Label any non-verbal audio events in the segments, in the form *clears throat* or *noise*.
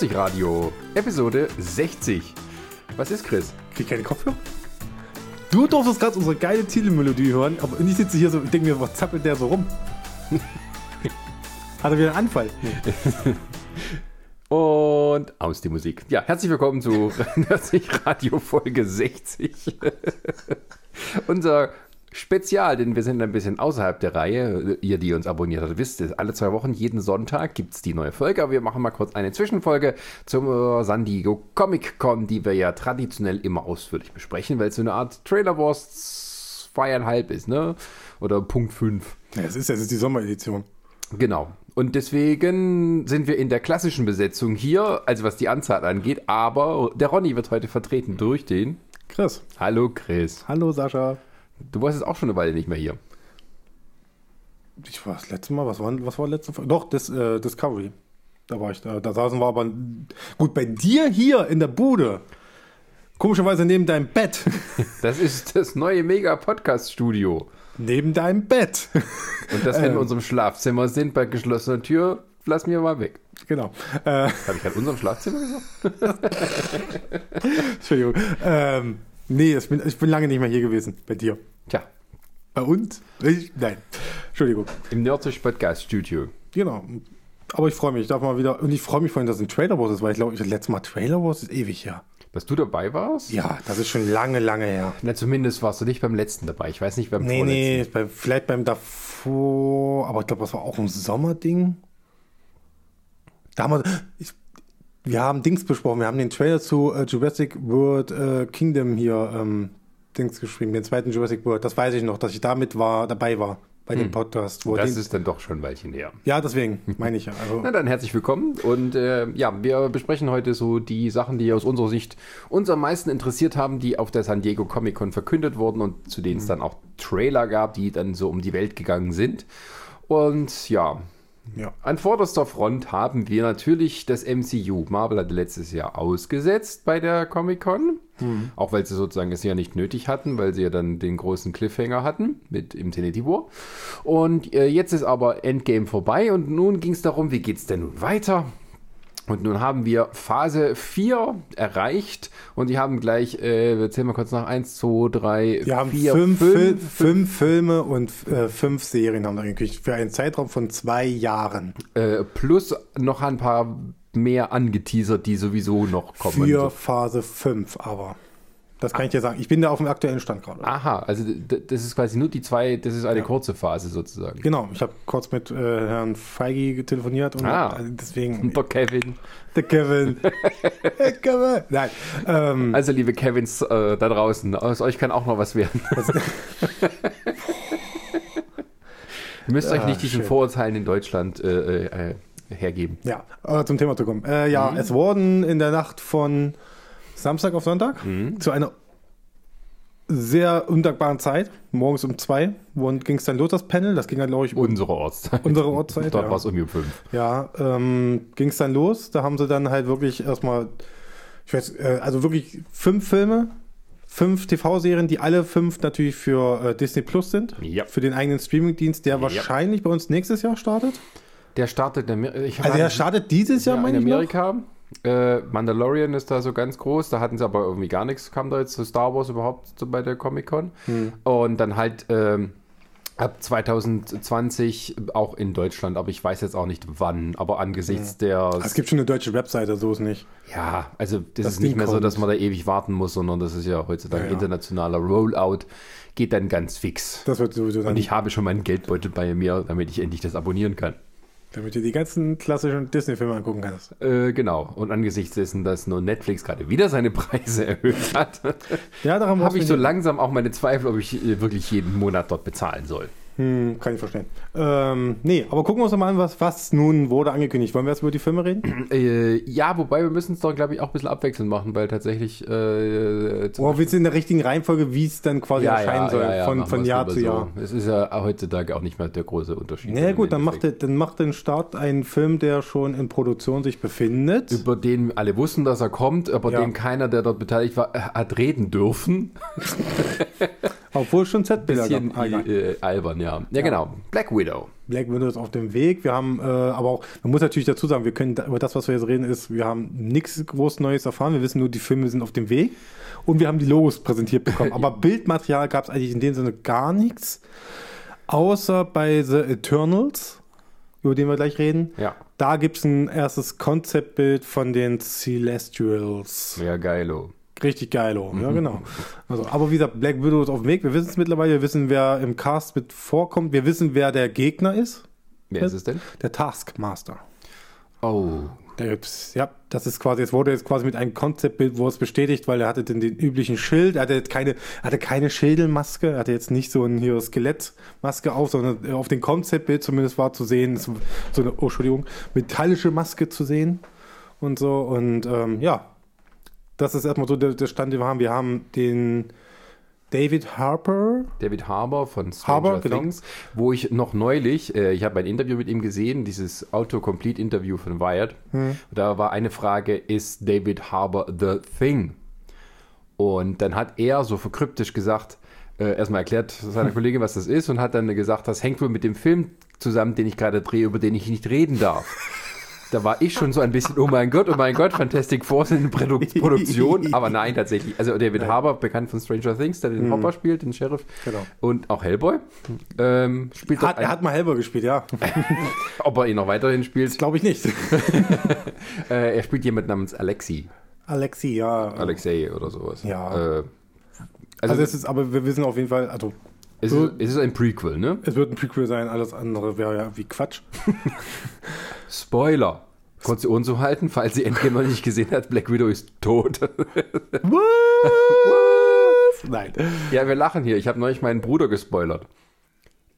Nerdsich Radio, Episode 60. Was ist, Chris? Krieg ich keine Kopfhörer? Du durftest gerade unsere geile Titelmelodie hören, aber ich sitze hier so und denke mir, was zappelt der so rum? *laughs* Hat er wieder einen Anfall? *laughs* Und aus die Musik. Ja, herzlich willkommen zu *laughs* Nerdsich Radio Folge 60. Unser Spezial, denn wir sind ein bisschen außerhalb der Reihe. Ihr, die uns abonniert habt, wisst es, alle zwei Wochen, jeden Sonntag gibt es die neue Folge. Aber wir machen mal kurz eine Zwischenfolge zum San Diego Comic Con, die wir ja traditionell immer ausführlich besprechen, weil es so eine Art Trailer Wars zweieinhalb ist, ne? Oder Punkt 5. Ja, es ist, es ist die Sommeredition. Genau. Und deswegen sind wir in der klassischen Besetzung hier, also was die Anzahl angeht. Aber der Ronny wird heute vertreten durch den. Chris. Hallo Chris. Hallo Sascha. Du warst jetzt auch schon eine Weile nicht mehr hier. Ich war das letzte Mal, was war, was war letzte Folge? Doch, das, äh, Discovery. Da war ich da. Da saßen wir aber. Gut, bei dir hier in der Bude. Komischerweise neben deinem Bett. *laughs* Das ist das neue Mega-Podcast-Studio. neben deinem Bett. Und das, wenn wir Ähm. in unserem Schlafzimmer sind, bei geschlossener Tür, lass mir mal weg. genau. Äh, Habe ich gerade unserem Schlafzimmer gesagt? *laughs* Entschuldigung. Ähm, nee, ich bin, ich bin lange nicht mehr hier gewesen. Bei dir. Tja, Bei uns? Ich, nein. Entschuldigung. im Nerdtisch Podcast Studio. Genau. Aber ich freue mich. Ich darf mal wieder. Und ich freue mich vorhin, dass es ein Trailer Wars ist, weil ich glaube, das letzte Mal Trailer Wars ist ewig her. Dass du dabei warst? Ja, das ist schon lange, lange her. Na, zumindest warst du nicht beim letzten dabei. Ich weiß nicht, beim Nee, vorletzten. nee, bei, vielleicht beim davor, aber ich glaube, das war auch ein Sommerding. Da haben wir, ich, wir haben Dings besprochen, wir haben den Trailer zu äh, Jurassic World äh, Kingdom hier ähm, Dings geschrieben, den zweiten Jurassic World. Das weiß ich noch, dass ich damit war, dabei war bei dem Podcast. Wo Das ist dann doch schon ein Weilchen her. ja, deswegen meine ich ja. Also, *laughs* Na dann herzlich willkommen und äh, ja, wir besprechen heute so die Sachen, die aus unserer Sicht uns am meisten interessiert haben, die auf der San Diego Comic Con verkündet wurden und zu denen es dann auch Trailer gab, die dann so um die Welt gegangen sind. Und ja, ja. an vorderster Front haben wir natürlich das MCU. Marvel hatte letztes Jahr ausgesetzt bei der Comic Con. Auch weil sie sozusagen es ja nicht nötig hatten, weil sie ja dann den großen Cliffhanger hatten mit Infinity War. Und äh, jetzt ist aber Endgame vorbei und nun ging es darum, wie geht es denn nun weiter? Und nun haben wir Phase 4 erreicht und die haben gleich, äh, wir zählen mal kurz nach, 1, 2, 3, Wir haben 4, fünf, 5, Fil fünf Filme und äh, fünf Serien haben wir gekriegt für einen Zeitraum von zwei Jahren. äh, plus noch ein paar mehr angeteasert, die sowieso noch kommen. Für Phase 5 aber. Das kann ich dir sagen. Ich bin da auf dem aktuellen Stand gerade. Aha, also das ist quasi nur die zwei, das ist eine kurze Phase sozusagen. Genau, ich habe kurz mit äh, Herrn Feige telefoniert und Ah. also deswegen. Der Kevin. Der Kevin. *laughs* Der Kevin. Nein. Ähm, Also liebe Kevins äh, da draußen, aus euch kann auch noch was werden. *laughs* Ihr müsst euch Ah, nicht diesen schön. Vorurteilen in Deutschland äh, äh, hergeben. ja, äh, zum Thema zu kommen. Äh, ja, es wurden in der Nacht von Samstag auf Sonntag zu einer sehr undankbaren Zeit, morgens um zwei, ging es dann los, das Panel. Das ging dann, glaube ich, um Unsere Ortszeit. unsere Ortszeit. *laughs* Dort ja. war es irgendwie um fünf. Ja, ähm, ging es dann los. Da haben sie dann halt wirklich erstmal, ich weiß, äh, also wirklich fünf Filme, fünf TV-Serien, die alle fünf natürlich für äh, Disney Plus sind. Ja. Für den eigenen Streaming-Dienst, der wahrscheinlich bei uns nächstes Jahr startet. Der startet in Amer ich Also der startet dieses Jahr, ja, in meine ich noch. Äh, Mandalorian ist da so ganz groß, da hatten sie aber irgendwie gar nichts, kam da jetzt zu Star Wars überhaupt so bei der Comic Con. Hm. Und dann halt ähm, ab 2020 auch in Deutschland, aber ich weiß jetzt auch nicht wann, aber angesichts der. Es gibt schon eine deutsche Webseite, so ist nicht. Ja, also das, Das ist nicht mehr so, kommt. dass man da ewig warten muss, sondern das ist ja heutzutage Ja, ja. internationaler Rollout, geht dann ganz fix. Das wird sowieso dann, Und ich habe schon meinen Geldbeutel bei mir, damit ich endlich das abonnieren kann. Damit du die ganzen klassischen Disney-Filme angucken kannst. Äh, genau. Und angesichts dessen, dass nur Netflix gerade wieder seine Preise *laughs* erhöht hat, Ja, habe ich so lang. langsam auch meine Zweifel, ob ich äh, wirklich jeden Monat dort bezahlen soll. Hm, kann ich verstehen. Ähm, nee, aber gucken wir uns doch mal an, was, was nun wurde angekündigt. Wollen wir jetzt über die Filme reden? *clears throat* Äh, ja, wobei wir müssen es doch, glaube ich, auch ein bisschen abwechselnd machen, weil tatsächlich äh, Oder willst du in der richtigen Reihenfolge, wie es dann quasi erscheinen soll, von, machen von wir's Jahr zu Jahr? So. Es ist ja heutzutage auch nicht mehr der große Unterschied. Na ja, im gut, dann macht, dann macht den Start ein Film, der schon in Produktion sich befindet. über den alle wussten, dass er kommt, aber Ja. dem keiner, der dort beteiligt war, hat reden dürfen. *laughs* Obwohl schon Z-Bilder gab. Ah, äh, albern, ja. Ja, ja, genau. Black Widow. Black Widow ist auf dem Weg. Wir haben äh, aber auch, man muss natürlich dazu sagen, wir können da, über das, was wir jetzt reden, ist, wir haben nichts groß Neues erfahren. Wir wissen nur, die Filme sind auf dem Weg und wir haben die Logos präsentiert bekommen. Aber *laughs* Bildmaterial gab es eigentlich in dem Sinne gar nichts, außer bei The Eternals, über den wir gleich reden. Ja. Da gibt es ein erstes Konzeptbild von den Celestials. Ja, geilo. Richtig geil, oh. ja genau. Also, aber wie gesagt, Black Widow ist auf dem Weg. Wir wissen es mittlerweile, wir wissen, wer im Cast mit vorkommt. Wir wissen, wer der Gegner ist. Wer ist es denn? Der Taskmaster. Oh. Der, ja, das ist quasi, es wurde jetzt quasi mit einem Konzeptbild, wo es bestätigt, weil er hatte den, den üblichen Schild, er hatte jetzt keine, er hatte keine Schädelmaske, er hatte jetzt nicht so ein hier Skelettmaske auf, sondern auf dem Konzeptbild zumindest war zu sehen, so so eine, oh, Entschuldigung, metallische Maske zu sehen und so und ähm, ja, das ist erstmal so der, der Stand, den wir haben. Wir haben den David Harper, David Harbour von Stranger Harbour, genau. Things, wo ich noch neulich, äh, ich habe ein Interview mit ihm gesehen, dieses Autocomplete-Interview von Wired. Hm. Da war eine Frage, ist David Harbour the Thing? Und dann hat er so verkryptisch gesagt, äh, erstmal erklärt seiner *laughs* Kollegin, was das ist und hat dann gesagt, das hängt wohl mit dem Film zusammen, den ich gerade drehe, über den ich nicht reden darf. *laughs* Da war ich schon so ein bisschen, oh mein Gott, oh mein Gott, Fantastic Four sind in Produ Produktion. Aber nein, tatsächlich. Also David Harbour, bekannt von Stranger Things, der den Hopper spielt, den Sheriff. Genau. Und auch Hellboy. Ähm, spielt hat, er hat mal Hellboy gespielt, ja. *laughs* ob er ihn noch weiterhin spielt. Glaube ich nicht. *laughs* Äh, er spielt jemand namens Alexi. Alexi, ja. Alexei oder sowas. Ja. Äh, also, Also es ist, aber wir wissen auf jeden Fall, also es, ist, es ist ein Prequel, ne? es wird ein Prequel sein, alles andere wäre ja wie Quatsch. *laughs* Spoiler. Kurz die Ohren zu halten, falls sie Endgame noch nicht gesehen hat, Black Widow ist tot. *laughs* Nein. ja, wir lachen hier. Ich habe neulich meinen Bruder gespoilert.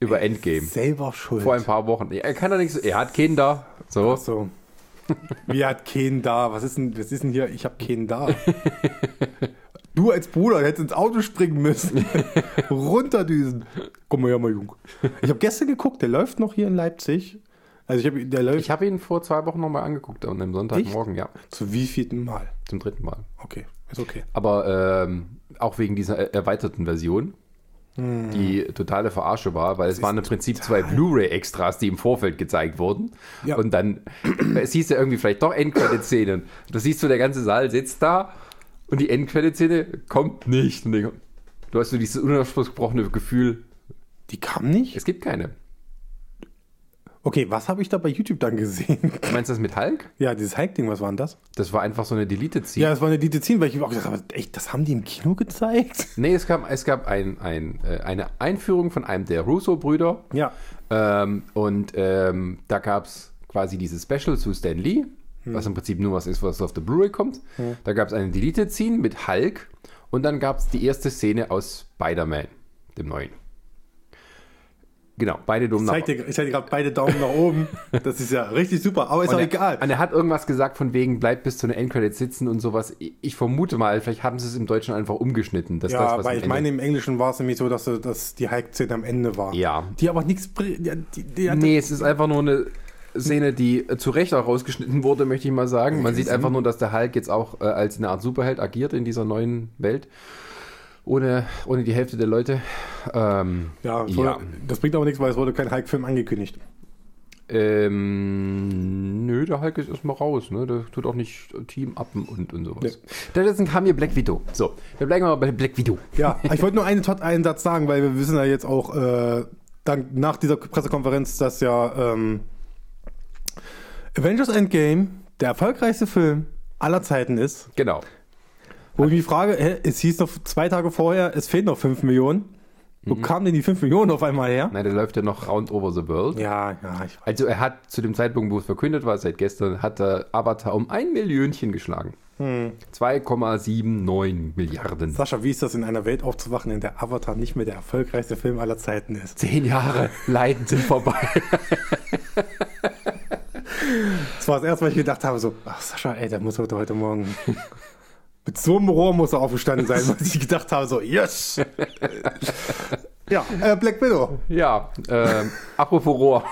Über Endgame. Selber schuld. Vor ein paar Wochen. Er kann doch nichts. Er hat Kinder. So. so. Wie hat keinen da? Was ist denn, was ist denn hier? Ich habe keinen da. *laughs* Du als Bruder hättest ins Auto springen müssen. *laughs* Runterdüsen. Komm mal her, mal Jung. Ich habe gestern geguckt, der läuft noch hier in Leipzig. Also ich habe, der läuft Ich habe ihn vor zwei Wochen nochmal angeguckt und am Sonntagmorgen, ja. zu wievielten Mal? Zum dritten Mal. Okay, ist okay. Aber ähm, auch wegen dieser er- erweiterten Version, die totale Verarsche war, weil es waren im Prinzip zwei Blu-ray-Extras, die im Vorfeld gezeigt wurden. Ja. Und dann es hieß ja irgendwie vielleicht doch Endcredit-Szenen. Da siehst du, der ganze Saal sitzt da und die Endcredit-Szene kommt nicht. Und du hast so dieses unausgesprochene Gefühl, Die kam nicht? es gibt keine. Okay, was habe ich da bei YouTube dann gesehen? Du meinst das mit Hulk? ja, dieses Hike-Ding, was war denn das? Das war einfach so eine Deleted-Scene. Ja, das war eine Dizin, weil ich auch gedacht habe, echt, das haben die im Kino gezeigt? Nee, es gab, es gab ein, ein, äh, eine Einführung von einem der Russo-Brüder. Ja. Ähm, und ähm, da gab es quasi dieses Special zu Stan Lee, Hm. was im Prinzip nur was ist, was auf der Blu-ray kommt. Da gab es eine Deleted Scene mit Hulk und dann gab es die erste Szene aus Spider-Man, dem neuen. Genau, beide Ich nach zeig dir, ich zeig dir gerade beide Daumen nach oben. *laughs* Das ist ja richtig super, aber ist und auch er, egal. Und er hat irgendwas gesagt von wegen, bleibt bis zu einer Endcredit sitzen und sowas. Ich, ich vermute mal, vielleicht haben sie es im Deutschen einfach umgeschnitten. Dass Ja, das, was weil ich Ende- meine, im Englischen war es nämlich so, dass, dass die Hike-Szene am Ende war. Ja. Die aber nichts die, die hat- Nee, es ist einfach nur eine Szene, die äh, zu Recht auch rausgeschnitten wurde, möchte ich mal sagen. Man sieht einfach nur, dass der Hulk jetzt auch äh, als eine Art Superheld agiert in dieser neuen Welt. Ohne, ohne die Hälfte der Leute. Ähm, ja, es ja. Wurde, das bringt aber nichts, weil es wurde kein Hike-Film angekündigt. Ähm, nö, der Hulk ist erstmal raus, ne? Der tut auch nicht Team uppen und, und sowas. Stattdessen kam hier Black Widow. So, wir bleiben mal bei Black Widow. Ja, *laughs* ich wollte nur einen, einen Satz sagen, weil wir wissen ja jetzt auch äh, dann nach dieser Pressekonferenz, dass ja ähm, Avengers Endgame der erfolgreichste Film aller Zeiten ist. Genau. Wo ich mich frage, hä, es hieß noch zwei Tage vorher, es fehlen noch 5 Millionen. Wo kamen denn die 5 Millionen auf einmal her? Nein, der läuft ja noch round over the world. Ja, ja, ich Also er hat zu dem Zeitpunkt, wo es verkündet war, seit gestern, hat der Avatar um ein Millionchen geschlagen. Hm. 2,79 Milliarden. Sascha, wie ist das in einer Welt aufzuwachen, in der Avatar nicht mehr der erfolgreichste Film aller Zeiten ist? Zehn Jahre *laughs* Leiden sind vorbei. *laughs* Das war das erste, was ich gedacht habe, so, ach Sascha, ey, der muss heute, heute Morgen *laughs* mit so einem Rohr muss er aufgestanden sein, weil ich gedacht habe, so, yes! ja, äh, Black Widow. ja, ähm, apropos Rohr.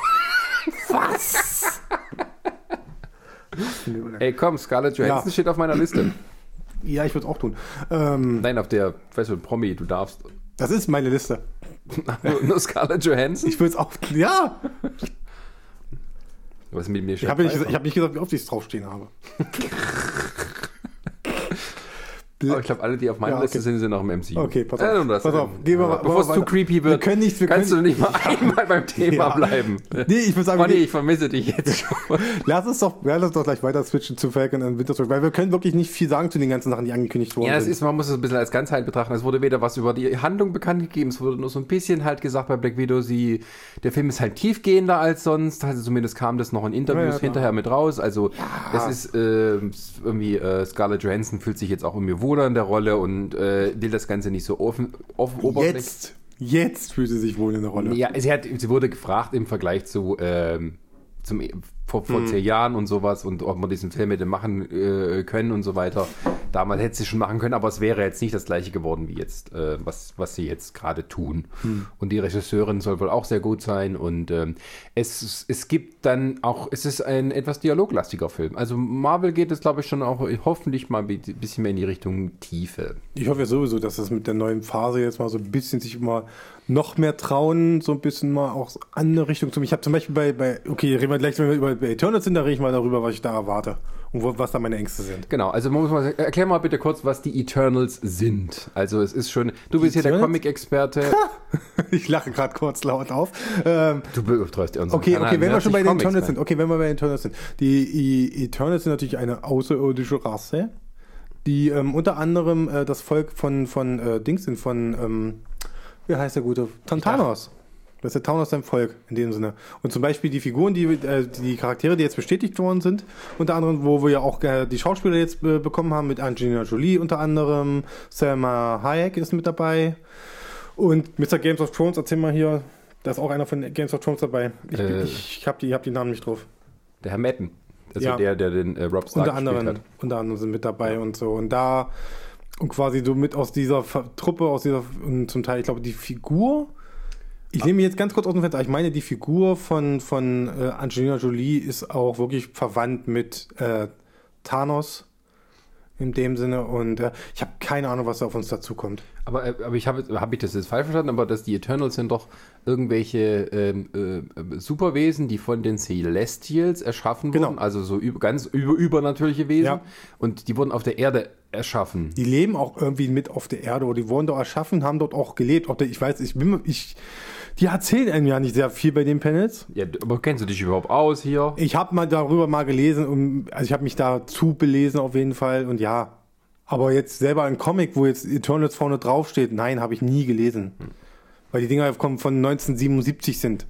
Ey, komm, Scarlett Johansson Ja. steht auf meiner Liste. Ja, ich würde es auch tun. Ähm, Nein, auf der, weißt du, Promi, du darfst. das ist meine Liste. *laughs* nur, nur Scarlett Johansson? Ich würde es auch. Ja! Was mit mir Ich habe nicht, ich hab nicht gesagt, wie oft ich es draufstehen habe. *laughs* Aber ich glaube, alle, die auf meiner Ja, okay. Liste sind, sind noch im MCU. Okay, pass Äh, auf. das, Pass auf, gehen wir mal- Bevor es zu creepy Wir wird, können nicht- wir kannst können- du nicht mal *laughs* einmal beim Thema Ja. bleiben. Nee, ich würde sagen, wir- ich vermisse dich jetzt schon. *laughs* lass uns doch, lass uns doch gleich weiter switchen zu Falcon und Winter Soldier, weil wir können wirklich nicht viel sagen zu den ganzen Sachen, die angekündigt wurden. Ja, das ist, man muss es ein bisschen als Ganzheit betrachten. Es wurde weder was über die Handlung bekannt gegeben, es wurde nur so ein bisschen halt gesagt bei Black Widow, sie, der Film ist halt tiefgehender als sonst. Also zumindest kam das noch in Interviews Ja, hinterher mit raus. Also es ist äh, irgendwie, äh, Scarlett Johansson fühlt sich jetzt auch irgendwie wohler in der Rolle und äh, will das Ganze nicht so offen, offen oberflächlich. Jetzt, jetzt fühlt sie sich wohl in der Rolle. Ja, sie, hat, sie wurde gefragt im Vergleich zu ähm, zum, vor, vor zehn Jahren und sowas und ob man diesen Film hätte machen äh, können und so weiter. Damals hätte sie schon machen können, aber es wäre jetzt nicht das gleiche geworden wie jetzt, äh, was, was sie jetzt gerade tun. Und die Regisseurin soll wohl auch sehr gut sein und ähm, es, es gibt dann auch, es ist ein etwas dialoglastiger Film. Also Marvel geht es, glaube ich, schon auch hoffentlich mal ein bisschen mehr in die Richtung Tiefe. Ich hoffe ja sowieso, dass das mit der neuen Phase jetzt mal so ein bisschen sich immer noch mehr trauen, so ein bisschen mal auch an eine Richtung zu. Ich habe zum Beispiel bei, bei, okay, reden wir gleich, wenn wir über bei Eternals sind, da rede ich mal darüber, was ich da erwarte und wo, was da meine Ängste sind. Genau, also man muss mal sagen, erklär mal bitte kurz, was die Eternals sind. Also es ist schon, du bist hier der Eternals? Comic-Experte. *laughs* Ich lache gerade kurz laut auf. Ähm, Du betreust ja unseren Okay, Kanal, okay, wenn wir schon bei den Comics, Eternals man. sind. Okay, wenn wir bei den Eternals sind. Die I- Eternals sind natürlich eine außerirdische Rasse, die ähm, unter anderem äh, das Volk von, von äh, Dings sind, von, ähm, wie heißt der gute? Tantanos. Das ist der Thanos sein Volk in dem Sinne. Und zum Beispiel die Figuren, die, äh, die Charaktere, die jetzt bestätigt worden sind, unter anderem, wo wir ja auch äh, die Schauspieler jetzt äh, bekommen haben, mit Angelina Jolie unter anderem, Selma Hayek ist mit dabei und Mr. Games of Thrones, erzähl mal hier, da ist auch einer von Games of Thrones dabei. Ich, Äh. ich, ich habe die, hab die Namen nicht drauf. Der Herr Madden. Also Ja. der, der den äh, Rob Stark Unter anderem, hat. unter anderem sind mit dabei und so. Und da, und quasi so mit aus dieser Truppe, aus dieser, und zum Teil, ich glaube, die Figur, ich nehme mich jetzt ganz kurz aus dem Fenster, ich meine, die Figur von, von äh, Angelina Jolie ist auch wirklich verwandt mit äh, Thanos in dem Sinne und äh, ich habe keine Ahnung, was da auf uns dazu kommt. Aber, äh, aber ich habe hab ich das jetzt falsch verstanden, aber dass die Eternals sind doch irgendwelche ähm, äh, Superwesen, die von den Celestials erschaffen Genau. wurden, also so über, ganz über, übernatürliche Wesen. Ja. Und die wurden auf der Erde erschaffen. Die leben auch irgendwie mit auf der Erde oder die wurden dort erschaffen, haben dort auch gelebt. Ob der, ich weiß, ich bin, ich, die erzählen einem ja nicht sehr viel bei den Panels. Ja, aber kennst du dich überhaupt aus hier? Ich habe mal darüber mal gelesen, und, also ich habe mich dazu belesen auf jeden Fall und ja. Aber jetzt selber ein Comic, wo jetzt Eternals vorne draufsteht, nein, habe ich nie gelesen. Weil die Dinger kommen von 1977 sind,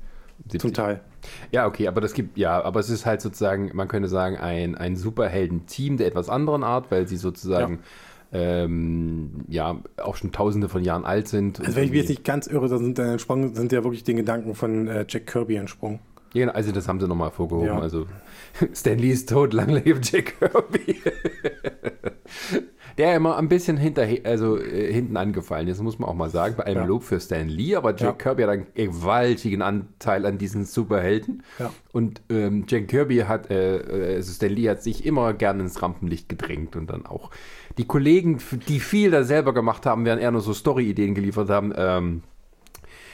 zum 70. Teil. Ja, okay, aber das gibt, ja, aber es ist halt sozusagen, man könnte sagen, ein, ein Superhelden-Team der etwas anderen Art, weil sie sozusagen, ähm, ja, auch schon tausende von Jahren alt sind. Also wenn ich mich jetzt nicht ganz irre, dann sind, dann entsprungen, sind ja wirklich den Gedanken von äh, Jack Kirby entsprungen. Ja, genau, also das haben sie nochmal vorgehoben. Ja. Also *laughs* Stan Lee ist tot, lang lebe Jack Kirby. *laughs* Der immer ein bisschen hinter, also, äh, hinten angefallen ist, muss man auch mal sagen, bei einem Ja. Lob für Stan Lee, aber Jack Ja. Kirby hat einen gewaltigen Anteil an diesen Superhelden. Ja. Und ähm, Jack Kirby hat, äh, äh, also Stan Lee hat sich immer gerne ins Rampenlicht gedrängt und dann auch die Kollegen, die viel da selber gemacht haben, während eher nur so Story-Ideen geliefert haben, ähm,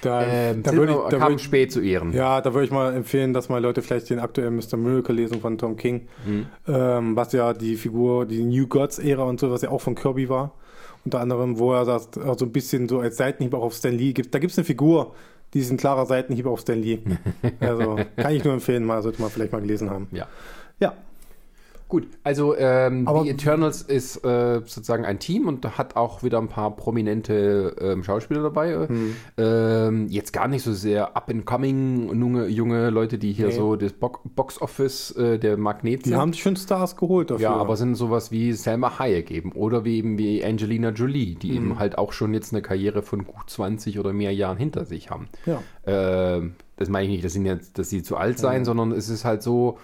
Da, ähm, da würde ich, da kamen würd ich, spät zu Ehren. ja, da würde ich mal empfehlen, dass mal Leute vielleicht den aktuellen Mr. Miracle lesen von Tom King. Ähm, was ja die Figur, die New Gods-Ära und so, was ja auch von Kirby war. Unter anderem, wo er das auch so ein bisschen so als Seitenhieb auch auf Stan Lee gibt. Da gibt es eine Figur, die ist ein klarer Seitenhieb auf Stan Lee. *laughs* Also kann ich nur empfehlen, mal sollte man vielleicht mal gelesen haben. ja. Ja, Gut, also ähm, Aber- die Eternals ist äh, sozusagen ein Team und hat auch wieder ein paar prominente ähm, Schauspieler dabei. äh. Hm. Ähm, jetzt gar nicht so sehr up-and-coming junge, junge Leute, die hier Nee. so das Bo Box-Office äh, der Magnet die sind. haben sich schon Stars geholt dafür. ja, aber sind sowas wie Selma Hayek eben oder wie eben wie Angelina Jolie, die Hm. eben halt auch schon jetzt eine Karriere von gut 20 oder mehr Jahren hinter sich haben. Ja. Ähm, das meine ich nicht, dass sie, jetzt, dass sie zu alt seien, sondern es ist halt so,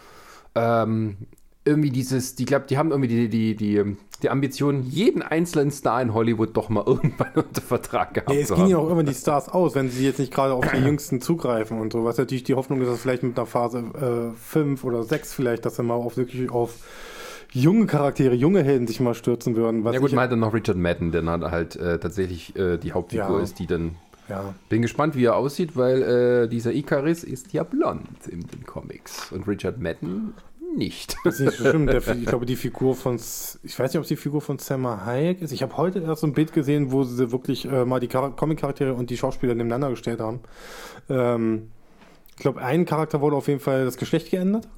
ähm, irgendwie dieses, die glaube, die haben irgendwie die, die, die, die Ambition, jeden einzelnen Star in Hollywood doch mal *laughs* irgendwann unter Vertrag gehabt Ja, es zu haben. ja auch immer die Stars aus, wenn sie jetzt nicht gerade auf die Jüngsten zugreifen und so. Was natürlich die Hoffnung ist, dass vielleicht mit einer Phase 5 oder 6 vielleicht, dass sie mal auf wirklich auf junge Charaktere, junge Helden sich mal stürzen würden. Was ja gut, ich, man hat dann noch Richard Madden, der dann halt äh, tatsächlich äh, die Hauptfigur Ja. ist, die dann Ja. Bin gespannt, wie er aussieht, weil äh, dieser Icaris ist ja blond in den Comics und Richard Madden nicht. *laughs* Das ist nicht so schlimm. Der, ich glaube, die Figur von, ich weiß nicht, ob es die Figur von Selma Hayek ist. Ich habe heute erst so ein Bild gesehen, wo sie wirklich äh, mal die Char- Comic-Charaktere und die Schauspieler nebeneinander gestellt haben. Ähm, ich glaube, ein Charakter wurde auf jeden Fall das Geschlecht geändert.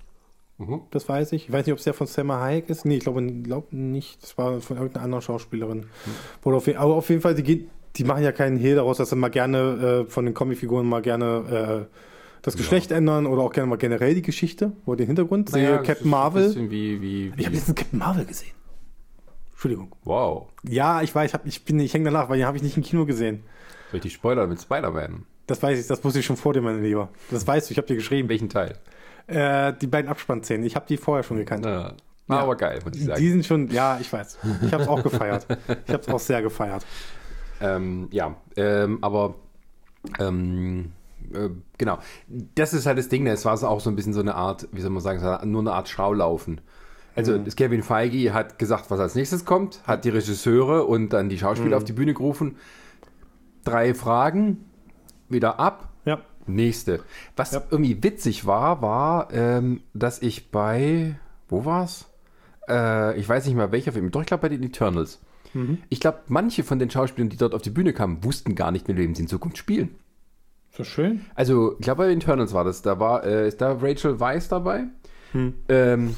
Mhm. Das weiß ich. Ich weiß nicht, ob es der von Selma Hayek ist. Nee, ich glaube glaub nicht. Das war von irgendeiner anderen Schauspielerin. Wurde auf, aber auf jeden Fall, die, die machen ja keinen Hehl daraus, dass sie mal gerne äh, von den Comicfiguren mal gerne äh, das Geschlecht ändern oder auch gerne mal generell die Geschichte oder den Hintergrund. Naja, Captain Marvel. Wie, wie, Ich habe letztens Captain Marvel gesehen. Entschuldigung. wow. Ja, ich weiß, ich, hab, ich bin, ich hänge danach, weil den habe ich nicht im Kino gesehen. Soll ich die Spoiler mit Spider-Man? Das weiß ich, das wusste ich schon vor dir, mein Lieber. Das weißt du, ich habe dir geschrieben. Welchen Teil? Äh, die beiden Abspannszenen, ich habe die vorher schon gekannt. Ja. Ja. aber geil, muss ich sagen. Die sind schon, ja, ich weiß. Ich habe es auch gefeiert. Ich habe es auch sehr gefeiert. *laughs* Ähm, ja, ähm, aber ähm, äh, genau. Das ist halt das Ding, es war auch so ein bisschen so eine Art, wie soll man sagen, nur eine Art Schaulaufen. Also das Kevin Feige hat gesagt, was als nächstes kommt, hat die Regisseure und dann die Schauspieler auf die Bühne gerufen. Drei Fragen, wieder ab, Ja. nächste. Was Ja. irgendwie witzig war, war, ähm, dass ich bei, wo war's? Äh, ich weiß nicht mal welcher Film, doch ich glaube bei den Eternals. Ich glaube, manche von den Schauspielern, die dort auf die Bühne kamen, wussten gar nicht, mit wem sie in Zukunft spielen. So schön. Also, ich glaube, bei den Eternals war das. Da war, äh, ist da Rachel Weisz dabei? Ähm,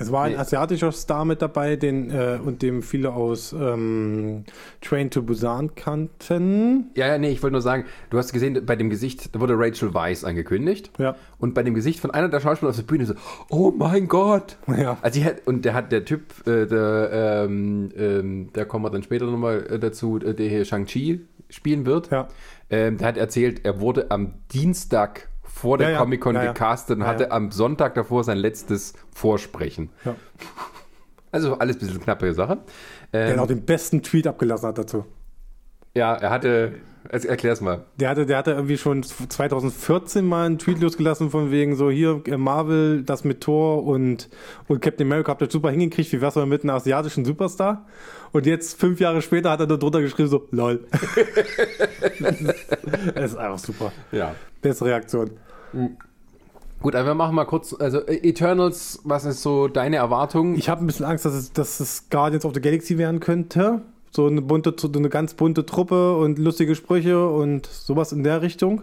Es war ein Nee. asiatischer Star mit dabei, den, äh, und dem viele aus ähm, Train to Busan kannten. ja, ja, nee, ich wollte nur sagen, du hast gesehen, bei dem Gesicht, da wurde Rachel Weisz angekündigt. Ja. Und bei dem Gesicht von einer der Schauspieler auf der Bühne so, oh mein Gott. Ja. Also, hat, und der hat der Typ, äh, der, ähm, ähm, da kommen wir dann später nochmal äh, dazu, äh, der hier Shang-Chi spielen wird. Ja. Ähm, der hat erzählt, er wurde am Dienstag vor der Ja, ja. Comic-Con Ja, gecastet und hatte am Sonntag davor sein letztes Vorsprechen. ja. *laughs* Also alles ein bisschen knappe Sache. Der Ähm, auch den besten Tweet abgelassen hat dazu. ja, er hatte, erklär's mal. Der hatte, der hatte irgendwie schon 2014 mal einen Tweet losgelassen von wegen so hier äh, Marvel, das mit Thor und, und Captain America habt ihr super hingekriegt, wie wär's mal mit einem asiatischen Superstar? Und jetzt, fünf Jahre später, hat er da drunter geschrieben so, lol. *laughs* das ist einfach super. Ja. Beste Reaktion. Gut, aber wir machen mal kurz, also äh, Eternals, was ist so deine Erwartung? Ich habe ein bisschen Angst, dass es, dass es Guardians of the Galaxy werden könnte. So eine bunte, eine ganz bunte Truppe und lustige Sprüche und sowas in der Richtung.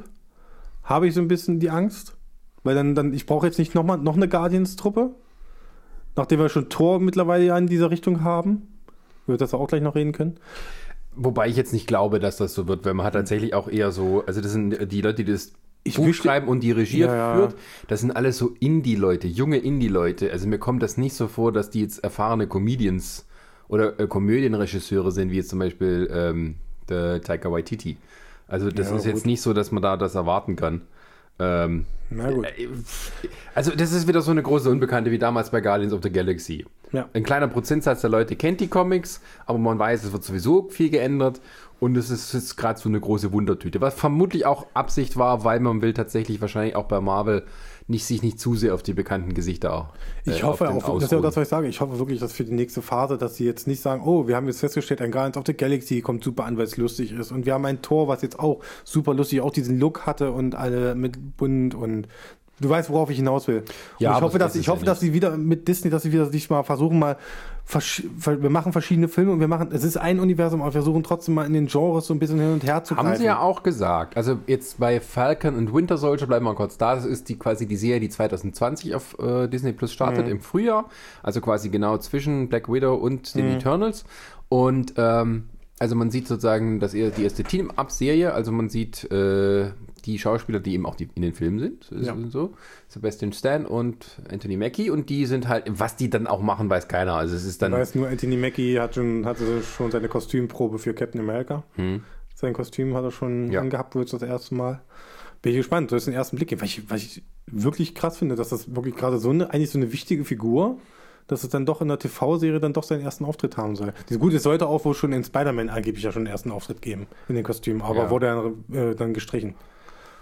Habe ich so ein bisschen die Angst. Weil dann, dann ich brauche jetzt nicht noch mal noch eine Guardians-Truppe. Nachdem wir schon Tor mittlerweile ja in dieser Richtung haben. Wird das auch gleich noch reden können. Wobei ich jetzt nicht glaube, dass das so wird, weil man hat tatsächlich auch eher so, also das sind die Leute, die das Ich Buch schreiben und die Regie ja. führt, das sind alles so Indie-Leute, junge Indie-Leute. Also mir kommt das nicht so vor, dass die jetzt erfahrene Comedians oder äh, Komödienregisseure sind, wie jetzt zum Beispiel ähm, der Taika Waititi. Also das Ja, ist jetzt gut. nicht so, dass man da das erwarten kann. Ähm, Na gut. äh, also das ist wieder so eine große Unbekannte wie damals bei Guardians of the Galaxy. Ja. Ein kleiner Prozentsatz der Leute kennt die Comics, aber man weiß, es wird sowieso viel geändert und es ist, ist gerade so eine große Wundertüte, was vermutlich auch Absicht war, weil man will tatsächlich wahrscheinlich auch bei Marvel nicht sich nicht zu sehr auf die bekannten Gesichter auch. Ich äh, hoffe auf auch, das ist ja das, was ich sage. Ich hoffe wirklich, dass für die nächste Phase, dass sie jetzt nicht sagen, oh, wir haben jetzt festgestellt, ein Guardians of the Galaxy kommt super an, weil es lustig ist. Und wir haben ein Tor, was jetzt auch super lustig, auch diesen Look hatte und alle mit bunt und du weißt, worauf ich hinaus will. Ja, und ich aber hoffe, das dass, ich ja hoffe, dass sie wieder mit Disney, dass sie wieder sich mal versuchen, mal wir machen verschiedene Filme und wir machen, es ist ein Universum, aber wir versuchen trotzdem mal in den Genres so ein bisschen hin und her zu Haben greifen. sie ja auch gesagt. Also jetzt bei Falcon und Winter Soldier bleiben wir kurz da. Das ist die quasi die Serie, die 2020 auf äh, Disney Plus startet im Frühjahr. Also quasi genau zwischen Black Widow und den Eternals. Und ähm, also man sieht sozusagen, dass eher die erste Team-Up-Serie, also man sieht äh, die Schauspieler, die eben auch die in den Filmen sind, Ja. so. Sebastian Stan und Anthony Mackie und die sind halt, was die dann auch machen, weiß keiner. Also es ist dann. Ich weiß nur, Anthony Mackie hat schon, hatte schon seine Kostümprobe für Captain America. Sein Kostüm hat er schon Hm. Ja. angehabt, wird das erste Mal. Bin ich gespannt, du hast den ersten Blick. Weil ich, weil ich wirklich krass finde, dass das wirklich gerade so eine, eigentlich so eine wichtige Figur, dass es dann doch in der TV-Serie dann doch seinen ersten Auftritt haben soll. Gute, es sollte auch wohl schon in Spider-Man angeblich ja schon den ersten Auftritt geben in den Kostümen, aber Ja. wurde dann, äh, dann gestrichen.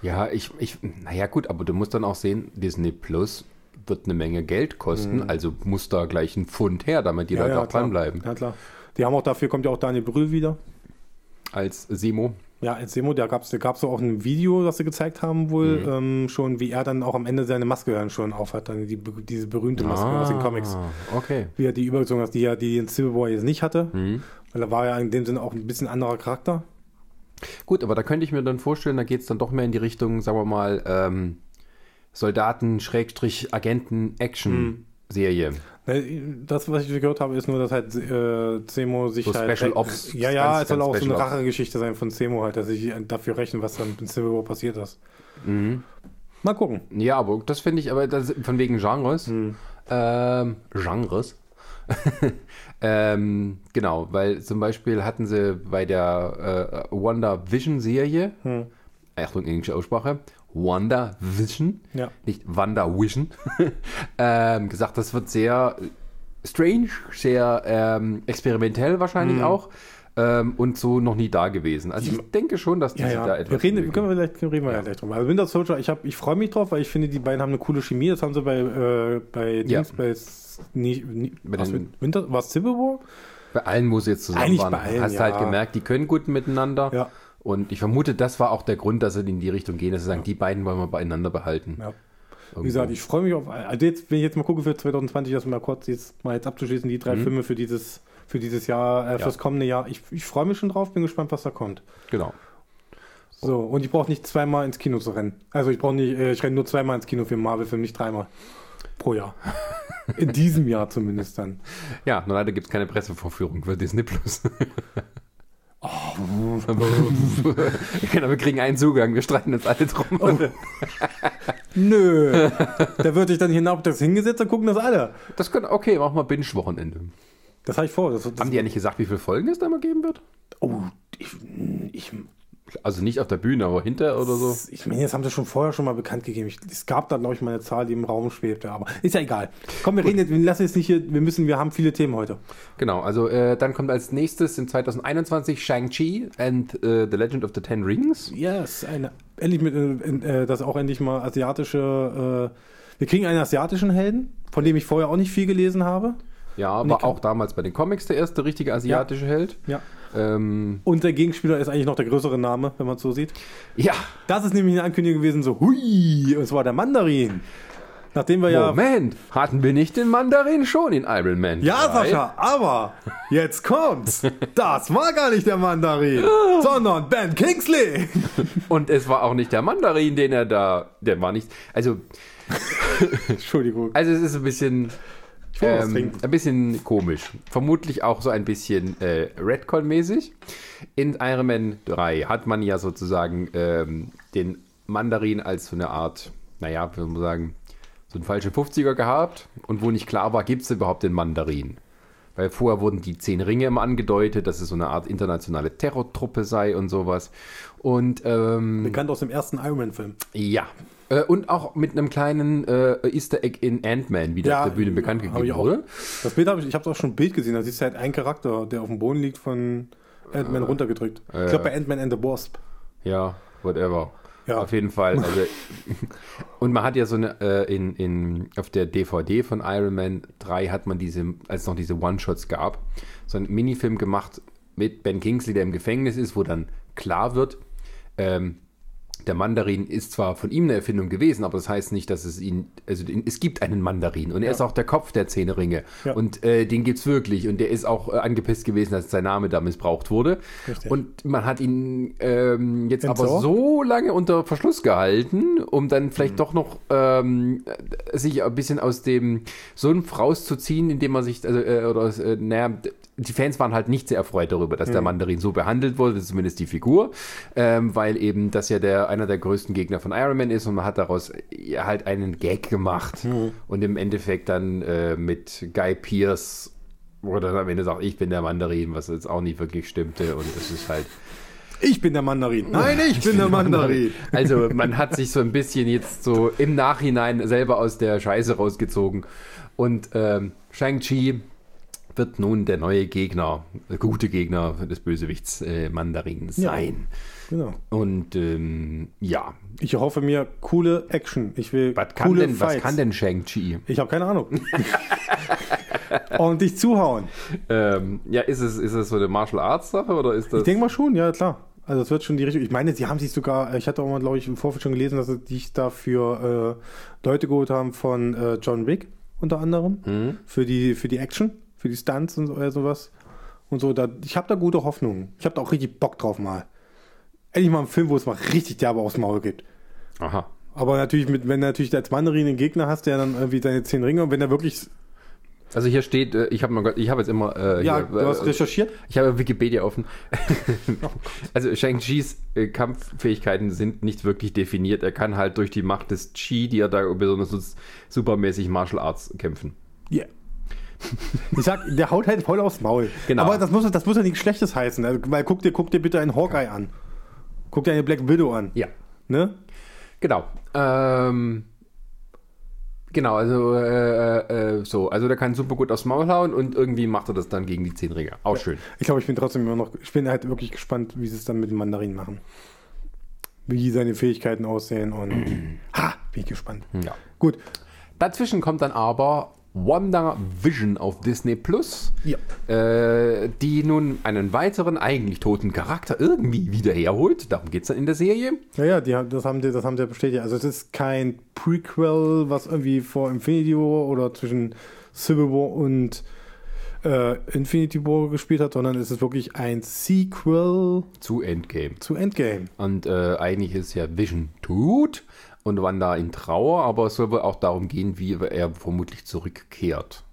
Ja, ich, ich, naja gut, aber du musst dann auch sehen, Disney Plus wird eine Menge Geld kosten, also muss da gleich ein Pfund her, damit die Leute auch klar. dranbleiben. Ja, klar. Die haben auch dafür, kommt ja auch Daniel Brühl wieder. Als Semo. Ja, als Semo, da gab es da gab's auch ein Video, das sie gezeigt haben, wohl Mhm. ähm, schon, wie er dann auch am Ende seine Maske dann schon aufhat, dann die, diese berühmte Maske aus den Comics. Ah, Okay. Wie er die übergezogen hat, die er die in Civil War jetzt nicht hatte. Mhm. Weil er war ja in dem Sinne auch ein bisschen anderer Charakter. Gut, aber da könnte ich mir dann vorstellen, da geht es dann doch mehr in die Richtung, sagen wir mal, ähm, Soldaten, Schrägstrich, Agenten, Action-Serie. Ne, Das, was ich gehört habe, ist nur, dass halt äh, Zemo sich So halt. Special Ops, Ja, ja, ganz- es soll auch so eine. Rachegeschichte sein von Zemo halt, dass sich dafür rechnen, was dann in Civil War passiert ist. Mhm. Mal gucken. Ja, aber das finde ich, aber das, von wegen Genres. Ähm, Genres. *laughs* ähm, genau, weil zum Beispiel hatten sie bei der äh, Wonder Vision Serie, Achtung, englische Aussprache, Wonder Vision, Ja. nicht Wonder Vision, *laughs* ähm, gesagt, das wird sehr strange, sehr ähm, experimentell wahrscheinlich auch. Ähm, und so noch nie da gewesen. Also ich denke schon, dass die Ja, sich ja. da Wir etwas reden, bewegen. können wir gleich, reden wir ja. gleich drüber. Also Winter Soldier, ich, hab- ich freue mich drauf, weil ich finde, die beiden haben eine coole Chemie. Das haben sie bei, äh, bei. Dings, bei S- nie, nie, Bei was, den- Winter, war es Civil War? Bei allen, wo sie jetzt zusammen Eigentlich waren, bei allen, hast ja. halt gemerkt, die können gut miteinander. Ja. Und ich vermute, das war auch der Grund, dass sie in die Richtung gehen, dass sie sagen, die beiden wollen wir beieinander behalten. Ja. Irgendwo. Wie gesagt, ich freue mich auf. Also jetzt, wenn ich jetzt mal gucke für 2020, das mal kurz jetzt mal jetzt abzuschließen, die Mhm. drei Filme für dieses, für dieses Jahr, äh, fürs kommende Jahr. Ich, ich freue mich schon drauf, bin gespannt, was da kommt. Genau. So, und ich brauche nicht zweimal ins Kino zu rennen. Also ich brauche nicht, äh, ich renne nur zweimal ins Kino für einen Marvel-Film, nicht dreimal. Pro Jahr. *laughs* In diesem Jahr zumindest dann. Ja, nur leider gibt es keine Pressevorführung für Disney Plus. Oh. *laughs* genau, wir kriegen einen Zugang, wir streiten uns alle drum. Oh. Nö. da würde ich dann hinauf das hingesetzt und gucken das alle. Das können, okay, machen wir Binge-Wochenende. Das habe ich vor. Das, das, Haben die ja nicht gesagt, wie viele Folgen es da mal geben wird? oh, ich, ich, Also nicht auf der Bühne, aber hinter oder so. Ich meine, jetzt haben sie schon vorher schon mal bekannt gegeben. Ich, es gab da, glaube ich, mal eine Zahl, die im Raum schwebte, aber ist ja egal. Komm, wir reden jetzt, wir lassen jetzt nicht hier, wir müssen, wir haben viele Themen heute. Genau, also äh, dann kommt als nächstes in 2021 Shang-Chi and äh, The Legend of the Ten Rings. Yes, eine, endlich mit, äh, äh, das auch endlich mal asiatische, äh, wir kriegen einen asiatischen Helden, von dem ich vorher auch nicht viel gelesen habe. Ja, kann- auch damals bei den Comics der erste richtige asiatische Held. Ja. Ähm, Und der Gegenspieler ist eigentlich noch der größere Name, wenn man es so sieht. ja, Das ist nämlich eine Ankündigung gewesen, so, hui, und zwar der Mandarin. Nachdem wir ja. Moment, hatten wir nicht den Mandarin schon in Iron Man? Ja, 3? Sascha, aber jetzt kommt's. Das war gar nicht der Mandarin, sondern Ben Kingsley. Und es war auch nicht der Mandarin, den er da, der war nicht, also, *laughs* Entschuldigung. also es ist ein bisschen, ähm, ein bisschen komisch. Vermutlich auch so ein bisschen äh, Redcon-mäßig. In Iron Man 3 hat man ja sozusagen ähm, den Mandarin als so eine Art, naja, soll man sagen, so einen falschen 50er gehabt und wo nicht klar war, gibt es überhaupt den Mandarin? Weil vorher wurden die zehn Ringe immer angedeutet, dass es so eine Art internationale Terrortruppe sei und sowas. Und ähm, Bekannt aus dem ersten Iron Man-Film. ja. Äh, und auch mit einem kleinen äh, Easter Egg in Ant-Man wieder auf der Bühne bekannt gegeben ich auch. wurde. Das Bild habe ich, ich habe auch schon ein Bild gesehen. Da siehst du halt einen Charakter, der auf dem Boden liegt, von Ant-Man runtergedrückt. ich glaube bei Ant-Man and the Wasp. Ja, whatever. Ja. Auf jeden Fall. Also, *laughs* und man hat ja so eine, äh, in, in, auf der DVD von Iron Man 3 hat man diese, als es noch diese One-Shots gab, so einen Minifilm gemacht mit Ben Kingsley, der im Gefängnis ist, wo dann klar wird, ähm, der Mandarin ist zwar von ihm eine Erfindung gewesen, aber das heißt nicht, dass es ihn, also es gibt einen Mandarin und er ist auch der Kopf der zehn Ringe Ja. und äh, den gibt's wirklich und der ist auch äh, angepisst gewesen, dass sein Name da missbraucht wurde Richtig. und man hat ihn ähm, jetzt aber Entsorgt? so lange unter Verschluss gehalten, um dann Mhm. vielleicht doch noch ähm, äh, sich ein bisschen aus dem Sumpf rauszuziehen, indem man sich, also, äh, oder, äh, naja, die Fans waren halt nicht sehr erfreut darüber, dass der Mhm. Mandarin so behandelt wurde, zumindest die Figur, ähm, weil eben das ja der, einer der größten Gegner von Iron Man ist und man hat daraus halt einen Gag gemacht Mhm. und im Endeffekt dann äh, mit Guy Pierce wo dann am Ende sagt, ich bin der Mandarin, was jetzt auch nicht wirklich stimmte und das ist halt Ich bin der Mandarin. Nein, ich, *laughs* bin der Mandarin. also man hat sich so ein bisschen jetzt so im Nachhinein selber aus der Scheiße rausgezogen. Und ähm, Shang-Chi wird nun der neue Gegner, der gute Gegner des Bösewichts äh, Mandarin sein. Genau. Und ähm, ja, Ich hoffe mir coole Action. Ich will was kann, coole denn, was Fights. kann denn Shang-Chi? Ich habe keine Ahnung. *laughs* Und dich zuhauen. Ähm, ja, ist es, ist es so eine Martial Arts Sache oder ist das? Ich denke mal schon, ja klar. Also es wird schon die Richtung. Ich meine, sie haben sich sogar, ich hatte auch mal, glaube ich, im Vorfeld schon gelesen, dass sie sich dafür äh, Leute geholt haben von äh, John Wick unter anderem. Mhm. Für die, für die Action, für die Stunts und so, äh, sowas. Und so. Da, ich habe da gute Hoffnung. Ich habe da auch richtig Bock drauf mal. Endlich mal einen Film, wo es mal richtig derbe aufs Maul gibt. Aha. Aber natürlich, mit, wenn du natürlich als Mandarin einen Gegner hast, der dann irgendwie seine zehn Ringe und wenn er wirklich. Also hier steht, äh, ich habe mal, ich habe jetzt immer, äh, Ja, hier, du hast äh, recherchiert? ich habe Wikipedia offen. *laughs* also Shang-Chis äh, Kampffähigkeiten sind nicht wirklich definiert. Er kann halt durch die Macht des Chi, die er da besonders nutzt, supermäßig Martial Arts kämpfen. Ja. *laughs* Ich sag, der haut halt voll aufs Maul. Genau. Aber das muss, das muss ja nichts Schlechtes heißen. Also, weil guck dir, guck dir bitte einen Hawkeye an. Guck dir eine Black Widow an. Ja. Ne? Genau. Ähm, genau, also äh, äh, so, also der kann super gut aufs Maul hauen und irgendwie macht er das dann gegen die Zehnringe. Auch schön. Ich glaube, ich bin trotzdem immer noch, ich bin halt wirklich gespannt, wie sie es dann mit dem Mandarin machen. Wie seine Fähigkeiten aussehen und *clears throat* ha, bin ich gespannt. Ja. Gut. Dazwischen kommt dann aber Wonder Vision auf Disney Plus, Ja. äh, die nun einen weiteren eigentlich toten Charakter irgendwie wieder herholt. Darum geht es dann in der Serie. Ja, ja, die, das haben die, das haben sie ja bestätigt. Also es ist kein Prequel, was irgendwie vor Infinity War oder zwischen Civil War und äh, Infinity War gespielt hat, sondern es ist wirklich ein Sequel Zu Endgame. zu Endgame. Und äh, eigentlich ist ja Vision tot und Wanda in Trauer, aber es soll wohl auch darum gehen, wie er vermutlich zurückkehrt.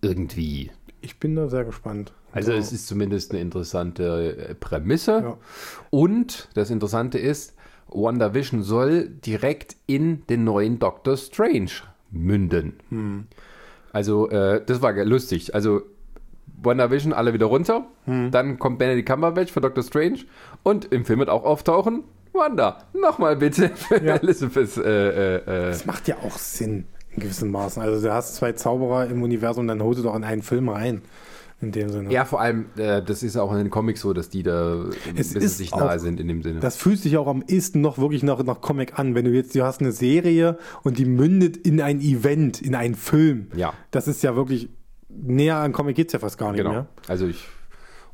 Irgendwie. Ich bin da sehr gespannt. Also es ist zumindest eine interessante äh, Prämisse. Ja. Und das Interessante ist, WandaVision soll direkt in den neuen Doctor Strange münden. Hm. Also äh, das war lustig. Also WandaVision alle wieder runter. Hm. Dann kommt Benedict Cumberbatch für Doctor Strange. Und im Film wird auch auftauchen, Wanda, nochmal bitte für Ja. Elizabeth. Äh, äh, äh, Das macht ja auch Sinn in gewissem Maßen. Also du hast zwei Zauberer im Universum, dann holst du doch in einen Film rein. In dem Sinne. ja, vor allem, äh, das ist auch in den Comics so, dass die da ein Es bisschen ist sich auch- nahe sind in dem Sinne. Das fühlt sich auch am ehesten noch wirklich nach, nach Comic an, wenn du jetzt, du hast eine Serie und die mündet in ein Event, in einen Film. Ja. Das ist ja wirklich, näher an Comic geht's ja fast gar nicht Genau. mehr. Also ich.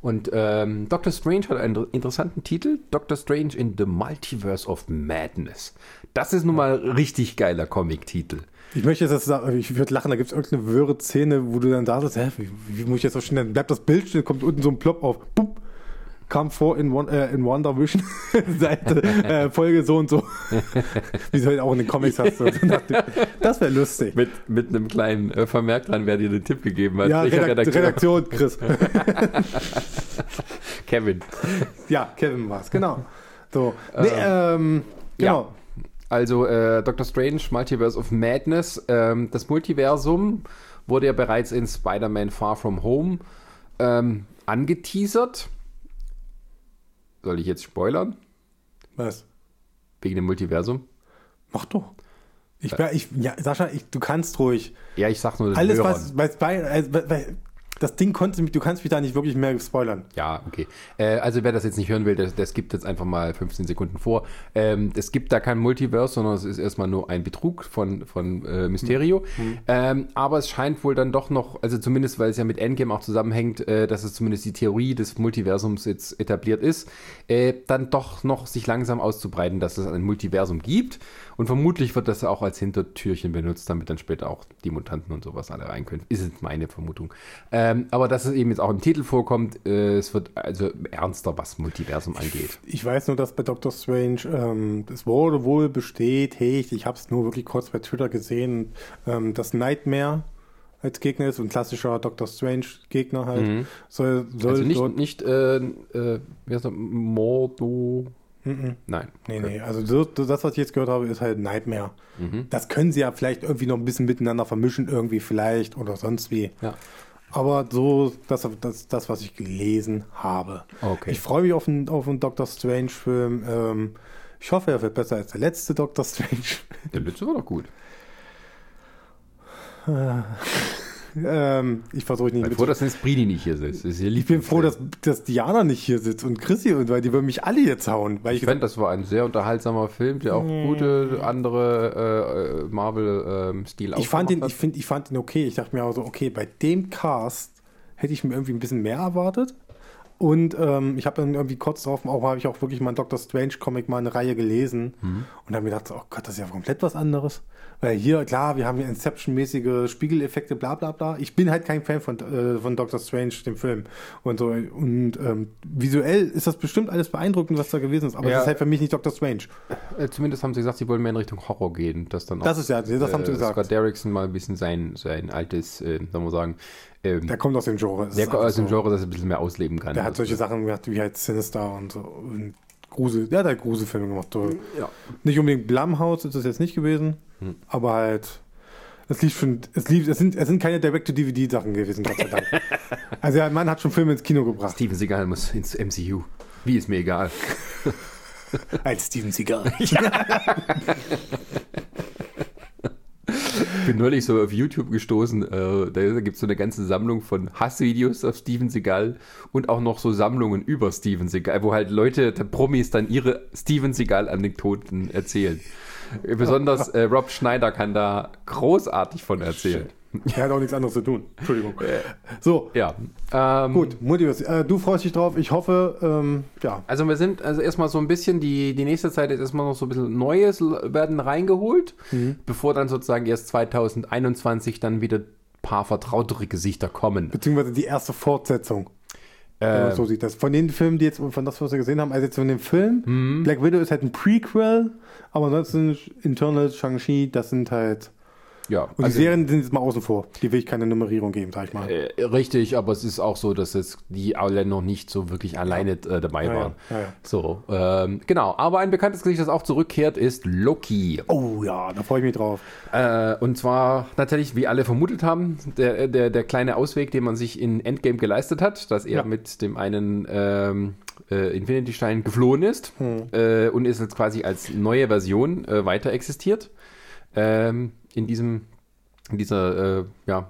Und ähm, Doctor Strange hat einen interessanten Titel: Doctor Strange in the Multiverse of Madness. Das ist nun mal richtig geiler Comic-Titel. Ich möchte jetzt, ich würde lachen, da gibt es irgendeine wirre Szene, wo du dann da sitzt, hä, wie, wie muss ich jetzt so schnell, bleibt das Bild stehen, kommt unten so ein Plop auf, Bup, kam vor in, One, äh, in Wonder Vision, *laughs* Seite, äh, Folge so und so. wie du halt auch in den Comics hast. So. *laughs* Das wäre lustig. Mit, mit einem kleinen äh, Vermerk dran, wer dir den Tipp gegeben hat. Ja, Welcher Redakt Redaktion, Chris. *laughs* Kevin. ja, Kevin war's, genau. So. Nee, ähm, genau. Also äh, Doctor Strange, Multiverse of Madness. Ähm, das Multiversum wurde ja bereits in Spider-Man Far From Home ähm, angeteasert. Soll ich jetzt spoilern? Was? Wegen dem Multiversum? Mach doch. Ich, wär- ich, ja, Sascha, ich, du kannst ruhig. Ja, ich sag nur den Alles, Hörern. was, was bei, also, das Ding konnte mich, du kannst mich da nicht wirklich mehr spoilern. Ja, okay. Äh, also wer das jetzt nicht hören will, der, der skippt jetzt einfach mal 15 Sekunden vor. Ähm, es gibt da kein Multiverse, sondern es ist erstmal nur ein Betrug von, von äh, Mysterio. Ähm, aber es scheint wohl dann doch noch, also zumindest, weil es ja mit Endgame auch zusammenhängt, äh, dass es zumindest die Theorie des Multiversums jetzt etabliert ist, äh, dann doch noch sich langsam auszubreiten, dass es ein Multiversum gibt. Und vermutlich wird das auch als Hintertürchen benutzt, damit dann später auch die Mutanten und sowas alle rein können. Ist meine Vermutung. Ähm, aber dass es eben jetzt auch im Titel vorkommt, äh, es wird also ernster, was Multiversum angeht. Ich weiß nur, dass bei Doctor Strange, ähm, es wurde wohl bestätigt, ich habe es nur wirklich kurz bei Twitter gesehen, ähm, dass Nightmare als Gegner ist, ein klassischer Doctor Strange Gegner halt. Soll, soll Also nicht, dort, nicht äh, äh, wie heißt das, Mordo? Nein. Nee, nee, also so, das, was ich jetzt gehört habe, ist halt Nightmare. Mhm. Das können sie ja vielleicht irgendwie noch ein bisschen miteinander vermischen, irgendwie vielleicht oder sonst wie. Ja. Aber so, das, das, das was ich gelesen habe. Okay. Ich freue mich auf einen, auf einen Doctor Strange-Film. Ähm, ich hoffe, er wird besser als der letzte Doctor *laughs* Strange. Der letzte war doch gut. Ähm, ich versuche nicht Ich bin froh, dass jetzt Bridi nicht hier sitzt. Ich bin froh, dass, dass Diana nicht hier sitzt und Chrissy und weil die würden mich alle jetzt hauen. Weil ich, Ich fand, das war ein sehr unterhaltsamer Film, der auch gute andere äh, Marvel-Stil ich fand ihn, ich finde, ich fand ihn okay. Ich dachte mir auch so, okay, bei dem Cast hätte ich mir irgendwie ein bisschen mehr erwartet. Und ähm, ich habe dann irgendwie kurz drauf, auch habe ich auch wirklich mal einen Doctor Strange Comic mal eine Reihe gelesen Mhm. und dann mir gedacht, oh Gott, das ist ja komplett was anderes. Weil hier, klar, wir haben hier Inception-mäßige Spiegeleffekte, bla bla bla. Ich bin halt kein Fan von, äh, von Doctor Strange, dem Film. Und so. Und ähm, visuell ist das bestimmt alles beeindruckend, was da gewesen ist. Aber Ja. das ist halt für mich nicht Doctor Strange. Äh, zumindest haben sie gesagt, sie wollen mehr in Richtung Horror gehen. Dass dann auch, Das ist ja, das haben sie äh, gesagt. Scott Derrickson mal ein bisschen sein, sein altes, äh, sagen wir sagen, ähm, Der kommt aus dem Genre. Das der einfach aus dem. Genre, das er ein bisschen mehr ausleben kann. Der hat solche Sachen gemacht, wie halt Sinister und so. Und Grusel. Der hat halt Gruselfilme gemacht. So. ja. Nicht unbedingt Blumhouse ist es jetzt nicht gewesen, Hm. aber halt. Es lief schon, es lief, es sind, es sind keine Direct-to-DVD-Sachen gewesen, Gott sei Dank. *laughs* also der Mann hat schon Filme ins Kino gebracht. Steven Seagal muss ins MCU. Wie ist mir egal. Als Steven Seagal. *laughs* *laughs* Ich bin neulich so auf YouTube gestoßen, äh, da gibt es so eine ganze Sammlung von Hassvideos auf Steven Seagal und auch noch so Sammlungen über Steven Seagal, wo halt Leute, der Promis dann ihre Steven Seagal-Anekdoten erzählen. Äh, Besonders äh, Rob Schneider kann da großartig von erzählen. Er hat auch nichts anderes zu tun. Entschuldigung. So, Ja. Ähm, gut, Multiverse. Äh, du freust dich drauf. Ich hoffe, ähm, ja. Also wir sind also erstmal so ein bisschen, die, die nächste Zeit ist erstmal noch so ein bisschen Neues werden reingeholt, bevor dann sozusagen erst 2021 dann wieder ein paar vertrautere Gesichter kommen. Beziehungsweise die erste Fortsetzung. Äh, so sieht das. Von den Filmen, die jetzt, von das, was wir gesehen haben, also jetzt von dem Film, Mhm. Black Widow ist halt ein Prequel, aber ansonsten Internal, Shang-Chi, das sind halt. Ja, Und also, die Serien sind jetzt mal außen vor. Die will ich keine Nummerierung geben, sag ich mal. äh, richtig, aber es ist auch so, dass es die alle noch nicht so wirklich alleine äh, dabei Ja, waren. ja, ja. So, ähm, genau. Aber ein bekanntes Gesicht, das auch zurückkehrt, ist Loki. Oh ja, da freue ich mich drauf. Äh, und zwar natürlich, wie alle vermutet haben, der, der, der kleine Ausweg, den man sich in Endgame geleistet hat, dass er mit dem einen ähm, äh, Infinity-Stein geflohen ist Hm. äh, und ist jetzt quasi als neue Version äh, weiter existiert. Ähm, in diesem, in dieser, äh, ja,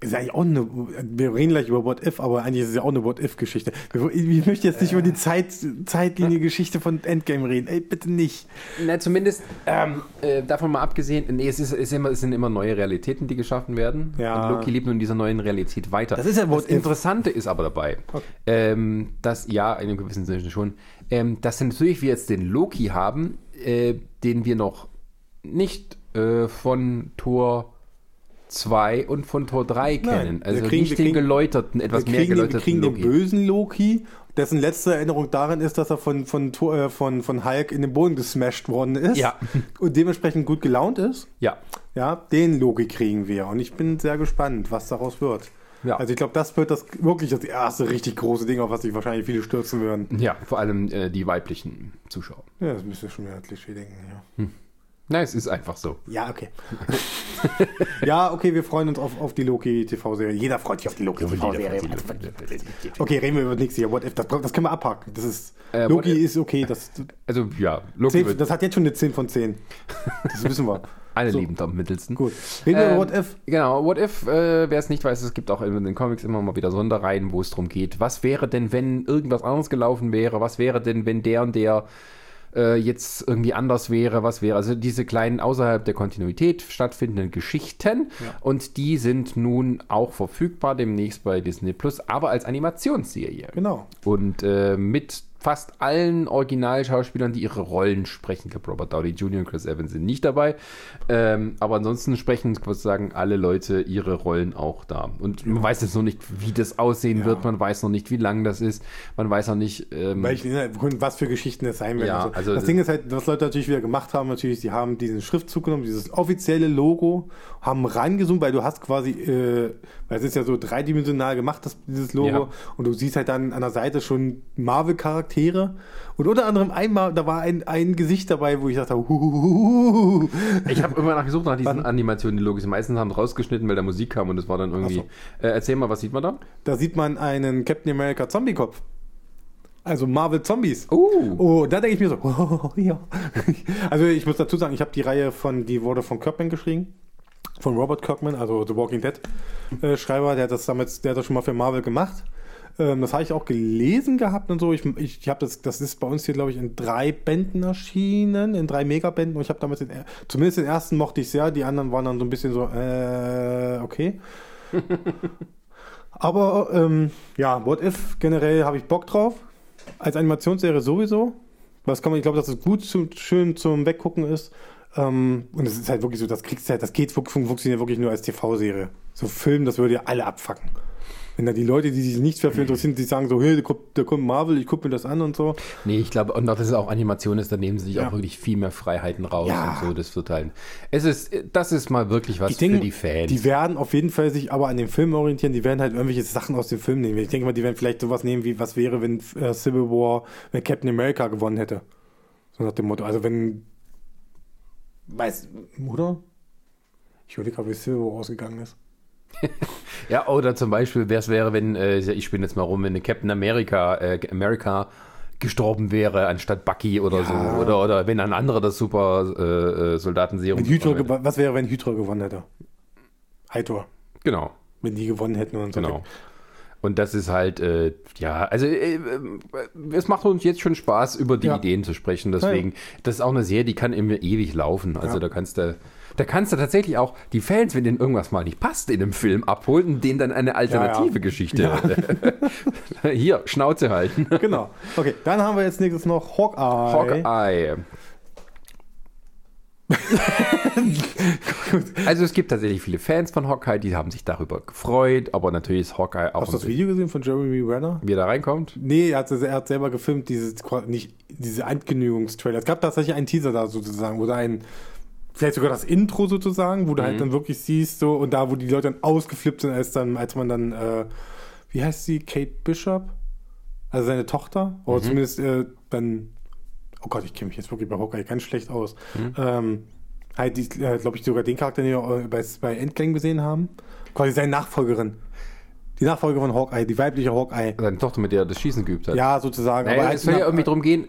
Ist eigentlich auch eine, wir reden gleich über What If, aber eigentlich ist es ja auch eine What If-Geschichte. Ich möchte jetzt nicht über die Zeit, Zeitlinie-Geschichte von Endgame reden. Ey, bitte nicht. Na, zumindest ähm, äh, davon mal abgesehen, nee, es, ist, es, ist immer, es sind immer neue Realitäten, die geschaffen werden. Ja. Und Loki lebt nun in dieser neuen Realität weiter. Das ist ja What das if. Interessante ist aber dabei, Okay. ähm, dass, ja, in einem gewissen Sinne schon, ähm, dass natürlich wir jetzt den Loki haben, äh, den wir noch nicht äh, von Tor 2 und von Tor 3 kennen. Also wir kriegen- nicht wir den kriegen- geläuterten, etwas wir mehr kriegen, wir geläuterten kriegen den Loki. bösen Loki, dessen letzte Erinnerung daran ist, dass er von, von, äh, von, von Hulk in den Boden gesmashed worden ist. Ja. *laughs* Und dementsprechend gut gelaunt ist. Ja, Ja, den Loki kriegen wir. Und ich bin sehr gespannt, was daraus wird. Ja. Also ich glaube, das wird das wirklich das erste richtig große Ding, auf was sich wahrscheinlich viele stürzen würden. ja, vor allem äh, die weiblichen Zuschauer. Ja, das müsste schon wieder Klischee denken, ja. Na, es ist einfach so. Ja, okay. *laughs* ja, okay, wir freuen uns auf, auf die Loki-TV-Serie. Jeder freut sich auf die Loki-TV-Serie. Okay, reden wir über nächste Jahr. What if? Das, das können wir abhaken. Das ist, Äh, Loki if- ist okay. Das, Also ja, Loki 10, wird das hat jetzt schon eine 10 von 10. Das wissen wir. *laughs* alle so. lieben Tom Middleton. Gut. Reden wir Ähm, über What If. Genau, What If, äh, wer es nicht weiß, es gibt auch in den Comics immer mal wieder Sonderreihen, wo es darum geht, was wäre denn, wenn irgendwas anderes gelaufen wäre, was wäre denn, wenn der und der äh, jetzt irgendwie anders wäre, was wäre, also diese kleinen außerhalb der Kontinuität stattfindenden Geschichten und die sind nun auch verfügbar demnächst bei Disney Plus, aber als Animationsserie. Genau. Und äh, mit fast allen Originalschauspielern, die ihre Rollen sprechen. Ich glaube, Robert Downey Jr. und Chris Evans sind nicht dabei. Ähm, aber ansonsten sprechen sozusagen alle Leute ihre Rollen auch da. Und man weiß jetzt noch nicht, wie das aussehen Ja. wird. Man weiß noch nicht, wie lang das ist. Man weiß noch nicht. Ähm, Welche, was für Geschichten es sein werden. Ja, so. also das Ding ist halt, was Leute natürlich wieder gemacht haben, natürlich, sie haben diesen Schriftzug genommen, dieses offizielle Logo, haben reingezoomt, weil du hast quasi, äh, weil es ist ja so dreidimensional gemacht, das, dieses Logo, Ja. und du siehst halt dann an der Seite schon Marvel-Charaktere und unter anderem einmal, da war ein, ein Gesicht dabei, wo ich dachte, huhuhuhu. ich habe immer nachgesucht nach diesen Animationen, die logisch. Die meisten haben rausgeschnitten, weil da Musik kam und das war dann irgendwie. Ach Äh, erzähl mal, was sieht man da? da sieht man einen Captain America Zombie-Kopf. Also Marvel Zombies. Oh. Oh, da denke ich mir so, oh, *laughs* ja. Also ich muss dazu sagen, ich habe die Reihe von, die wurde von Kirkman geschrieben. Von Robert Kirkman, also The Walking Dead äh, Schreiber, der hat das damals, der hat das schon mal für Marvel gemacht. Ähm, das habe ich auch gelesen gehabt und so. Ich, ich, ich habe das, das ist bei uns hier, glaube ich, in drei Bänden erschienen, in drei Megabänden. Und ich habe damals, den, zumindest den ersten mochte ich sehr, die anderen waren dann so ein bisschen so, äh, okay. *laughs* Aber ähm, ja, What If generell habe ich Bock drauf. Als Animationsserie sowieso. Was kann man, ich glaube, dass es gut zum, schön zum Weggucken ist. Ähm, und es ist halt wirklich so, das kriegst du halt, das geht funktioniert wirklich nur als TV-Serie. So Film, das würde ja alle abfacken. Wenn da die Leute, die sich nicht dafür interessieren, die sagen so, hey, da kommt, da kommt Marvel, ich gucke mir das an und so. Nee, ich glaube, und auch, dass es auch Animation ist, da nehmen sie sich Ja. auch wirklich viel mehr Freiheiten raus Ja. und so, das wird halt. Es ist, das ist mal wirklich was Ich denke, für die Fans. die werden auf jeden Fall sich aber an den Film orientieren. Die werden halt irgendwelche Sachen aus dem Film nehmen. Ich denke mal, die werden vielleicht sowas nehmen wie, was wäre, wenn äh, Civil War, wenn Captain America gewonnen hätte. So nach dem Motto. Also wenn, weiß, oder? Ich überlege gerade, wie Civil War ausgegangen ist. *laughs* Ja, oder zum Beispiel, wer es wäre, wenn, äh, ich spinne jetzt mal rum, wenn Captain America, äh, America gestorben wäre anstatt Bucky oder so. Oder, oder wenn ein anderer das super äh, äh, Soldatenserum hätte. was wäre, wenn Hydra gewonnen hätte? Hydra. Genau, Wenn die gewonnen hätten und so. genau. Und das ist halt, äh, ja, also äh, äh, es macht uns jetzt schon Spaß, über die Ja. Ideen zu sprechen. Deswegen, das ist auch eine Serie, die kann immer ewig laufen. Also Ja. da kannst du, da kannst du tatsächlich auch die Fans, wenn denen irgendwas mal nicht passt in einem Film, abholen und denen dann eine alternative Ja, ja. Geschichte *laughs* hier Schnauze halten. *laughs* Genau. Okay, dann haben wir jetzt nächstes noch Hawkeye. Hawkeye. *laughs* also es gibt tatsächlich viele Fans von Hawkeye, die haben sich darüber gefreut, aber natürlich ist Hawkeye auch Hast du das Video gesehen von Jeremy Renner? wie er da reinkommt. Nee, er hat, er hat selber gefilmt, dieses, nicht, diese Ankündigungstrailer. Es gab tatsächlich einen Teaser da sozusagen, wo da ein, vielleicht sogar das Intro sozusagen, wo du Mhm. halt dann wirklich siehst, so, und da, wo die Leute dann ausgeflippt sind, als dann, als man dann, äh, wie heißt sie, Kate Bishop? Also seine Tochter, Mhm. oder zumindest äh, dann, oh Gott, ich kenne mich jetzt wirklich bei Hawkeye ganz schlecht aus. Mhm. Ähm, halt, die, äh, glaube ich, sogar den Charakter, den wir äh, bei, bei Endgame gesehen haben. Quasi seine Nachfolgerin. Die Nachfolgerin von Hawkeye, die weibliche Hawkeye. Seine Tochter, mit der er das Schießen geübt hat. Ja, sozusagen. Naja, halt es soll ja irgendwie darum gehen,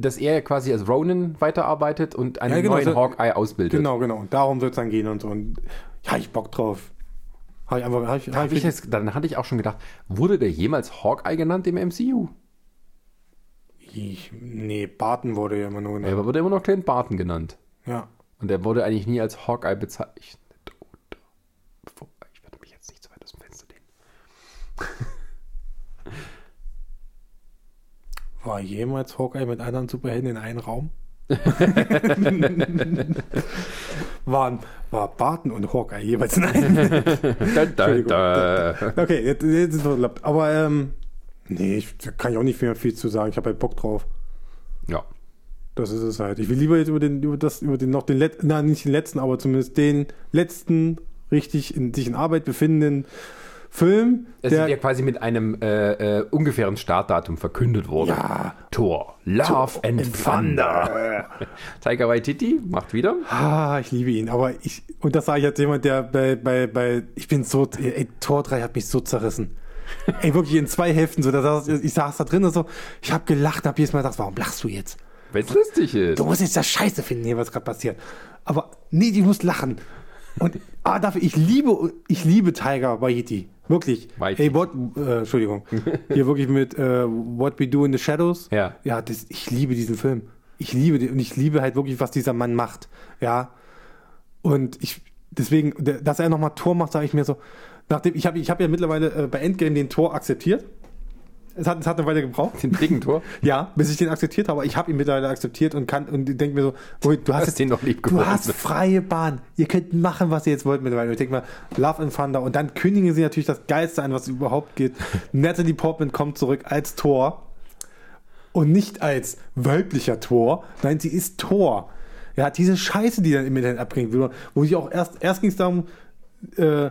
dass er quasi als Ronin weiterarbeitet und einen Ja, genau, neuen so- Hawkeye ausbildet. Genau, genau. Und darum wird es dann gehen und so. Und ja, ich Bock drauf. Habe ich einfach. Hab ich, hab hab ich jetzt, dann hatte ich auch schon gedacht, wurde der jemals Hawkeye genannt im MCU? ich, nee, Barton wurde ja immer nur genannt. Er wurde immer noch Clint Barton genannt. Ja. Und er wurde eigentlich nie als Hawkeye bezeichnet. Bevor, ich werde mich jetzt nicht zu weit aus dem Fenster lehnen. War jemals Hawkeye mit anderen Superhelden in einem Raum? *laughs* Waren, war Barton und Hawkeye jeweils in einem. Da, da, da. Okay, jetzt, jetzt ist es. Aber, ähm, nee, ich, da kann ich auch nicht mehr viel zu sagen. Ich habe halt Bock drauf. Ja. Das ist es halt. Ich will lieber jetzt über den, über das, über den noch den letzten, nein, nicht den letzten, aber zumindest den letzten richtig in sich in Arbeit befindenden Film, Es der ist ja quasi mit einem äh, äh, ungefähren Startdatum verkündet worden. Ja. Tor. Love and, and Thunder. *laughs* Taika Waititi macht wieder. Ah, ich liebe ihn, aber ich, und das sage ich als jemand, der bei, bei, bei, ich bin so, ey, Tor 3 hat mich so zerrissen. ey, wirklich in zwei Hälften, so, saß, ich saß da drin und so, ich habe gelacht, hab jedes Mal gedacht, warum lachst du jetzt? Wenn es lustig ist. Du musst jetzt das Scheiße finden hier, was gerade passiert. Aber nee, die muss lachen. Und ah, dafür, ich liebe, ich liebe Tiger Waititi. Wirklich. Waititi. Ey, what, äh, Entschuldigung. Hier wirklich mit äh, What We Do in the Shadows. Ja. Ja, das, ich liebe diesen Film. Ich liebe den und ich liebe halt wirklich, was dieser Mann macht. Ja. Und ich, deswegen, dass er nochmal Tor macht, sage ich mir so, nachdem, ich habe ich hab ja mittlerweile äh, bei Endgame den Tor akzeptiert. Es hat, es hat eine Weile gebraucht. Den Blickentor. Ja, bis ich den akzeptiert habe. Aber ich habe ihn mittlerweile akzeptiert und kann und denke mir so, oh, du hast, Hast jetzt, den noch lieb du gewonnen. hast freie Bahn. Ihr könnt machen, was ihr jetzt wollt mittlerweile. Ich denke mal, Love and Thunder. Und dann kündigen sie natürlich das Geilste an, was überhaupt geht. *laughs* Natalie Portman kommt zurück als Tor. Und nicht als weiblicher Tor. Nein, sie ist Tor. Ja, diese Scheiße, die dann im Internet abging, wo wo ich auch erst, erst ging es darum, äh,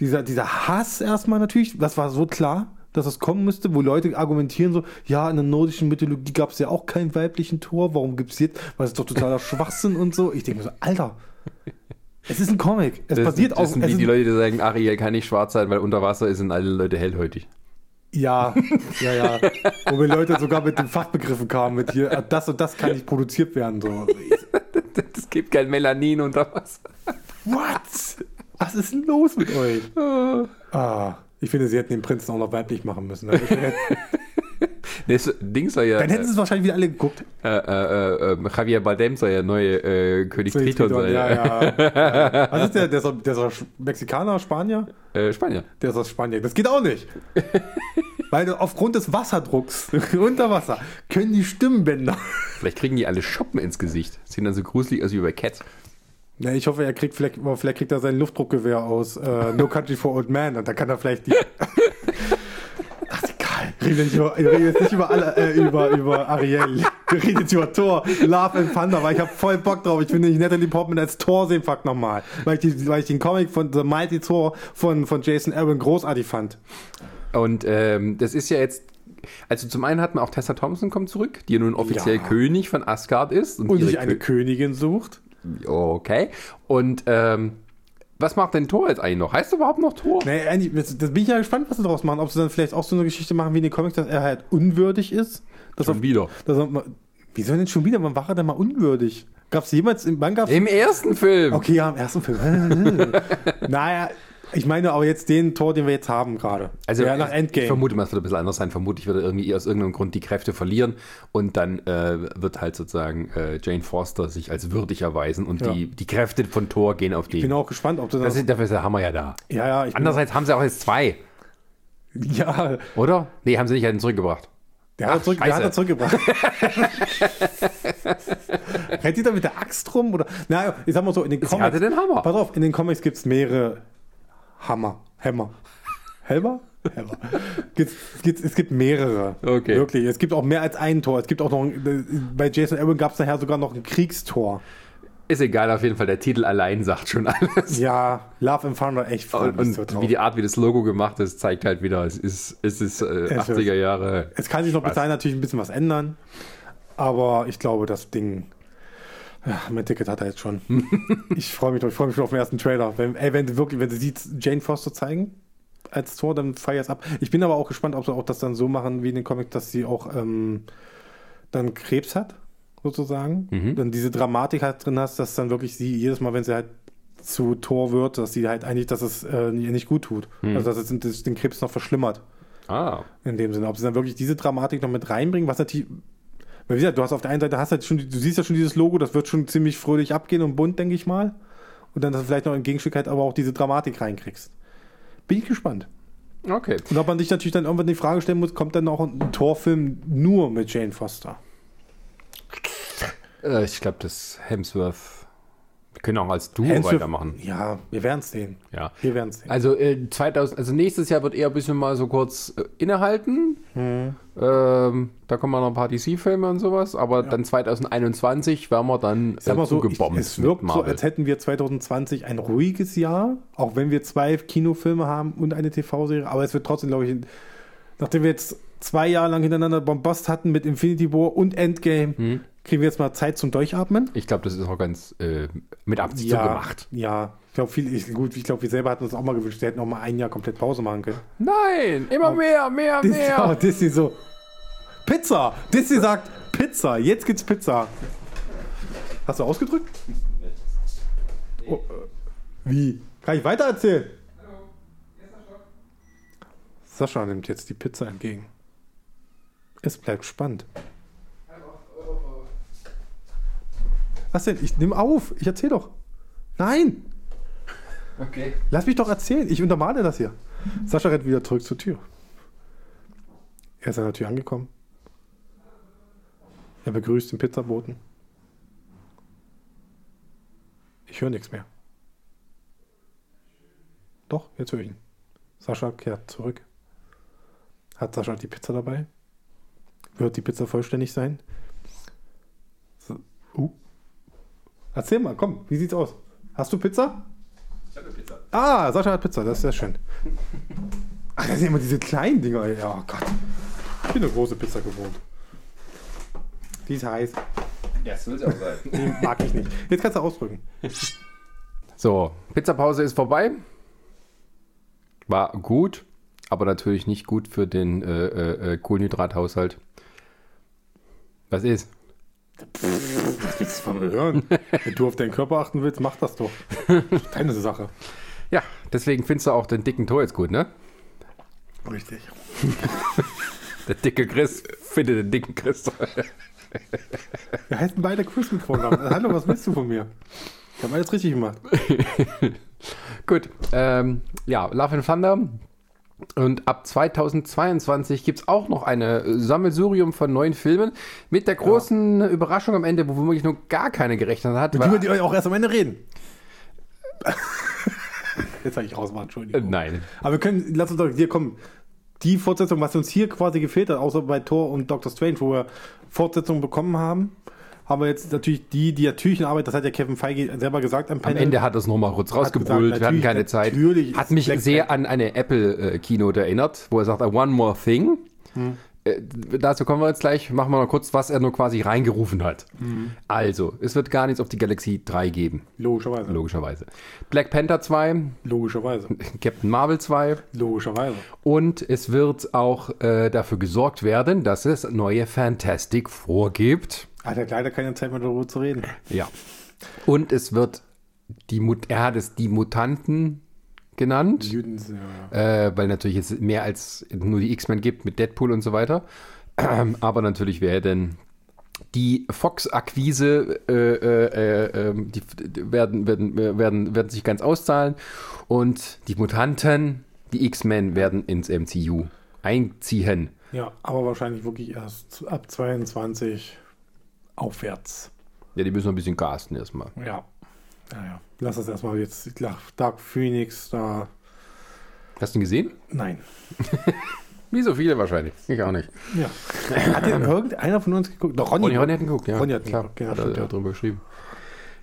dieser, dieser Hass erstmal natürlich, das war so klar, dass es kommen müsste, wo Leute argumentieren so, ja, in der nordischen Mythologie gab es ja auch keinen weiblichen Tor, warum gibt es jetzt, weil es doch totaler *laughs* Schwachsinn und so. Ich denke mir so, Alter, es ist ein Comic, es Das, basiert das auf... sind wie die Leute, die sagen, Ariel kann nicht schwarz sein, weil unter Wasser sind alle Leute hellhäutig. Ja, *laughs* ja, ja. Wo mir Leute sogar mit den Fachbegriffen kamen, mit hier, ah, das und das kann nicht produziert werden. So. *laughs* Es gibt kein Melanin unter Wasser. What? Was ist denn los mit euch? Ah, ich finde, sie hätten den Prinzen auch noch weiblich machen müssen. Also, Das *laughs* Ding soll ja. Dann hätten sie es wahrscheinlich wieder alle geguckt. Äh, äh, äh, Javier Bardem soll ja neue äh, König Triton sein. ja, ja, ja. *laughs* Was ist der? Der ist, der ist Mexikaner, Spanier? Äh, Spanier. Der ist aus Spanien. Das geht auch nicht. *laughs* Weil aufgrund des Wasserdrucks unter Wasser können die Stimmbänder. Vielleicht kriegen die alle Schoppen ins Gesicht. Sehen dann so gruselig aus wie bei Cats. Ja, ich hoffe, er kriegt vielleicht, vielleicht kriegt er sein Luftdruckgewehr aus äh, No Country for Old Man und dann kann er vielleicht die. *laughs* Ach, egal. *laughs* Reden, nicht über, reden jetzt nicht über, alle, äh, über, über Ariel. Wir reden jetzt über Thor, Love and Thunder, weil ich habe voll Bock drauf. Ich finde nicht Natalie Portman als Thor sehen, fuck nochmal. Weil ich, die, weil ich den Comic von The Mighty Thor von, von Jason Aaron großartig fand. Und ähm, das ist ja jetzt. Also zum einen hat man auch Tessa Thompson kommt zurück, die ja nun offiziell Ja. König von Asgard ist. Und ihre sich eine Kö- Königin sucht. Okay. Und ähm, was macht denn Thor jetzt eigentlich noch? Heißt er überhaupt noch Thor? Nee, eigentlich, das, das bin ich ja gespannt, was sie daraus machen. Ob sie dann vielleicht auch so eine Geschichte machen wie in den Comics, dass er halt unwürdig ist. Dass Schon er, wieder. dass er, wieso denn schon wieder? Wann war er denn mal unwürdig? Gab es jemals, im- wann gab's? Im ersten Film. Okay, ja, im ersten Film. *laughs* naja, ich meine aber jetzt den Tor, den wir jetzt haben gerade. Also ja, nach ich Endgame. vermute mal, es wird ein bisschen anders sein. Vermutlich wird er irgendwie aus irgendeinem Grund die Kräfte verlieren und dann äh, wird halt sozusagen äh, Jane Foster sich als würdig erweisen und Ja. die, die Kräfte von Thor gehen auf ich bin die. auch gespannt, ob du Das das. ist, dafür ist der Hammer ja da. ja, ja, ich Andererseits haben sie auch jetzt zwei, ja, oder? Nee, haben sie nicht einen zurückgebracht. der hat, er zurück, der hat er zurückgebracht. *laughs* Rennt die da mit der Axt rum? Oder? Na, ich sag mal so, in den Sie Comics. hatte den Hammer. Pass auf, in den Comics gibt es mehrere Hammer. Hämmer. *laughs* Helmer? Hämmer. Gibt's, gibt's, es gibt mehrere. Okay. Wirklich. Es gibt auch mehr als ein Tor. Es gibt auch noch, ein, bei Jason Aaron gab es nachher sogar noch ein Kriegstor. Ist egal, auf jeden Fall, der Titel allein sagt schon alles. Ja, Love and Thunder, echt voll. Und, und wie die Art, wie das Logo gemacht ist, zeigt halt wieder, es ist, es ist äh, Es ist- 80er Jahre. Es kann sich noch bis dahin natürlich ein bisschen was ändern. Aber ich glaube, das Ding. Ja, mein Ticket hat er jetzt schon. *laughs* ich freue mich, ich freue mich schon auf den ersten Trailer. Wenn, ey, wenn sie wirklich, wenn sie sieht, Jane Foster zeigen als Tor, dann feier es ab. Ich bin aber auch gespannt, ob sie auch das dann so machen wie in den Comics, dass sie auch ähm, dann Krebs hat, sozusagen. Dann diese Dramatik halt drin hast, dass dann wirklich sie jedes Mal, wenn sie halt zu Tor wird, dass sie halt eigentlich, dass es äh, ihr nicht gut tut. Also dass es den Krebs noch verschlimmert. Ah, In dem Sinne, ob sie dann wirklich diese Dramatik noch mit reinbringen, was natürlich. Weil wie gesagt, du hast auf der einen Seite hast halt schon, du siehst ja schon dieses Logo, das wird schon ziemlich fröhlich abgehen und bunt, denke ich mal. Und dann dass du vielleicht noch im Gegenstück halt aber auch diese Dramatik reinkriegst. Bin ich gespannt. okay. Und ob man sich natürlich dann irgendwann die Frage stellen muss, kommt dann auch ein Torfilm nur mit Jane Foster? Äh, ich glaube, das Hemsworth. Wir können auch als Duo Hemsworth- weitermachen. Ja, wir werden es sehen. Ja. Wir werden es sehen. Also äh, 2000, also nächstes Jahr wird eher ein bisschen mal so kurz äh, innehalten. Hm. Ähm, da kommen noch ein paar DC-Filme und sowas, aber dann 2021 werden wir dann Sag äh, mal so, ich, es wirkt so, als hätten wir 2020 ein ruhiges Jahr, auch wenn wir zwei Kinofilme haben und eine TV-Serie, aber es wird trotzdem, glaube ich, nachdem wir jetzt zwei Jahre lang hintereinander Bombast hatten mit Infinity War und Endgame, Hm. Kriegen wir jetzt mal Zeit zum Durchatmen. Ich glaube, das ist auch ganz äh, mit Absicht so gemacht. ja. Ich glaube, viel, ich, gut, ich glaube, wir selber hatten uns auch mal gewünscht, wir hätten auch mal ein Jahr komplett Pause machen können. Nein, immer mehr, mehr, Disney, oh, mehr. Disney so, Pizza! Disney sagt Pizza, jetzt gibt's Pizza. Hast du ausgedrückt? Oh, äh, wie? Kann ich weiter erzählen? Sascha nimmt jetzt die Pizza entgegen. Es bleibt spannend. Was denn? Ich nehme auf. Ich erzähle doch. Nein! Okay. Lass mich doch erzählen. Ich untermale das hier. Sascha rennt wieder zurück zur Tür. Er ist an der Tür angekommen. Er begrüßt den Pizzaboten. Ich höre nichts mehr. Doch, jetzt höre ich ihn. Sascha kehrt zurück. Hat Sascha die Pizza dabei? Wird die Pizza vollständig sein? So, uh. Erzähl mal, komm, wie sieht's aus? Hast du Pizza? Ich habe Pizza. Ah, Sascha hat Pizza, das ist sehr schön. Ach, das sind immer diese kleinen Dinger. ey. Ja, oh Gott. Ich bin eine große Pizza gewohnt. Die ist heiß. Ja, das soll es auch sein. *laughs* Die mag ich nicht. Jetzt kannst du ausdrücken. So, Pizzapause ist vorbei. War gut, aber natürlich nicht gut für den äh, äh, äh, Kohlenhydrathaushalt. Was ist? Was willst du von mir hören? Wenn du auf deinen Körper achten willst, mach das doch. Deine Sache. Ja, deswegen findest du auch den dicken Tor jetzt gut, ne? Richtig. *laughs* Der dicke Chris findet den dicken Chris. *laughs* Wir heißen beide Chris mit Vornamen. Hallo, was willst du von mir? Ich habe alles richtig gemacht. *laughs* Gut, ähm, ja, Love and Thunder. Und ab 2022 gibt es auch noch eine Sammelsurium von neuen Filmen mit der großen Überraschung am Ende, wo womöglich nur gar keine gerechnet hat. Über die wir auch erst am Ende reden. *laughs* Jetzt habe ich rausgemacht, Äh, Entschuldigung. Nein. Aber wir können, lass uns doch hier kommen. Die Fortsetzung, was uns hier quasi gefehlt hat, außer bei Thor und Doctor Strange, wo wir Fortsetzungen bekommen haben, haben wir jetzt natürlich die, die natürlichen Arbeit, das hat ja Kevin Feige selber gesagt am Am Panel. Ende hat es nochmal kurz rausgebrüllt, wir hatten natürlich- keine Zeit. natürlich Hat mich Black sehr an eine Apple-Keynote erinnert, wo er sagt, One More Thing. Hm. Äh, dazu kommen wir jetzt gleich. Machen wir mal kurz, was er nur quasi reingerufen hat. Hm. Also, es wird gar nichts auf die Galaxy 3 geben, Logischerweise. logischerweise. Black Panther 2, Logischerweise. *laughs* Captain Marvel 2 Logischerweise. und es wird auch äh, dafür gesorgt werden, dass es neue Fantastic vorgibt. Hat er leider keine Zeit mehr darüber zu reden. Ja. Und es wird die Mut er hat es die Mutanten genannt. Judens, ja. äh, weil natürlich es mehr als nur die X-Men gibt mit Deadpool und so weiter. Ähm, *clears throat* aber natürlich werden die Fox-Akquise äh, äh, äh, ähm, die, werden, werden, werden, werden sich ganz auszahlen und die Mutanten, die X-Men werden ins MCU einziehen. ja, aber wahrscheinlich wirklich erst ab 22 aufwärts. Ja, die müssen ein bisschen casten erstmal. Ja. Ja, ja. Lass das erstmal jetzt. Dark Phoenix, da. Hast du ihn gesehen? Nein. *laughs* Wie so viele wahrscheinlich. Ich auch nicht. Ja. Hat denn irgendeiner von uns geguckt? Doch, Ronny. Ronny, Ronny hat ihn geguckt, ja. Ronny hat ihn klar. geguckt, ja, hat stimmt, ja. hat drüber geschrieben.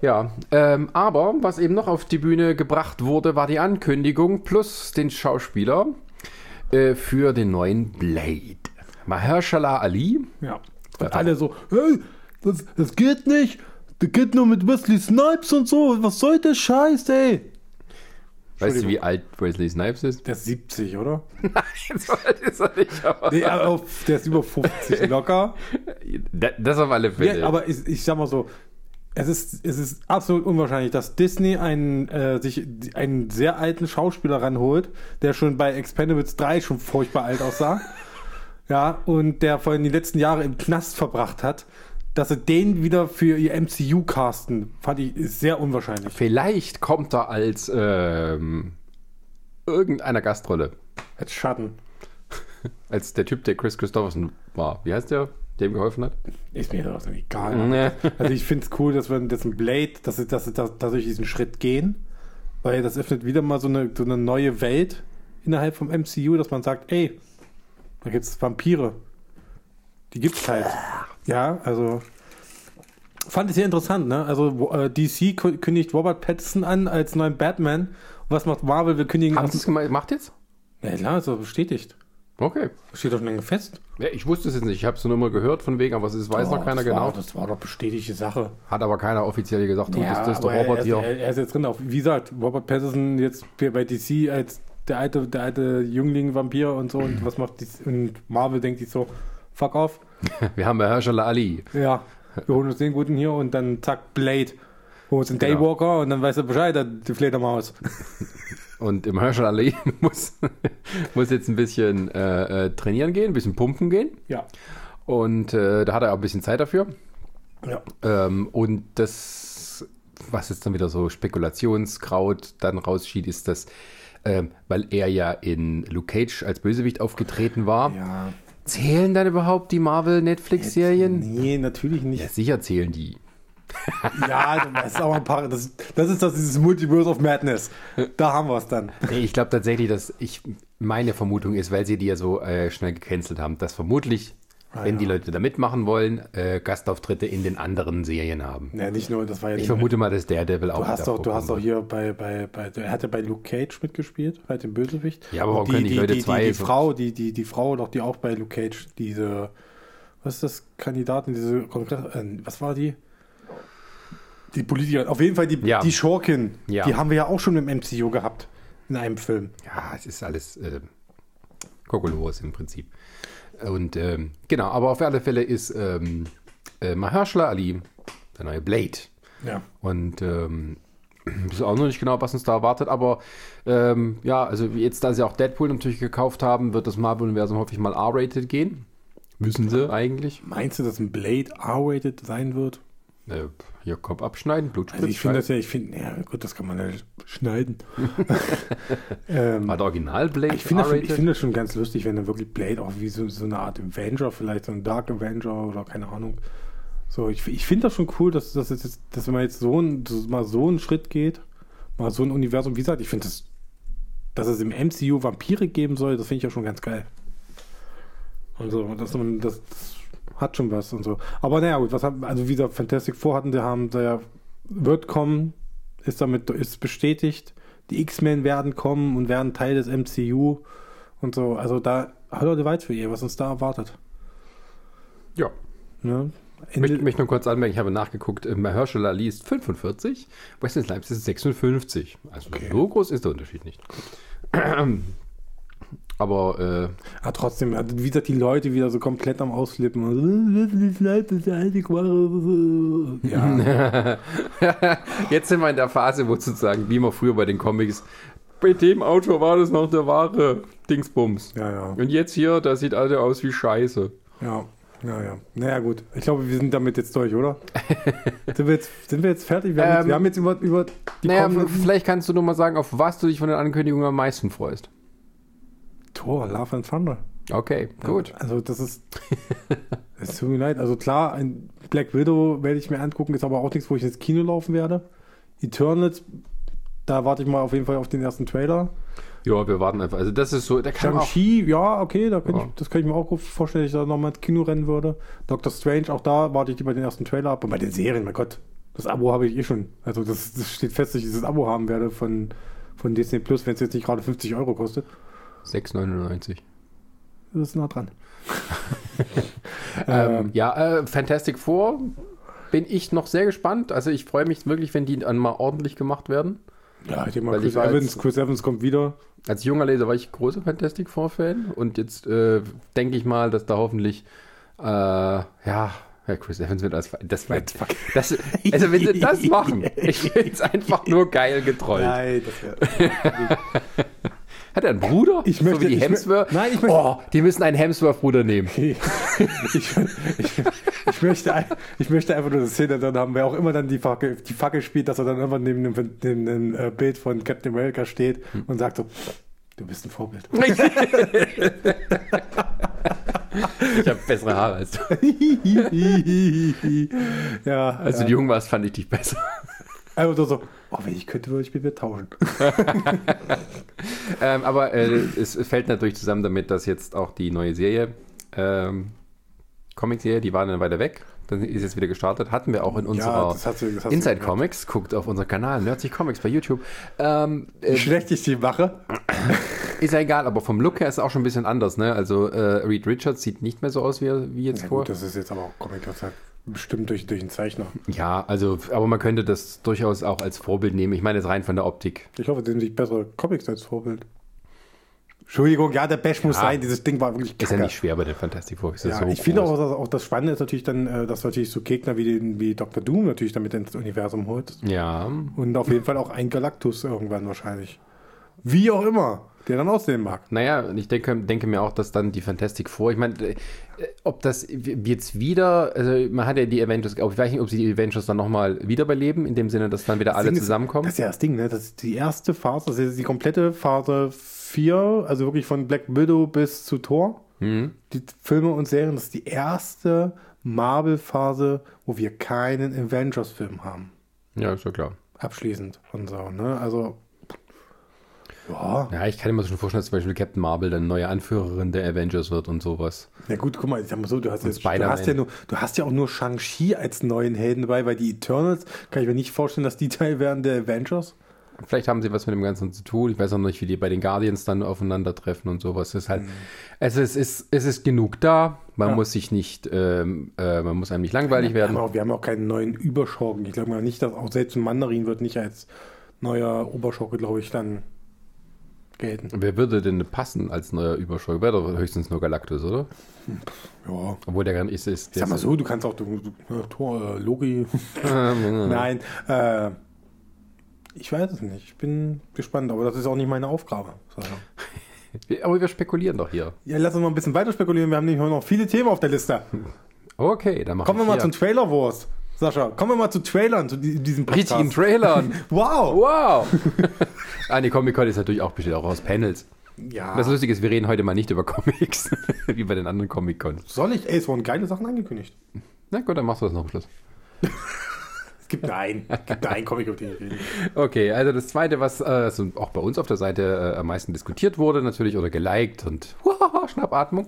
Ja, ähm, aber was eben noch auf die Bühne gebracht wurde, war die Ankündigung plus den Schauspieler äh, für den neuen Blade. Mahershala Ali. Ja. Und alle so, hey, das, das geht nicht. Das geht nur mit Wesley Snipes und so. Was soll der Scheiß, ey? Weißt du, wie alt Wesley Snipes ist? Der ist 70, oder? *laughs* Nein, so alt ist er nicht. Aber Nee, aber der ist über 50 locker. *laughs* Da- das auf alle Fälle. Ja, aber ich, ich sag mal so, es ist, es ist absolut unwahrscheinlich, dass Disney einen, äh, sich einen sehr alten Schauspieler ranholt, der schon bei Expendables 3 schon furchtbar alt aussah. *laughs* ja, und der vor allem die letzten Jahre im Knast verbracht hat, dass sie den wieder für ihr MCU casten, fand ich sehr unwahrscheinlich. Vielleicht kommt er als ähm, irgendeiner Gastrolle. Als Schatten. *laughs* Als der Typ, der Chris Christopherson war. Wie heißt der, der ihm geholfen hat? Ist mir das egal. Nee. Also ich finde es cool, dass wir das ein Blade, dass sie, dass sie dass, dass sie diesen Schritt gehen, weil das öffnet wieder mal so eine, so eine neue Welt innerhalb vom MCU, dass man sagt, ey, da gibt es Vampire. Die gibt's halt. Ja, also fand ich sehr interessant, ne? Also äh, DC kü- kündigt Robert Pattinson an als neuen Batman. Und was macht Marvel? Wir kündigen Haben sie es gemacht jetzt? Ja klar, ist doch bestätigt. Okay. Steht doch lange fest. Ja, ich wusste es jetzt nicht. Ich habe es nur mal gehört von wegen, aber es ist, weiß Oh, noch keiner genau. War, das war doch bestätigte Sache. Hat aber keiner offiziell gesagt, du, das, das ist aber Robert er, hier. Er, er ist jetzt drin. Auf, wie gesagt, Robert Pattinson jetzt bei DC als der alte, der alte Jüngling Vampir und so. Und was macht DC, und Marvel denkt sich so, fuck off. *laughs* Wir haben Herrscher Ali. Ja, wir holen uns den Guten hier und dann zack, Blade. Holen uns einen Genau. Daywalker und dann weiß er Bescheid, die Fledermaus. *laughs* Und im Herrscher Ali *laughs* muss, muss jetzt ein bisschen äh, äh, trainieren gehen, ein bisschen pumpen gehen. Ja. Und äh, da hat er auch ein bisschen Zeit dafür. Ja. Ähm, und das, was jetzt dann wieder so Spekulationskraut dann rausschied, ist, dass, ähm, weil er ja in Luke Cage als Bösewicht aufgetreten war, Ja. Zählen dann überhaupt die Marvel-Netflix-Serien? Nee, natürlich nicht. Ja, sicher zählen die. Ja, das ist aber ein paar. Das, das ist das dieses Multiverse of Madness. Da haben wir es dann. Nee, ich glaube tatsächlich, dass ich, meine Vermutung ist, weil sie die ja so äh, schnell gecancelt haben, dass vermutlich, Ah, wenn ja. die Leute da mitmachen wollen, äh, Gastauftritte in den anderen Serien haben. Ja, nicht nur, das war ja Ich die- vermute mal, dass Daredevil auch Du hast doch, du hast doch hier bei, bei, bei, er hat ja bei Luke Cage mitgespielt, bei dem Bösewicht. Ja, aber warum können die Leute die, zwei Die, die Frau, die, die, die Frau, doch die auch bei Luke Cage, diese, was ist das, Kandidatin, diese Kongress, äh, was war die? Die Politikerin, auf jeden Fall die, Ja. die Schurkin, Ja. die haben wir ja auch schon im MCU gehabt, in einem Film. Ja, es ist alles äh, Kokolores im Prinzip. Und ähm, genau, aber auf alle Fälle ist ähm, äh, Mahershala Ali der neue Blade. Ja. Und ähm, wissen auch noch nicht genau, was uns da erwartet, aber ähm, ja, also jetzt, da sie auch Deadpool natürlich gekauft haben, wird das Marvel-Universum hoffe ich mal R-rated gehen. Müssen sie eigentlich. Meinst du, dass ein Blade R-rated sein wird? Äh, hier Kopf abschneiden, Blut Also ich finde das ja, ich finde, ja gut, das kann man ja schneiden. *laughs* ähm, War der Original Blade ich finde das, schon- ich finde das schon ganz lustig, wenn dann wirklich Blade auch wie so, so eine Art Avenger, vielleicht so ein Dark Avenger oder keine Ahnung. So, ich, ich finde das schon cool, dass, dass, jetzt, dass man jetzt so ein, mal so einen Schritt geht, mal so ein Universum. Wie gesagt, ich finde das, dass es im MCU Vampire geben soll, das finde ich ja schon ganz geil. Und so, dass man, das, das hat schon was und so. Aber naja, gut, was haben, also wie gesagt, Fantastic Four hatten, die haben, der wird kommen, ist damit, ist bestätigt. Die X-Men werden kommen und werden Teil des MCU und so. Also da, hallo die weit für ihr, was uns da erwartet. Ja. Ne? Ich möchte mich nur kurz anmerken, ich habe nachgeguckt, äh, Herschel Ali ist 45, Wesley Snipes ist 56. Also Okay. so groß ist der Unterschied nicht. *clears throat* Aber äh, ah, trotzdem, also wie gesagt, die Leute wieder so komplett am Ausflippen. Wahre- Ja, *laughs* jetzt sind wir in der Phase, wo sozusagen, wie immer früher bei den Comics, bei dem Autor war das noch der wahre Dingsbums. ja, ja. Und jetzt hier, da sieht alle aus wie Scheiße. Ja, ja, ja. Naja, gut. Ich glaube, wir sind damit jetzt durch, oder? *laughs* sind, wir jetzt, sind wir jetzt fertig? Wir haben, jetzt, Ähm, wir haben jetzt über, über die Naja, vielleicht kannst du nur mal sagen, auf was du dich von den Ankündigungen am meisten freust. Tor, Love and Thunder. Okay, gut. Also das ist. *laughs* Es tut mir leid. Also klar, ein Black Widow werde ich mir angucken, ist aber auch nichts, wo ich ins Kino laufen werde. Eternals, da warte ich mal auf jeden Fall auf den ersten Trailer. Ja, wir warten einfach. Also das ist so, da kann auch, Shang-Chi, ja, okay, da Ja. ich, das kann ich mir auch gut vorstellen, dass ich da nochmal ins Kino rennen würde. Doctor Strange, auch da warte ich lieber den ersten Trailer ab. Und bei den Serien, mein Gott, das Abo habe ich eh schon. Also das, das steht fest, dass ich dieses Abo haben werde von, von Disney Plus, wenn es jetzt nicht gerade 50 Euro kostet. 6,99. Das ist nah dran. *laughs* Ähm, ja, äh, Fantastic Four bin ich noch sehr gespannt. Also ich freue mich wirklich, wenn die dann mal ordentlich gemacht werden. Ja, ich denke mal, Weil Chris ich war Evans, jetzt- Chris Evans kommt wieder. Als junger Leser war ich großer Fantastic Four-Fan und jetzt äh, denke ich mal, dass da hoffentlich äh, ja, ja, Chris Evans wird als das, wird, das also wenn sie das machen, ich finde es *laughs* einfach nur geil getrollt. Nein, das wäre. *laughs* Hat er einen Bruder? Ich möchte- so wie die Hemsworth? Nein, ich möchte- Oh, die müssen einen Hemsworth-Bruder nehmen. *laughs* ich, ich, ich, möchte, ich möchte einfach nur eine Szene dann haben, wer auch immer dann die Fackel, die Fackel spielt, dass er dann einfach neben dem, neben dem äh, Bild von Captain America steht und sagt so, du bist ein Vorbild. *laughs* Ich habe bessere Haare als du. *laughs* ja, Als ja. du jung warst, fand ich dich besser. einfach nur so, oh, wenn ich könnte, würde ich mit mir tauschen. *laughs* Ähm, aber äh, es, fällt natürlich zusammen damit, dass jetzt auch die neue Serie, ähm, Comic-Serie, die war dann weiter weg. Dann ist jetzt wieder gestartet. Hatten wir auch in unserer hast du- Inside. Comics. Guckt auf unseren Kanal, Nerdsy Comics bei YouTube. Ähm, äh, Wie schlecht ich die mache. *laughs* ist ja egal, aber vom Look her ist es auch schon ein bisschen anders. Ne? Also äh, Reed Richards sieht nicht mehr so aus wie, wie jetzt Ja, vor. gut, das ist jetzt aber auch Comic, das bestimmt durch, durch einen Zeichner. Ja, also, aber man könnte das durchaus auch als Vorbild nehmen. Ich meine jetzt rein von der Optik. Ich hoffe, dem sich bessere Comics als Vorbild. Entschuldigung, ja, der Bash muss Ja. sein. Dieses Ding war wirklich Ist ja kacke. nicht schwer bei den Fantastic Four. Ist ja so ich finde auch, dass auch das Spannende ist natürlich dann, äh, dass natürlich so Gegner wie, den, wie Dr. Doom natürlich damit ins Universum holt. Ja, Und auf jeden Fall auch ein Galactus irgendwann wahrscheinlich. Wie auch immer, der dann aussehen mag. Naja, und ich denke, denke mir auch, dass dann die Fantastic Four, ich meine, ob das jetzt wieder, also man hat ja die Avengers, ich weiß nicht, ob sie die Avengers dann nochmal wiederbeleben, in dem Sinne, dass dann wieder alle Ding ist- zusammenkommen. Das ist ja das Ding, ne? Das ist die erste Phase, das ist die komplette Phase 4, also wirklich von Black Widow bis zu Thor. Mhm. Die Filme und Serien, das ist die erste Marvel-Phase, wo wir keinen Avengers-Film haben. Ja, ist ja klar. Abschließend und so, ne? Also, ja. Ja, ich kann mir schon vorstellen, dass zum Beispiel Captain Marvel dann neue Anführerin der Avengers wird und sowas. Ja gut, guck mal, ich sag mal so, du hast, jetzt, du hast ja nur, du hast ja auch nur Shang-Chi als neuen Helden dabei, weil die Eternals, kann ich mir nicht vorstellen, dass die *laughs* Teil werden der Avengers. Vielleicht haben sie was mit dem Ganzen zu tun. Ich weiß auch nicht, wie die bei den Guardians dann aufeinandertreffen und sowas. Es ist halt, es, ist, es, ist, es ist genug da. Man Mhm. Ja. muss sich nicht, ähm, äh, man muss einem nicht langweilig Wir werden. haben, auch, wir haben auch keinen neuen Überschurken. Ich glaube mal nicht, dass auch selbst ein Mandarin wird nicht als neuer Oberschurke, glaube ich, dann gelten. Wer würde denn passen als neuer Überschurke? Wäre doch höchstens nur Galactus, oder? Ja. Obwohl der gar nicht ist. ist sag mal so, du kannst auch du, du, Tor, äh, Logi. *laughs* Nein, äh, Ich weiß es nicht. Ich bin gespannt, aber das ist auch nicht meine Aufgabe. *laughs* Aber wir spekulieren doch hier. Ja, lass uns mal ein bisschen weiter spekulieren. Wir haben nämlich noch viele Themen auf der Liste. Okay, dann machen Kommen wir mal zum Trailer Wars. Sascha, kommen wir mal zu Trailern, zu die- diesem Podcast. richtigen Trailern. *laughs* Wow! Wow! *laughs* ah, die Comic-Con ist natürlich auch besteht auch aus Panels. Ja. Das Lustige ist, wir reden heute mal nicht über Comics, *laughs* wie bei den anderen Comic-Cons. Soll ich? Ey, es wurden geile Sachen angekündigt. Na gut, dann machst du das noch am Schluss. Es gibt einen. Es gibt einen Comic, auf den ich rede. Okay, also das Zweite, was äh, so auch bei uns auf der Seite äh, am meisten diskutiert wurde, natürlich, oder geliked und Schnappatmung.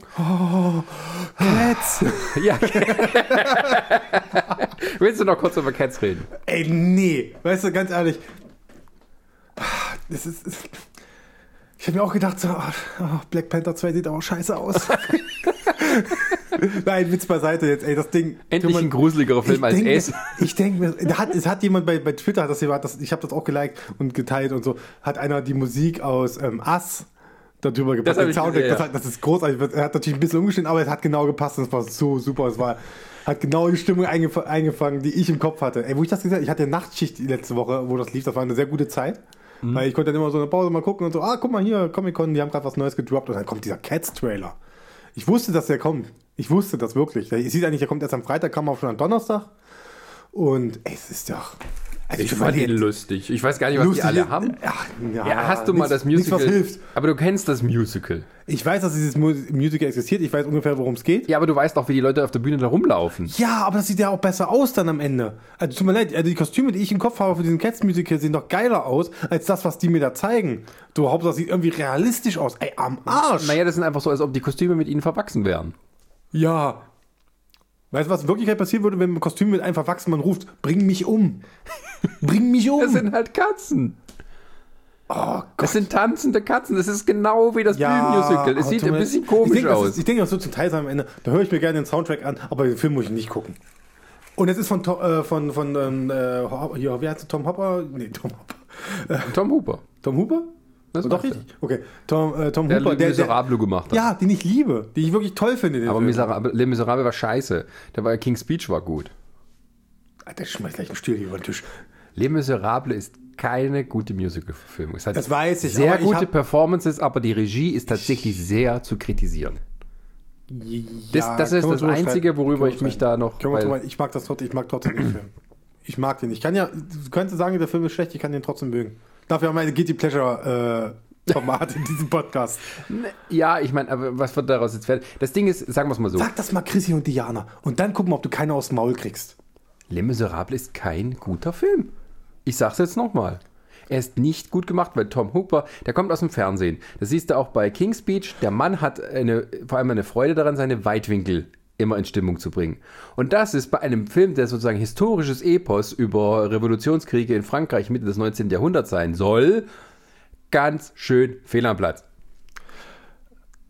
Cats! *laughs* Ja. Willst du noch kurz über Cats reden? Ey, nee. Weißt du, ganz ehrlich. Das ist. Ich habe mir auch gedacht, so, oh, Black Panther 2 sieht auch scheiße aus. *laughs* Nein, Witz beiseite jetzt, ey, das Ding. Endlich mal, ein gruseligerer Film als denk, Ace. Ich denke mir, hat, es hat jemand bei, bei Twitter, hat das, ich habe das auch geliked und geteilt und so, hat einer die Musik aus ähm, Ass darüber gepackt. Das Soundtrack, das, ja. hat, das ist großartig. Er hat natürlich ein bisschen umgeschnitten, aber es hat genau gepasst und es war so super. Es war, hat genau die Stimmung eingef eingefangen, die ich im Kopf hatte. Ey, wo ich das gesagt habe, ich hatte Nachtschicht die letzte Woche, wo das lief, das war eine sehr gute Zeit. Mhm. Weil ich konnte dann immer so eine Pause mal gucken und so, ah, guck mal hier, Comic-Con, die haben gerade was Neues gedroppt und dann kommt dieser Cats-Trailer. Ich wusste, dass der kommt. Ich wusste das wirklich. Ich sehe eigentlich, der kommt erst am Freitag, kam auch schon am Donnerstag. Und ey, es ist doch. Also Ich fand ihn lustig. Ich weiß gar nicht, was lustig die alle haben. Ach, ja, Ja, hast du mal nichts- das Musical? Nichts, was hilft. Aber du kennst das Musical. Ich weiß, dass dieses Mu- Musical existiert. Ich weiß ungefähr, worum es geht. Ja, aber du weißt auch, wie die Leute auf der Bühne da rumlaufen. Ja, aber das sieht ja auch besser aus dann am Ende. Also tut mir leid, also die Kostüme, die ich im Kopf habe für diesen Cats-Musical, sehen doch geiler aus, als das, was die mir da zeigen. Du, Hauptsache, das sieht irgendwie realistisch aus. Ey, am Arsch. Naja, das sind einfach so, als ob die Kostüme mit ihnen verwachsen wären. Ja. Weißt du, was in Wirklichkeit passieren würde, wenn ein Kostüm mit einem verwachsenen ruft, bring mich um. *laughs* bring mich um. Das sind halt Katzen. oh Gott. Das sind tanzende Katzen. Das ist genau wie das Bühnenmusical. Es aber sieht ein bisschen ich komisch denke, das aus. Ist, ich denke, das wird zum Teil sein am Ende. Da höre ich mir gerne den Soundtrack an, aber den Film muss ich nicht gucken. Und es ist von, äh, von, von ähm, äh, hier, wie heißt es, Tom Hopper? Nee, Tom Hopper. Tom Hooper. Tom Hooper? Das Doch macht er. richtig? Okay. Tom, äh, Tom Der Hooper, Le Miserable gemacht hat. Ja, den ich liebe, den ich wirklich toll finde. Aber Film. Miserable, Le Miserable war scheiße. Der war King's Speech war gut. Alter, schmeiß gleich einen Stuhl hier über den Tisch. Le Miserable ist keine gute Musical-Verfilmung. Es hat Das weiß ich, sehr ich gute hab- Performances, aber die Regie ist tatsächlich sehr zu kritisieren. Das, Ja, das ist können wir das Einzige, worüber ich mich da noch. Weil- ich mag das trotzdem, ich mag trotzdem den Film. Ich mag den. Ich kann ja, du könntest sagen, der Film ist schlecht, ich kann den trotzdem mögen. Dafür haben wir eine Guilty Pleasure äh, Format in diesem Podcast. Ja, ich meine, aber was wird daraus jetzt werden? Das Ding ist, sagen wir es mal so: Sag das mal Chrissy und Diana und dann gucken wir, ob du keine aufs Maul kriegst. Le Miserable ist kein guter Film. Ich sag's jetzt nochmal. Er ist nicht gut gemacht, weil Tom Hooper, der kommt aus dem Fernsehen. Das siehst du auch bei King's Speech. Der Mann hat eine, vor allem eine Freude daran, seine Weitwinkel immer in Stimmung zu bringen. Und das ist bei einem Film, der sozusagen historisches Epos über Revolutionskriege in Frankreich Mitte des 19. Jahrhunderts sein soll, ganz schön fehl am Platz.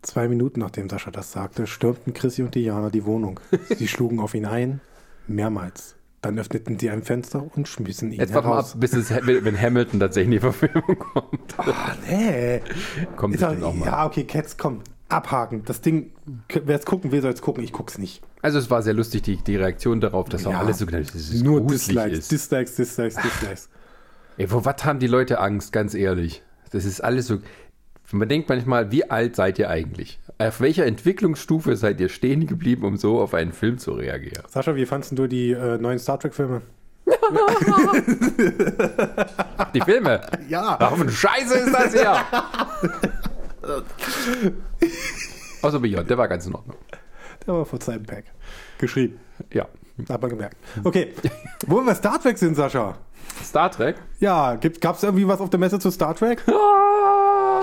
Zwei Minuten nachdem Sascha das sagte, stürmten Chrissy und Diana die Wohnung. Sie schlugen auf ihn ein, mehrmals. Dann öffneten sie ein Fenster und schmissen ihn Jetzt warte mal ab, heraus. bis es, wenn Hamilton tatsächlich in die Verfilmung kommt. Ah, nee. Kommt auch, auch mal. ja, okay, Cats, komm. Abhaken. Das Ding, wer es gucken will, soll es gucken. Ich guck's nicht. Also es war sehr lustig, die, die Reaktion darauf, dass auch Ja, alles so dass es Nur Dislikes, ist. Dislikes, Dislikes, Dislikes. Ey, vor was haben die Leute Angst, ganz ehrlich? Das ist alles so. Man denkt manchmal, wie alt seid ihr eigentlich? Auf welcher Entwicklungsstufe seid ihr stehen geblieben, um so auf einen Film zu reagieren? Sascha, wie fandest du die äh, neuen Star Trek-Filme? *laughs* Die Filme! Ja. Eine Scheiße ist das hier! *laughs* Außer Beyond, der war ganz in Ordnung. Der war vor seinem Pack. Geschrieben. Ja. Hat man gemerkt. Okay. Wo wir bei Star Trek sind, Sascha. Star Trek? Ja, gab es irgendwie was auf der Messe zu Star Trek? Ich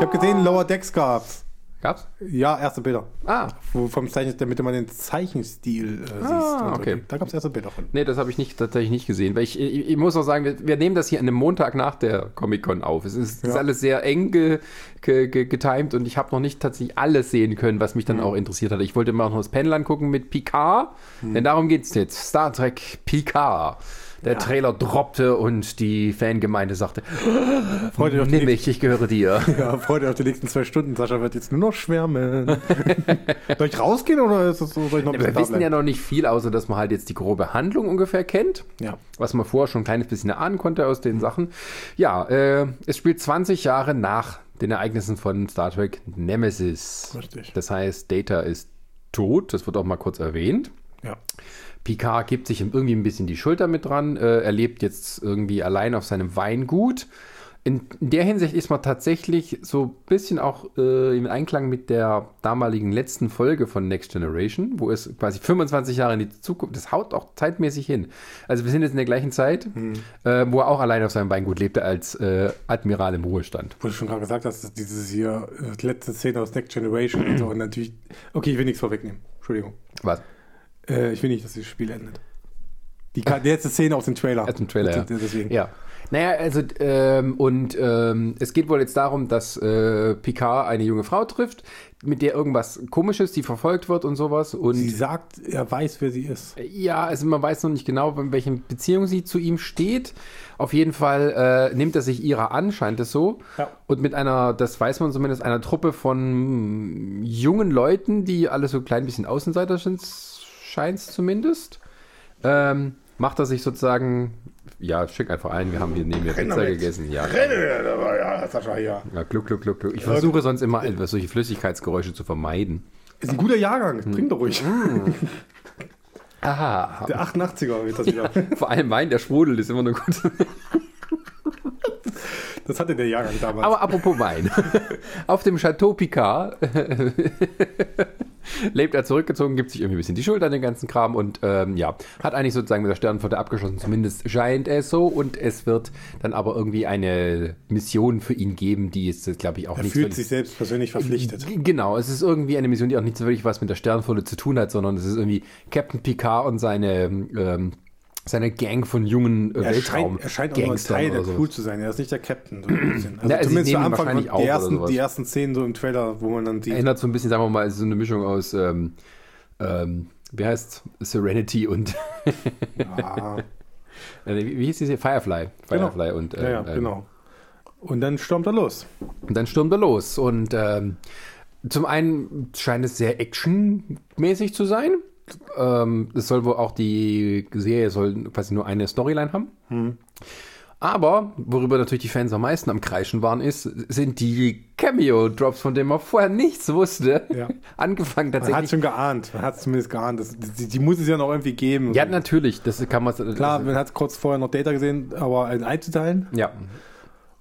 habe gesehen, Lower Decks gab's. Gab's? Ja, erste Bilder. Ah, Wo vom Zeichen, damit man den Zeichenstil äh, siehst. Ah, Und so. okay. Da gab's erste Bilder von. Nee, das habe ich nicht, tatsächlich nicht gesehen. Weil ich, ich, ich muss auch sagen, wir, wir nehmen das hier an einem Montag nach der Comic-Con auf. Es ist, es ist Ja. alles sehr eng ge, ge, ge, getimed und ich habe noch nicht tatsächlich alles sehen können, was mich dann auch interessiert hat. Ich wollte mal noch das Panel angucken mit Picard, denn darum geht es jetzt. Star Trek Picard. Der Trailer droppte und die Fangemeinde sagte, *gasps* die nimm mich, ich gehöre dir. *laughs* Ja, freut euch auf die nächsten zwei Stunden. Sascha wird jetzt nur noch schwärmen. *laughs* soll ich rausgehen oder ist das so, soll ich noch ein Wir wissen ja noch nicht viel, außer dass man halt jetzt die grobe Handlung ungefähr kennt. Ja. Was man vorher schon ein kleines bisschen erahnen konnte aus den Sachen. Ja, äh, es spielt 20 Jahre nach den Ereignissen von Star Trek Nemesis. Richtig. Das heißt, Data ist tot, das wird auch mal kurz erwähnt. Ja. Picard gibt sich ihm irgendwie ein bisschen die Schulter mit dran. Äh, er lebt jetzt irgendwie allein auf seinem Weingut. In, in der Hinsicht ist man tatsächlich so ein bisschen auch äh, im Einklang mit der damaligen letzten Folge von Next Generation, wo es quasi 25 Jahre in die Zukunft, das haut auch zeitmäßig hin. Also wir sind jetzt in der gleichen Zeit, äh, wo er auch allein auf seinem Weingut lebte als äh, Admiral im Ruhestand. Wo du schon gerade gesagt hast, dass dieses hier äh, letzte Szene aus Next Generation und so *clears throat* und natürlich. Okay, ich will nichts vorwegnehmen. Entschuldigung. Was? Äh, ich will nicht, dass dieses Spiel endet. Die, die letzte Szene aus dem Trailer. Aus dem Trailer, ja. Deswegen. Ja. Naja, also, ähm, und ähm, es geht wohl jetzt darum, dass äh, Picard eine junge Frau trifft, mit der irgendwas Komisches, die verfolgt wird und sowas. Und Sie sagt, er weiß, wer sie ist. ja, also man weiß noch nicht genau, in welchen Beziehung sie zu ihm steht. Auf jeden Fall äh, nimmt er sich ihrer an, scheint es so. Ja. Und mit einer, das weiß man zumindest, einer Truppe von jungen Leuten, die alle so ein klein bisschen Außenseiter sind, scheint es zumindest. Ähm, macht er sich sozusagen, ja, schick einfach ein, wir haben hier neben mir Pizza damit. gegessen. Ja, ja, Sascha, ja. ja gluck, gluck, gluck, gluck. Ich versuche sonst immer etwas, solche Flüssigkeitsgeräusche zu vermeiden. Ist ein guter Jahrgang. Trink doch ruhig. Aha. Der 88er wird das wieder. Vor allem Wein, der sprudelt, ist immer nur gut. Das hatte der Jahrgang damals. Aber apropos Wein. Auf dem Chateau Picard *laughs* lebt er zurückgezogen, gibt sich irgendwie ein bisschen die Schuld an den ganzen Kram und ähm, ja, hat eigentlich sozusagen mit der Sternenflotte abgeschlossen, zumindest scheint es so. Und es wird dann aber irgendwie eine Mission für ihn geben, die ist, glaube ich, auch er nicht fühlt sich selbst persönlich verpflichtet. Genau, es ist irgendwie eine Mission, die auch nicht so wirklich was mit der Sternenflotte zu tun hat, sondern es ist irgendwie Captain Picard und seine, ähm, seine Gang von jungen äh, Er Weltraum scheint, er scheint auch nur ein Gangstern Teil der Crew sowas. zu sein. Er ist nicht der Captain. So ein *clears throat* bisschen. Also Ja, zumindest am Anfang die ersten, die ersten Szenen so im Trailer, wo man dann sieht. Erinnert so ein bisschen, sagen wir mal, so eine Mischung aus, ähm, ähm, wie heißt Serenity und *laughs* Ja, äh, wie wie hieß diese Firefly? Firefly und ja, ja, ähm, genau. Und dann stürmt er los. Und dann stürmt er los. Und ähm, zum einen scheint es sehr actionmäßig zu sein. Ähm, es soll wohl auch die Serie soll quasi nur eine Storyline haben. Aber, worüber natürlich die Fans am meisten am Kreischen waren, ist, sind die Cameo-Drops, von denen man vorher nichts wusste. Ja. *laughs* Angefangen Man hat tatsächlich. schon geahnt. Man hat es zumindest geahnt. Das, die, die muss es ja noch irgendwie geben. Ja, natürlich, das kann man. Klar, man hat kurz vorher noch Data gesehen, aber in einzuteilen Ja.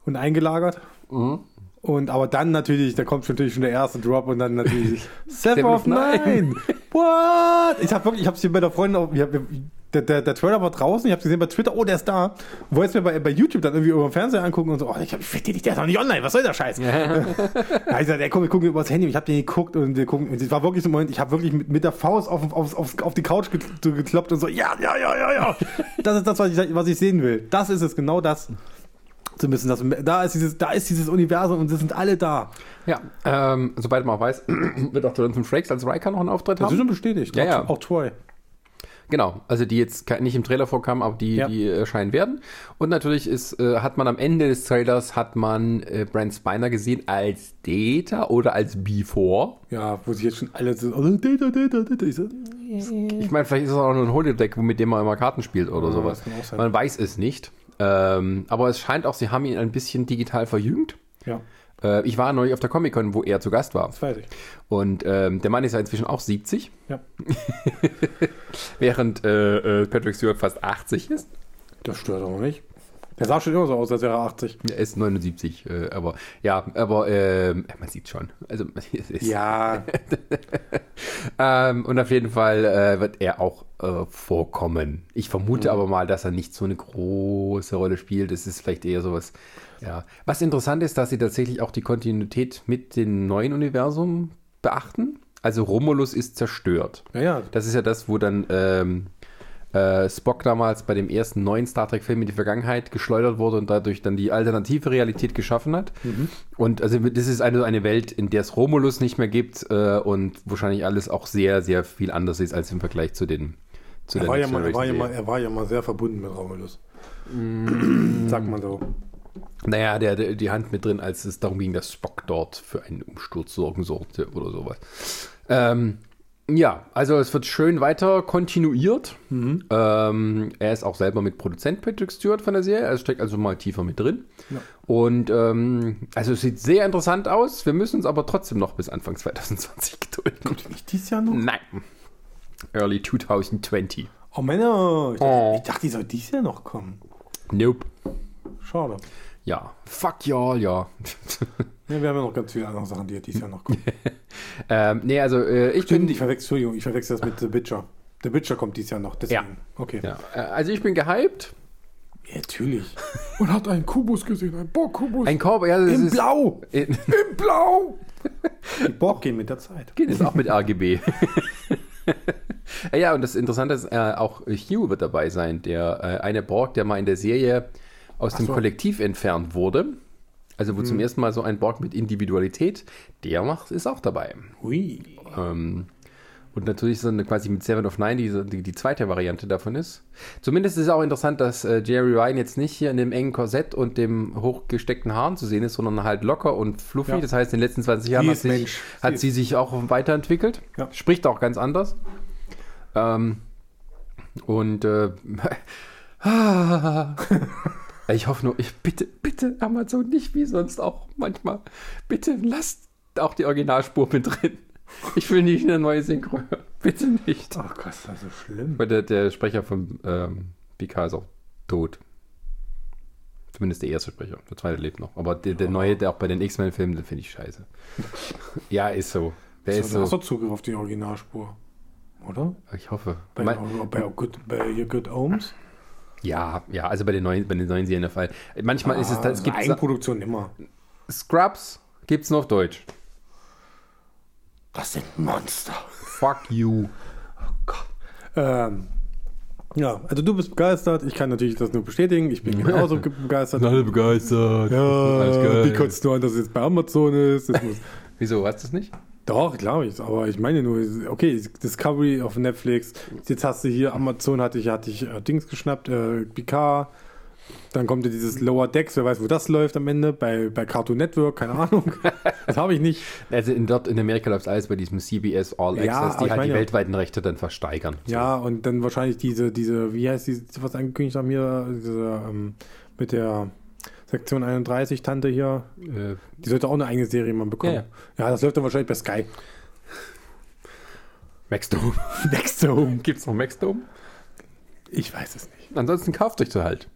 und eingelagert. Mhm. Und aber dann natürlich, da kommt natürlich schon der erste Drop und dann natürlich *laughs* Seven of Nine. *laughs* What? Ich habe wirklich, ich habe es hier bei der Freundin, auf, hab, der, der, der Trailer war draußen, ich habe gesehen bei Twitter, oh, der ist da. Wollte es mir bei, bei YouTube dann irgendwie über den Fernseher angucken und so, oh, ich, hab, ich fick den nicht, der ist noch nicht online, was soll der Scheiß? ja, *laughs* ich sagte, ey, komm, wir gucken über das Handy, ich habe den geguckt und wir gucken, und es war wirklich so ein Moment, ich habe wirklich mit, mit der Faust auf, auf, auf, auf die Couch gekloppt und so, ja, ja, ja, ja, ja. Das ist das, was ich, was ich sehen will. Das ist es, genau das. Zu müssen, das, da, ist dieses, da ist dieses Universum und es sind alle da. Ja, ähm, sobald man auch weiß, *clears throat* wird auch Jonathan Frakes als Riker noch einen Auftritt Das ist haben. schon bestätigt. Ja, auch, ja. auch Troy. Genau, also die jetzt nicht im Trailer vorkamen, aber die, Ja. die erscheinen werden. Und natürlich ist, äh, hat man am Ende des Trailers hat man äh, Brent Spiner gesehen als Data oder als Before. Ja, wo sich jetzt schon alle so, oh, Data, Data, Data. Ich so, Ich meine, vielleicht ist es auch nur ein Holodeck, mit dem man immer Karten spielt oder Ja, sowas. das. Man weiß es nicht. Ähm, aber es scheint auch, sie haben ihn ein bisschen digital verjüngt. ja, Äh, ich war neulich auf der Comic-Con, wo er zu Gast war. das weiß ich. Und ähm, der Mann ist ja inzwischen auch 70, Ja, *laughs* während äh, äh, Patrick Stewart fast 80 ist. das stört auch nicht. Der sah schon immer so aus, als wäre er 80. Er ist 79, äh, aber ja, aber ähm, man sieht schon. Also *laughs* es ist, Ja, *laughs* ähm, und auf jeden Fall äh, wird er auch äh, vorkommen. Ich vermute aber mal, dass er nicht so eine große Rolle spielt. Es ist vielleicht eher sowas. Ja. Was interessant ist, dass sie tatsächlich auch die Kontinuität mit dem neuen Universum beachten. Also Romulus ist zerstört. ja, ja. Das ist ja das, wo dann ähm, äh, Spock damals bei dem ersten neuen Star Trek-Film in die Vergangenheit geschleudert wurde und dadurch dann die alternative Realität geschaffen hat. Und also das ist eine, eine Welt, in der es Romulus nicht mehr gibt äh, und wahrscheinlich alles auch sehr, sehr viel anders ist als im Vergleich zu den zu Er der war, ja mal, er, war ja mal, er war ja mal sehr verbunden mit Romulus. Mm. Sagt man so. Naja, der hatte die Hand mit drin, als es darum ging, dass Spock dort für einen Umsturz sorgen sollte oder sowas. Ähm, ja, also es wird schön weiter kontinuiert. Mhm. Ähm, er ist auch selber mit Produzent Patrick Stewart von der Serie, er steckt also mal tiefer mit drin. Ja. Und ähm, also es sieht sehr interessant aus. Wir müssen uns aber trotzdem noch bis Anfang *laughs* 2020 gedulden. Kommt nicht dieses Jahr noch? Nein. Early 2020. Oh Männer, ich dachte, Oh. ich dachte, die soll dieses Jahr noch kommen. Nope. Schade. Ja. Fuck y'all, ja. *laughs* Ja, wir haben ja noch ganz viele andere Sachen, die dieses Jahr noch kommen. *laughs* ähm, nee, also äh, ich Stimmt, bin. ich verwechsel, Entschuldigung, ich verwechsel das mit The Witcher. The Witcher kommt dieses Jahr noch, deswegen. Okay. Ja, äh, also ich bin gehypt. Ja, natürlich. *laughs* Man hat einen Kubus gesehen, einen Borg-Kubus. Ein Korb, ja, das Im ist. Blau! In, Im Blau! Die Borg gehen mit der Zeit. geht es auch mit RGB. *laughs* ja, und das Interessante ist, äh, auch Hugh wird dabei sein, der äh, eine Borg, der mal in der Serie aus dem so. Kollektiv entfernt wurde. Also wo zum ersten Mal so ein Borg mit Individualität, der macht, ist auch dabei. Hui. Ähm, und natürlich so eine quasi mit Seven of Nine, die, die, die zweite Variante davon ist. Zumindest ist es auch interessant, dass äh, Jerry Ryan jetzt nicht hier in dem engen Korsett und dem hochgesteckten Haaren zu sehen ist, sondern halt locker und fluffy. Ja. Das heißt, in den letzten 20 Jahren hat, sich, hat Sie sie sich auch weiterentwickelt. Ja. Spricht auch ganz anders. Ähm, und äh, *laughs* ich hoffe nur, ich bitte, bitte Amazon nicht wie sonst auch manchmal. Bitte lasst auch die Originalspur mit drin. Ich will nicht eine neue Synchro. Bitte nicht. Ach Gott, das ist so schlimm. Weil der, der Sprecher von ähm, Picard ist auch tot. Zumindest der erste Sprecher. Der zweite lebt noch. Aber der, der neue, der auch bei den X-Men-Filmen, den finde ich scheiße. ja, ist so. Der ist Du hast so. doch Zugriff auf die Originalspur. Oder? Ich hoffe. Bei, Mein- bei, Good, bei Your Good Ohms? ja, ja, also bei den neuen, bei den neuen Serien der Fall. Manchmal ist es, es Ah, gibt Eigenproduktion immer. Scrubs gibt es nur auf Deutsch. Das sind Monster. Fuck you. Ähm, ja, also du bist begeistert. Ich kann natürlich das nur bestätigen. Ich bin *laughs* genauso ge- begeistert. alle begeistert. Ja, wie kotzt du an, dass es jetzt bei Amazon ist? *laughs* Wieso, hast du es nicht? Doch, glaube ich. Aber ich meine nur, okay, Discovery auf Netflix. Jetzt hast du hier Amazon, hatte ich, hatte ich äh, Dings geschnappt, äh, Picard. Dann kommt ja dieses Lower Decks, wer weiß, wo das läuft am Ende, bei, bei Cartoon Network, keine Ahnung. *laughs* das habe ich nicht. Also in, dort in Amerika läuft alles bei diesem CBS All Ja, Access, die halt die meine- weltweiten Rechte dann versteigern. Ja, und dann wahrscheinlich diese, diese, wie heißt die, was angekündigt haben hier, diese, ähm, mit der Sektion 31 Tante hier, Äh, die sollte auch eine eigene Serie mal bekommen. Ja, Ja, das läuft dann wahrscheinlich bei Sky. Maxdome. *laughs* Maxdome. Gibt es noch Maxdome? Ich weiß es nicht. Ansonsten kauft euch so halt.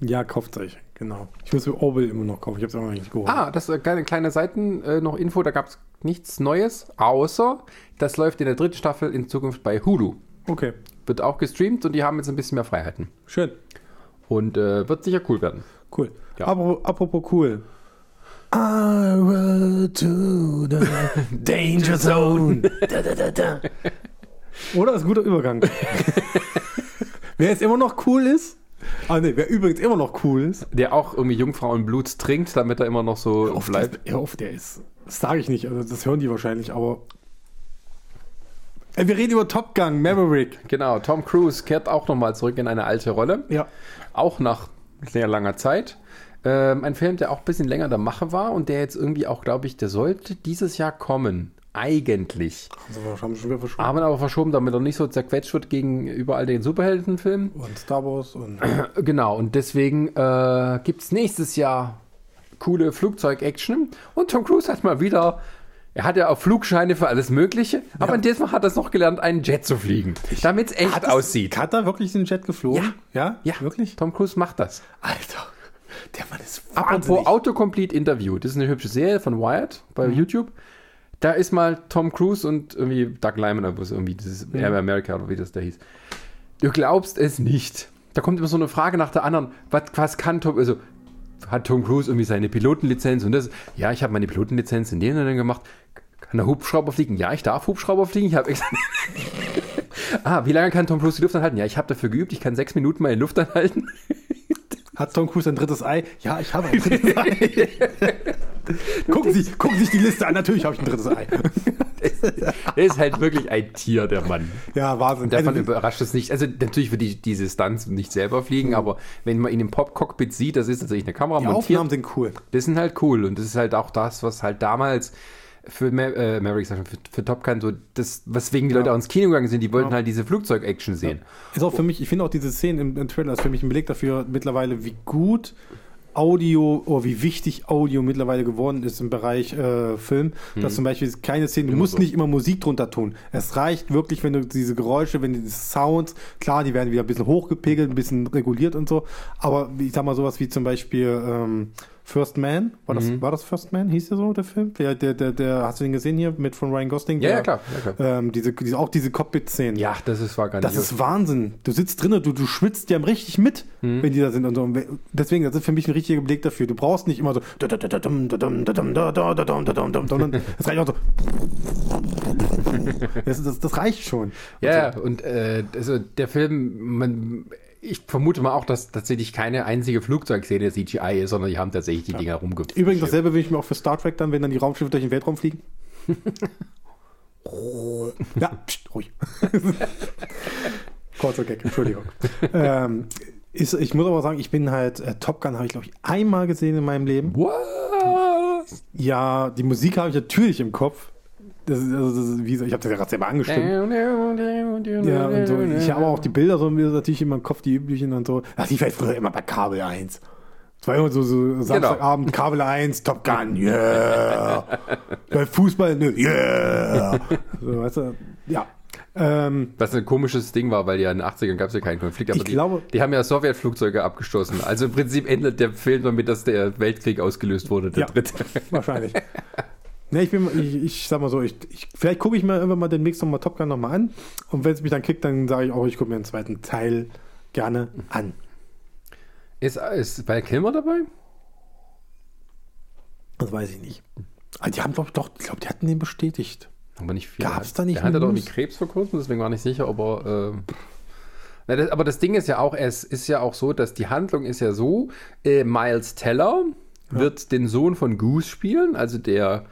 Ja, kauft euch, genau. Ich muss mir Orwell immer noch kaufen, ich habe es aber noch nicht geholt. Ah, das ist eine kleine Seiten äh, noch Info, da gab es nichts Neues, außer das läuft in der dritten Staffel in Zukunft bei Hulu. Okay, Wird auch gestreamt und die haben jetzt ein bisschen mehr Freiheiten. schön. Und äh, wird sicher cool werden. Cool. Ja. Apropos, cool. I will to the *laughs* danger zone. da, da, da. Oder? Ist ein guter Übergang. *laughs* wer jetzt immer noch cool ist. Ah, ne, wer übrigens immer noch cool ist. Der auch irgendwie Jungfrauenblut trinkt, damit er immer noch so Auf bleibt. der, hör auf, der ist. Das sage ich nicht, also das hören die wahrscheinlich, aber. Ey, wir reden über Top Gun, Maverick. Genau, Tom Cruise kehrt auch nochmal zurück in eine alte Rolle. Ja. Auch nach sehr langer Zeit. Ähm, ein Film, der auch ein bisschen länger der Mache war und der jetzt irgendwie auch, glaube ich, der sollte dieses Jahr kommen. Eigentlich. Also, wir haben schon wieder verschoben. Haben aber verschoben, damit er nicht so zerquetscht wird gegenüber all den Superheldenfilmen. Und Star Wars und. *clears throat* Genau, und deswegen äh, gibt es nächstes Jahr coole Flugzeug-Action. Und Tom Cruise hat mal wieder, er hat ja auch Flugscheine für alles Mögliche, aber diesmal hat er es noch gelernt, einen Jet zu fliegen, damit es echt Hat das- aussieht. Hat er wirklich den Jet geflogen? Ja. Ja? Wirklich? Tom Cruise macht das. Alter, der Mann ist Apropos wahnsinnig. Autocomplete Interview, das ist eine hübsche Serie von Wired bei YouTube. Da ist mal Tom Cruise und irgendwie Doug Lyman oder was irgendwie, dieses Air America oder wie das da hieß. Du glaubst es nicht. Da kommt immer so eine Frage nach der anderen. Was, was kann Tom, also hat Tom Cruise irgendwie seine Pilotenlizenz und das, ja, ich habe meine Pilotenlizenz in den und den gemacht. Kann er Hubschrauber fliegen? Ja, ich darf Hubschrauber fliegen. Ich habe extra. *laughs* ah, wie lange kann Tom Cruise die Luft anhalten? Ja, ich habe dafür geübt. Ich kann sechs Minuten mal in Luft anhalten. *laughs* Hat Tom Cruise ein drittes Ei? Ja, ich habe ein drittes Ei. *laughs* gucken, Sie, gucken Sie sich die Liste an. Natürlich habe ich ein drittes Ei. *laughs* er ist halt wirklich ein Tier, der Mann. Ja, Wahnsinn. Und davon Also, überrascht es nicht. Also natürlich für die, diese Stunts nicht selber fliegen, aber wenn man ihn im Pop-Cockpit sieht, das ist tatsächlich eine Kamera die montiert. Aufnahmen sind cool. Das sind halt cool und das ist halt auch das, was halt damals für Ma äh, Maverick, sag ich schon, für, für Top Gun so, das, weswegen die Leute auch ins Kino gegangen sind, die wollten Ja. halt diese Flugzeug-Action sehen. Ist auch für mich, ich finde auch diese Szene im, im Trailer ist für mich ein Beleg dafür mittlerweile, wie gut Audio oder wie wichtig Audio mittlerweile geworden ist im Bereich äh, Film. Dass zum Beispiel keine Szene, du Immer musst so. nicht immer Musik drunter tun. Es reicht wirklich, wenn du diese Geräusche, wenn die Sounds, klar, die werden wieder ein bisschen hochgepegelt, ein bisschen reguliert und so. Aber ich sag mal sowas wie zum Beispiel ähm, First Man, war das, war das First Man, hieß der so, der Film? Der, der, der, der, hast du den gesehen hier mit von Ryan Gosling? Ja, Der, ja, klar. Ja, klar. Ähm, diese, diese, auch diese Cockpit-Szenen. Ja, das ist, war gar Das nicht. ist Wahnsinn. Du sitzt drinnen, du, du schwitzt ja richtig mit, Mhm. wenn die da sind und so. Und we- Deswegen, das ist für mich ein richtiger Beleg dafür. Du brauchst nicht immer so. Das reicht auch so. Das, das, das reicht schon. ja, ja, und äh, also der Film, man, ich vermute mal auch, dass tatsächlich keine einzige Flugzeugszene CGI ist, sondern die haben tatsächlich die Dinger rumgeführt. Übrigens, dasselbe will ich mir auch für Star Trek dann, wenn dann die Raumschiffe durch den Weltraum fliegen. *laughs* ja, pst, ruhig. *laughs* Kurzer Gag, Entschuldigung. *laughs* ähm, ist, ich muss aber sagen, ich bin halt, äh, Top Gun habe ich, glaube ich, einmal gesehen in meinem Leben. What? Ja, die Musik habe ich natürlich im Kopf. Das ist, also, das ist, wie, so- ich habe das ja gerade selber angestimmt. Ja, und so. Ich habe auch die Bilder so mir natürlich immer im Kopf, die üblichen und so. Das lief halt früher immer bei Kabel 1. Es war immer so, so Samstagabend, Kabel 1, Top Gun, yeah. *laughs* bei Fußball, ne, yeah. So, weißt du, ja. Ähm, Was ein komisches Ding war, weil ja in den 80ern gab es ja keinen Konflikt. Aber Ich die, glaube- die haben ja Sowjetflugzeuge abgestoßen. Also im Prinzip endet der Film damit, dass der Weltkrieg ausgelöst wurde, der Ja. dritte. wahrscheinlich. *laughs* Ne, ich, bin, ich, ich sag mal so, ich, ich, vielleicht gucke ich mir irgendwann mal demnächst nochmal Top Gun nochmal an. Und wenn es mich dann kriegt, dann sage ich auch, ich gucke mir den zweiten Teil gerne an. Ist, ist Val Kilmer dabei? Das weiß ich nicht. Ah, die haben doch, doch, ich glaube, die hatten den bestätigt. Aber nicht viel. Gab's da nicht Der hatte doch irgendwie Krebs vor kurzem, deswegen war ich nicht sicher, ob er. ähm, na, das, aber das Ding ist ja auch, es ist ja auch so, dass die Handlung ist ja so: äh, Miles Teller wird den Sohn von Goose spielen, also der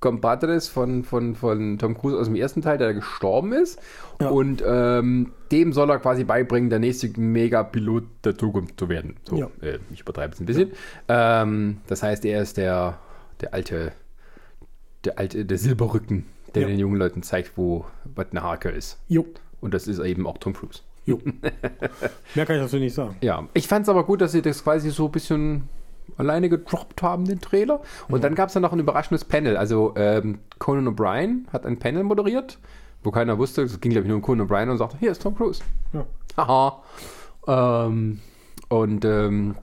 Compadres von, von, von Tom Cruise aus dem ersten Teil, der gestorben ist. Ja. Und ähm, dem soll er quasi beibringen, der nächste Megapilot der Zukunft zu werden. So, Ja. äh, ich übertreibe es ein bisschen. Ähm, das heißt, er ist der, der alte, der alte, der Silberrücken, der Ja. den jungen Leuten zeigt, wo was eine Hake ist. Jo, Und das ist eben auch Tom Cruise. jo. *laughs* Mehr kann ich dazu nicht sagen. Ja, ich fand es aber gut, dass sie das quasi so ein bisschen alleine gedroppt haben, den Trailer. Und dann gab es dann noch ein überraschendes Panel. Also ähm, Conan O'Brien hat ein Panel moderiert, wo keiner wusste, es ging glaube ich nur um Conan O'Brien und sagte, hier ist Tom Cruise. Ja. Haha. Ähm, und ähm,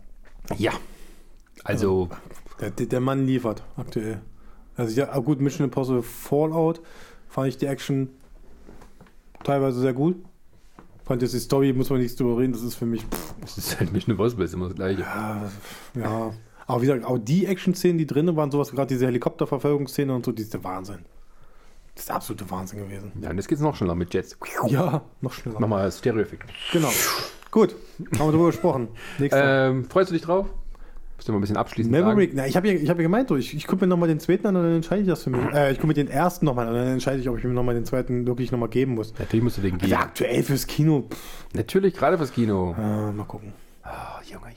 ja, also Der, der, der Mann liefert aktuell. Also ja, gut, Mission Impossible Fallout fand ich die Action teilweise sehr gut. Fand jetzt die Story, muss man nichts drüber reden, das ist für mich, pff, es ist halt Mission Impossible, ist immer das gleiche. ja, ja. Aber wie gesagt, auch die Action-Szenen, die drinnen waren, sowas, gerade diese Helikopterverfolgungsszene und so, die ist der Wahnsinn. Das ist der absolute Wahnsinn gewesen. Ja, und jetzt geht's noch schneller mit Jets. Ja, noch schneller. Nochmal Stereo-Effekt. Genau. Gut, haben wir drüber gesprochen. Ähm, freust du dich drauf? Musst du mal ein bisschen abschließend? Maverick, na, ich habe ja, ich hab ja gemeint, so, ich, ich gucke mir nochmal den zweiten an und dann entscheide ich das für mich. Äh, ich gucke mir den ersten nochmal an und dann entscheide ich, ob ich mir nochmal den zweiten wirklich nochmal geben muss. Natürlich musst du den geben. Also aktuell fürs Kino, pff, Natürlich, gerade fürs Kino. äh, mal gucken. Ah, Junge, Junge. Ja.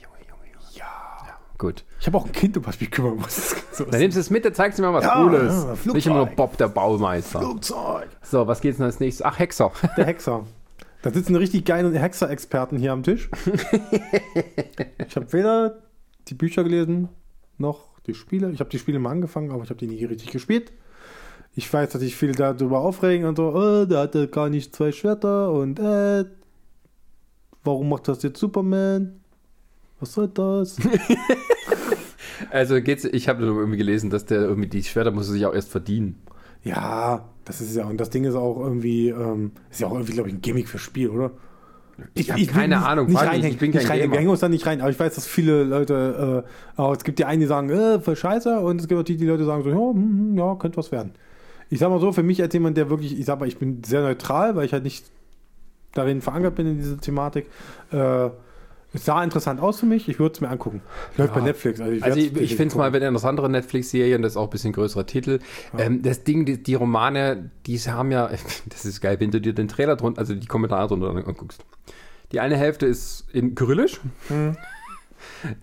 Gut. Ich habe auch ein Kind, um was ich mich kümmern muss. So Dann nimmst du es mit, dann zeigst du mir mal was Ja, Cooles. ja, Flugzeug. Nicht immer nur Bob, der Baumeister. Flugzeug. So, was geht's denn als nächstes? Ach, Hexer. *laughs* Der Hexer. Da sitzen richtig geile Hexer-Experten hier am Tisch. *laughs* ich habe weder die Bücher gelesen, noch die Spiele. Ich habe die Spiele mal angefangen, aber ich habe die nie richtig gespielt. Ich weiß, dass sich viele darüber aufregen und so, oh, der hatte gar nicht zwei Schwerter und äh, warum macht das jetzt Superman? Was soll das? *laughs* Also geht's, ich habe irgendwie gelesen, dass der irgendwie die Schwerter muss sich auch erst verdienen. ja, das ist ja, und das Ding ist auch irgendwie, ähm, ist ja auch irgendwie, glaube ich, ein Gimmick fürs Spiel, oder? Ich hab will keine nicht- Ahnung, Nicht reinhängen, ich bin nicht kein reinhängen. Gamer. Uns da nicht rein. Aber ich weiß, dass viele Leute, äh, auch, es gibt die einen, die sagen, äh, für Scheiße. Und es gibt auch die, die Leute sagen so, ja, hm, hm, ja, könnte was werden. Ich sag mal so, für mich als jemand, der wirklich, ich sag mal, ich bin sehr neutral, weil ich halt nicht darin verankert bin in dieser Thematik. Äh, Es sah interessant aus für mich, ich würde es mir angucken. Läuft Ja. bei Netflix. Also ich, Also ich, ich finde es mal bei interessantere Netflix-Serien, das ist auch ein bisschen größerer Titel. Ähm, das Ding, die, die Romane, die haben ja, *laughs* das ist geil, wenn du dir den Trailer drunter, also die Kommentare drunter anguckst. Die eine Hälfte ist in Kyrillisch. *laughs*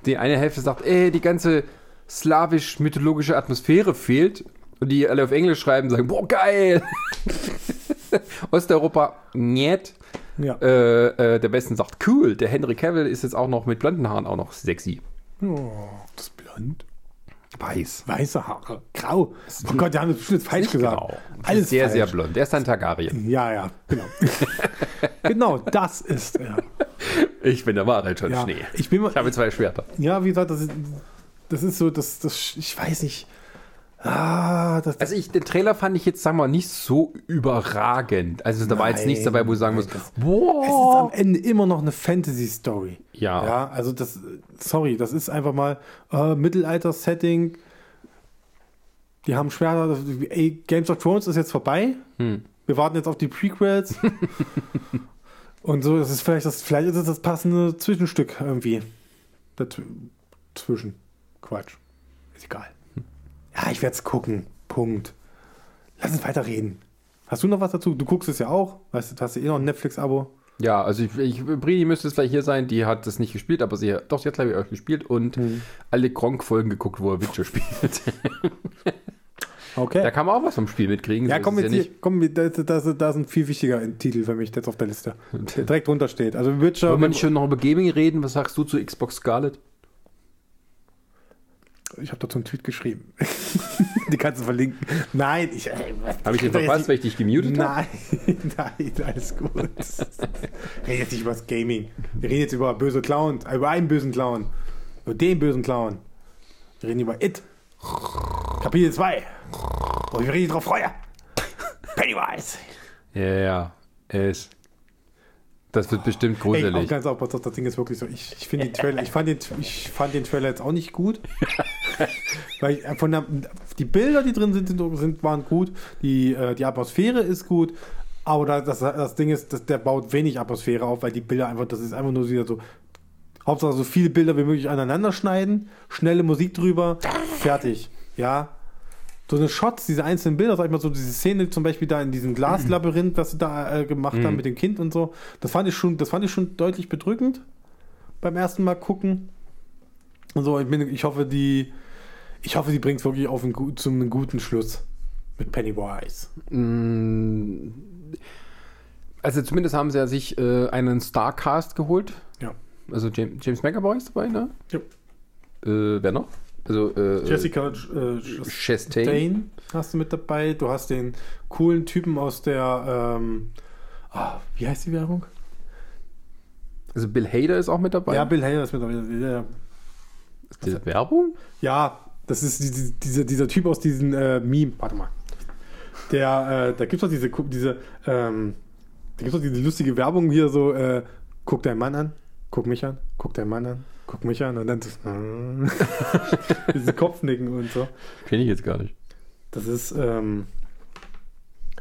Die eine Hälfte sagt, ey, die ganze slawisch-mythologische Atmosphäre fehlt. Und die alle auf Englisch schreiben, sagen, boah, geil. *laughs* Osteuropa, niet. Ja. Äh, äh, der Westen sagt, cool. Der Henry Cavill ist jetzt auch noch mit blonden Haaren auch noch sexy. Oh, das ist blond. Weiß. Weiße Haare. Grau. Oh Gott, die haben das bestimmt falsch gesagt. Genau. Alles sehr, falsch. sehr blond. Der ist ein Targaryen. Ja, ja, genau. *laughs* genau, das ist er. Ich bin der wahre John Ja, Schnee. ich bin mal, Ich habe zwei Schwerter. ja, wie gesagt, das ist, das ist so, das, das, ich weiß nicht. Ah, das, Also ich, den Trailer fand ich jetzt, sagen wir mal, nicht so überragend. Also da war jetzt Nein, nichts dabei, wo du sagen nein, musst, das- es ist boah. am Ende immer noch eine Fantasy-Story. Ja. Ja, also das, sorry, das ist einfach mal äh, Mittelalter-Setting. Die haben Schwerter. Ey, Games of Thrones ist jetzt vorbei. Hm. Wir warten jetzt auf die Prequels. *laughs* Und so, das ist vielleicht das, vielleicht ist es das passende Zwischenstück irgendwie. Dazwischen. Quatsch. Ist egal. Ja, ich werde es gucken. Punkt. Lass uns weiterreden. Hast du noch was dazu? Du guckst es ja auch. Weißt du, du hast ja eh noch ein Netflix-Abo. Ja, also ich, ich, Brini müsste es vielleicht hier sein, die hat das nicht gespielt, aber sie doch, sie hat glaube ich auch gespielt und Hm. alle Gronk-Folgen geguckt, wo er Witcher spielt. *laughs* Okay. da kann man auch was vom Spiel mitkriegen. Ja, so komm, ist jetzt es hier, komm, da, da, da sind viel wichtiger Titel für mich jetzt auf der Liste. Der direkt drunter steht. Also Witcher. Wollen wir nicht schon noch über Gaming reden? Was sagst du zu Xbox Scarlet? Ich habe dazu einen Tweet geschrieben. *laughs* Die kannst du verlinken. Nein, ich. Habe ich den verpasst, weil ich dich gemutet habe? Nein, *laughs* nein, alles gut. Wir reden jetzt nicht über das Gaming. Wir reden jetzt über böse Clown, äh, über einen bösen Clown. Über den bösen Clown. Wir reden über It. Kapitel 2. Wo ich mich richtig drauf freue. Pennywise. Ja, ja, es. Das wird bestimmt Ey, auch gruselig. ganz aufpassen, das Ding ist wirklich so. Ich, ich finde den Trailer, ich fand den, ich fand den Trailer jetzt auch nicht gut. *laughs* Weil ich, äh, von der, die Bilder, die drin sind, sind, waren gut. Die, äh, die Atmosphäre ist gut. Aber da, das, das Ding ist, dass der baut wenig Atmosphäre auf, weil die Bilder einfach, das ist einfach nur wieder so. Hauptsache so viele Bilder wie möglich aneinander schneiden, schnelle Musik drüber, fertig. Ja. So eine Shots, diese einzelnen Bilder, sag ich mal so, diese Szene zum Beispiel da in diesem Glaslabyrinth, was sie da äh, gemacht haben mit dem Kind und so, das fand ich schon, das fand ich schon deutlich bedrückend beim ersten Mal gucken. Und so, ich, bin, ich hoffe, die, ich hoffe, die bringt es wirklich auf einen, zu einem guten Schluss mit Pennywise. Mm, Also zumindest haben sie ja sich äh, einen Starcast geholt. Ja. Also James, James McAvoy ist dabei, ne? Ja. Äh, wer noch? Also äh, Jessica äh, Chastain. Chastain hast du mit dabei. Du hast den coolen Typen aus der, ähm, ah, wie heißt die Werbung? Also Bill Hader ist auch mit dabei. Ja, Bill Hader ist mit dabei. Ja, ist das Werbung? Ja, das ist die, die, dieser, dieser Typ aus diesem äh, Meme. Warte mal. Der, äh, da gibt es doch diese, diese, ähm, da gibt doch diese lustige Werbung hier so, äh, guck deinen Mann an, guck mich an, guck deinen Mann an, guck mich an und dann das, *laughs* äh, diese Kopfnicken und so. Kenne ich jetzt gar nicht. Das ist, ähm,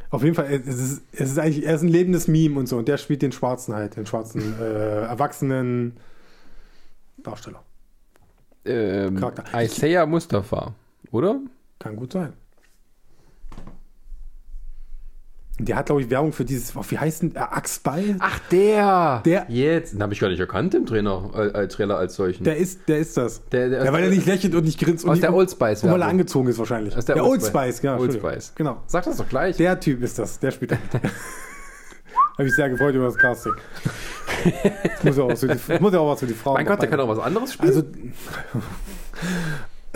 auf jeden Fall, es ist, es ist eigentlich, er ist ein lebendes Meme und so und der spielt den Schwarzen halt, den schwarzen, äh, erwachsenen Darsteller. Ähm, Charakter. Isaiah Mustafa, oder? Kann gut sein. Der hat, glaube ich, Werbung für dieses, wie heißt denn, äh, Axtball? Ach, der! Der- Jetzt. Den habe ich gar nicht erkannt im Trainer, äh, äh, Trailer als solchen. Der ist, der ist das. Der- der- ja, weil er nicht lächelt und nicht grinst. und aus nicht, der Old Spice Und weil er angezogen ist wahrscheinlich. Aus der der, Old Old Spice. Genau. Old. Spice. Genau. Sag das doch gleich. Der Typ ist das. Der spielt da mit. *laughs* Habe mich sehr gefreut über das Casting. Das *laughs* muss ja auch, so die, muss ja auch was für die Frauen mein Gott, der kann auch was anderes spielen. Also,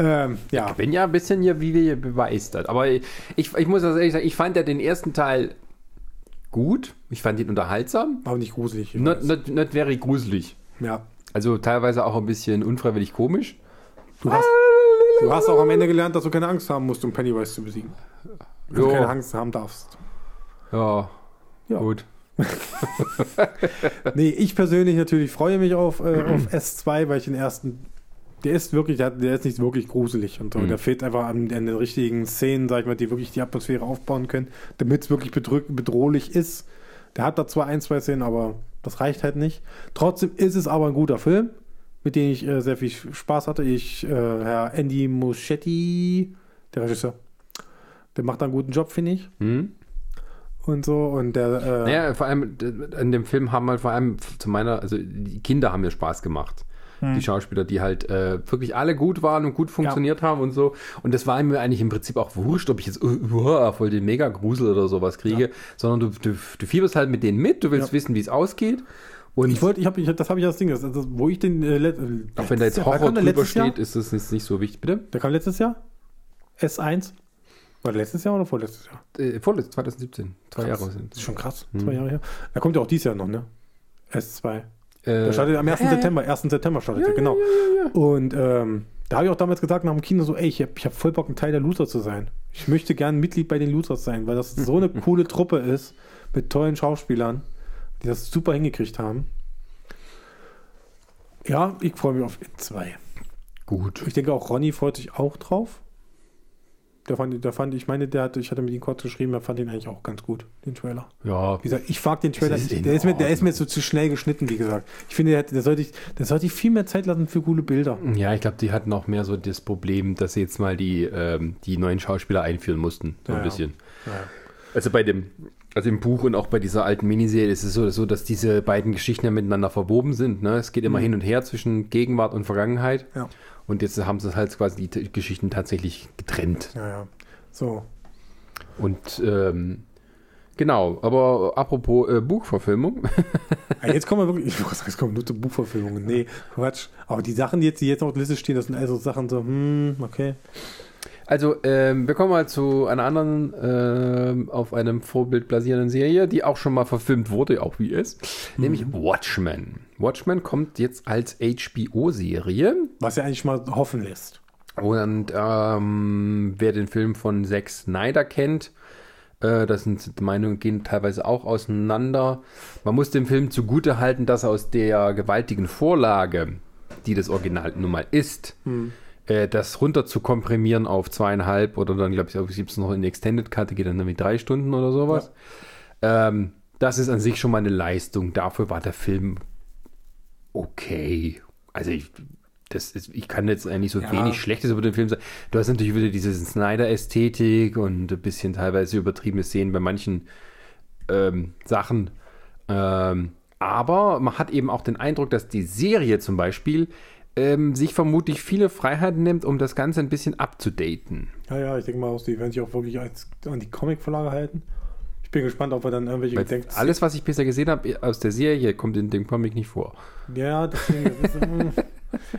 ähm, ja. Ich bin ja ein bisschen hier, wie wir hier beweistert. Aber ich, ich muss das ehrlich sagen, ich fand ja den ersten Teil gut. Ich fand ihn unterhaltsam. Aber nicht gruselig. Not, not, not very gruselig. ja. Also teilweise auch ein bisschen unfreiwillig komisch. Du hast, du hast auch am Ende gelernt, dass du keine Angst haben musst, um Pennywise zu besiegen. Dass du keine Angst haben darfst. Ja, Ja. gut. *laughs* Nee, ich persönlich natürlich freue mich auf, äh, auf *clears throat* S2, weil ich den ersten. Der ist wirklich, der, der ist nicht wirklich gruselig und so. Mhm. Der fehlt einfach an, an den richtigen Szenen, sag ich mal, die wirklich die Atmosphäre aufbauen können, damit es wirklich bedrohlich ist. Der hat da zwar ein, zwei Szenen, aber Das reicht halt nicht. Trotzdem ist es aber ein guter Film, mit dem ich äh, sehr viel Spaß hatte. Ich, äh, Herr Andy Muschietti, der Regisseur, der macht da einen guten Job, finde ich. Hm? Und so. Und der. Äh, Naja, vor allem in dem Film haben halt vor allem zu meiner, also die Kinder haben mir Spaß gemacht. Hm. Die Schauspieler, die halt äh, wirklich alle gut waren und gut funktioniert haben und so. Und das war mir eigentlich im Prinzip auch wurscht, ob ich jetzt *laughs* uh, voll den Mega-Grusel oder sowas kriege, sondern du, du, du fieberst halt mit denen mit, du willst Ja. wissen, wie es ausgeht. Und ich wollte, ich habe, ich, das habe ich das Ding, das, das, wo ich den. Äh, let, auch wenn da jetzt Jahr- Horror der drüber Jahr? steht, ist das jetzt nicht so wichtig. Bitte? Der kam letztes Jahr? S1? War letztes Jahr oder vorletztes Jahr? Äh, vorletztes, 2017. Zwei Krass. Jahre sind Das ist schon krass. Mhm. Zwei Jahre her. Da kommt ja auch dieses Jahr noch, ne? S2. Äh, Der startet am 1. ja, ja. September. 1. September startet Ja, er, genau. ja, ja. Und ähm, da habe ich auch damals gesagt nach dem Kino so, ey, ich habe ich hab voll Bock, ein Teil der Loser zu sein. Ich möchte gern Mitglied bei den Losers sein, weil das *laughs* so eine coole Truppe ist mit tollen Schauspielern, die das super hingekriegt haben. Ja, ich freue mich auf zwei. Gut. Ich denke auch Ronny freut sich auch drauf. Der fand, der fand, ich meine, der hatte, ich hatte mit ihm kurz geschrieben, er fand ihn eigentlich auch ganz gut, den Trailer. Ja, Wie gesagt, ich mag den Trailer. ist Der ist, mir, der ist mir so zu schnell geschnitten, wie gesagt. Ich finde, der, der, sollte, ich, der sollte ich viel mehr Zeit lassen für coole Bilder. Ja, ich glaube, die hatten auch mehr so das Problem, dass sie jetzt mal die, ähm, die neuen Schauspieler einführen mussten. So ein Ja, ja. bisschen. Also bei dem, also im Buch und auch bei dieser alten Miniserie ist es so, so dass diese beiden Geschichten ja miteinander verwoben sind. Ne? Es geht immer hin und her zwischen Gegenwart und Vergangenheit. Ja. Und jetzt haben sie halt quasi die Geschichten tatsächlich getrennt. Ja, ja. So. Und ähm, genau, aber apropos äh, Buchverfilmung. Ja, jetzt kommen wir wirklich, *laughs* ich wollte sagen, jetzt kommen nur zu Buchverfilmungen. Nee, Quatsch. Aber die Sachen, die jetzt, die jetzt auf der Liste stehen, das sind also Sachen so, hm, okay. Also, ähm, wir kommen mal zu einer anderen, ähm, auf einem Vorbild basierenden Serie, die auch schon mal verfilmt wurde, auch wie es, nämlich Watchmen. Watchmen kommt jetzt als HBO-Serie Was ja eigentlich mal hoffen lässt. und ähm, wer den Film von Zack Snyder kennt, äh, das sind die Meinungen gehen teilweise auch auseinander. Man muss dem Film zugute halten, dass er aus der gewaltigen Vorlage, die das Original nun mal ist, äh, das runter zu komprimieren auf zweieinhalb oder dann, glaube ich, gibt es noch in Extended Cut, geht dann nämlich drei Stunden oder sowas. Ähm, das ist an sich schon mal eine Leistung. Dafür war der Film okay. Also ich, das ist, ich kann jetzt eigentlich so Ja. wenig Schlechtes über den Film sagen. Du hast natürlich wieder diese Snyder-Ästhetik und ein bisschen teilweise übertriebene Szenen bei manchen ähm, Sachen. Ähm, aber man hat eben auch den Eindruck, dass die Serie zum Beispiel ähm, sich vermutlich viele Freiheiten nimmt, um das Ganze ein bisschen abzudaten. Ja, ja, ich denke mal, die werden sich auch wirklich als, an die Comic-Verlage halten. Ich bin gespannt, ob wir dann irgendwelche Weil Gedenks... alles, was ich bisher gesehen habe aus der Serie, kommt in dem Comic nicht vor. Ja, deswegen, ist, ähm,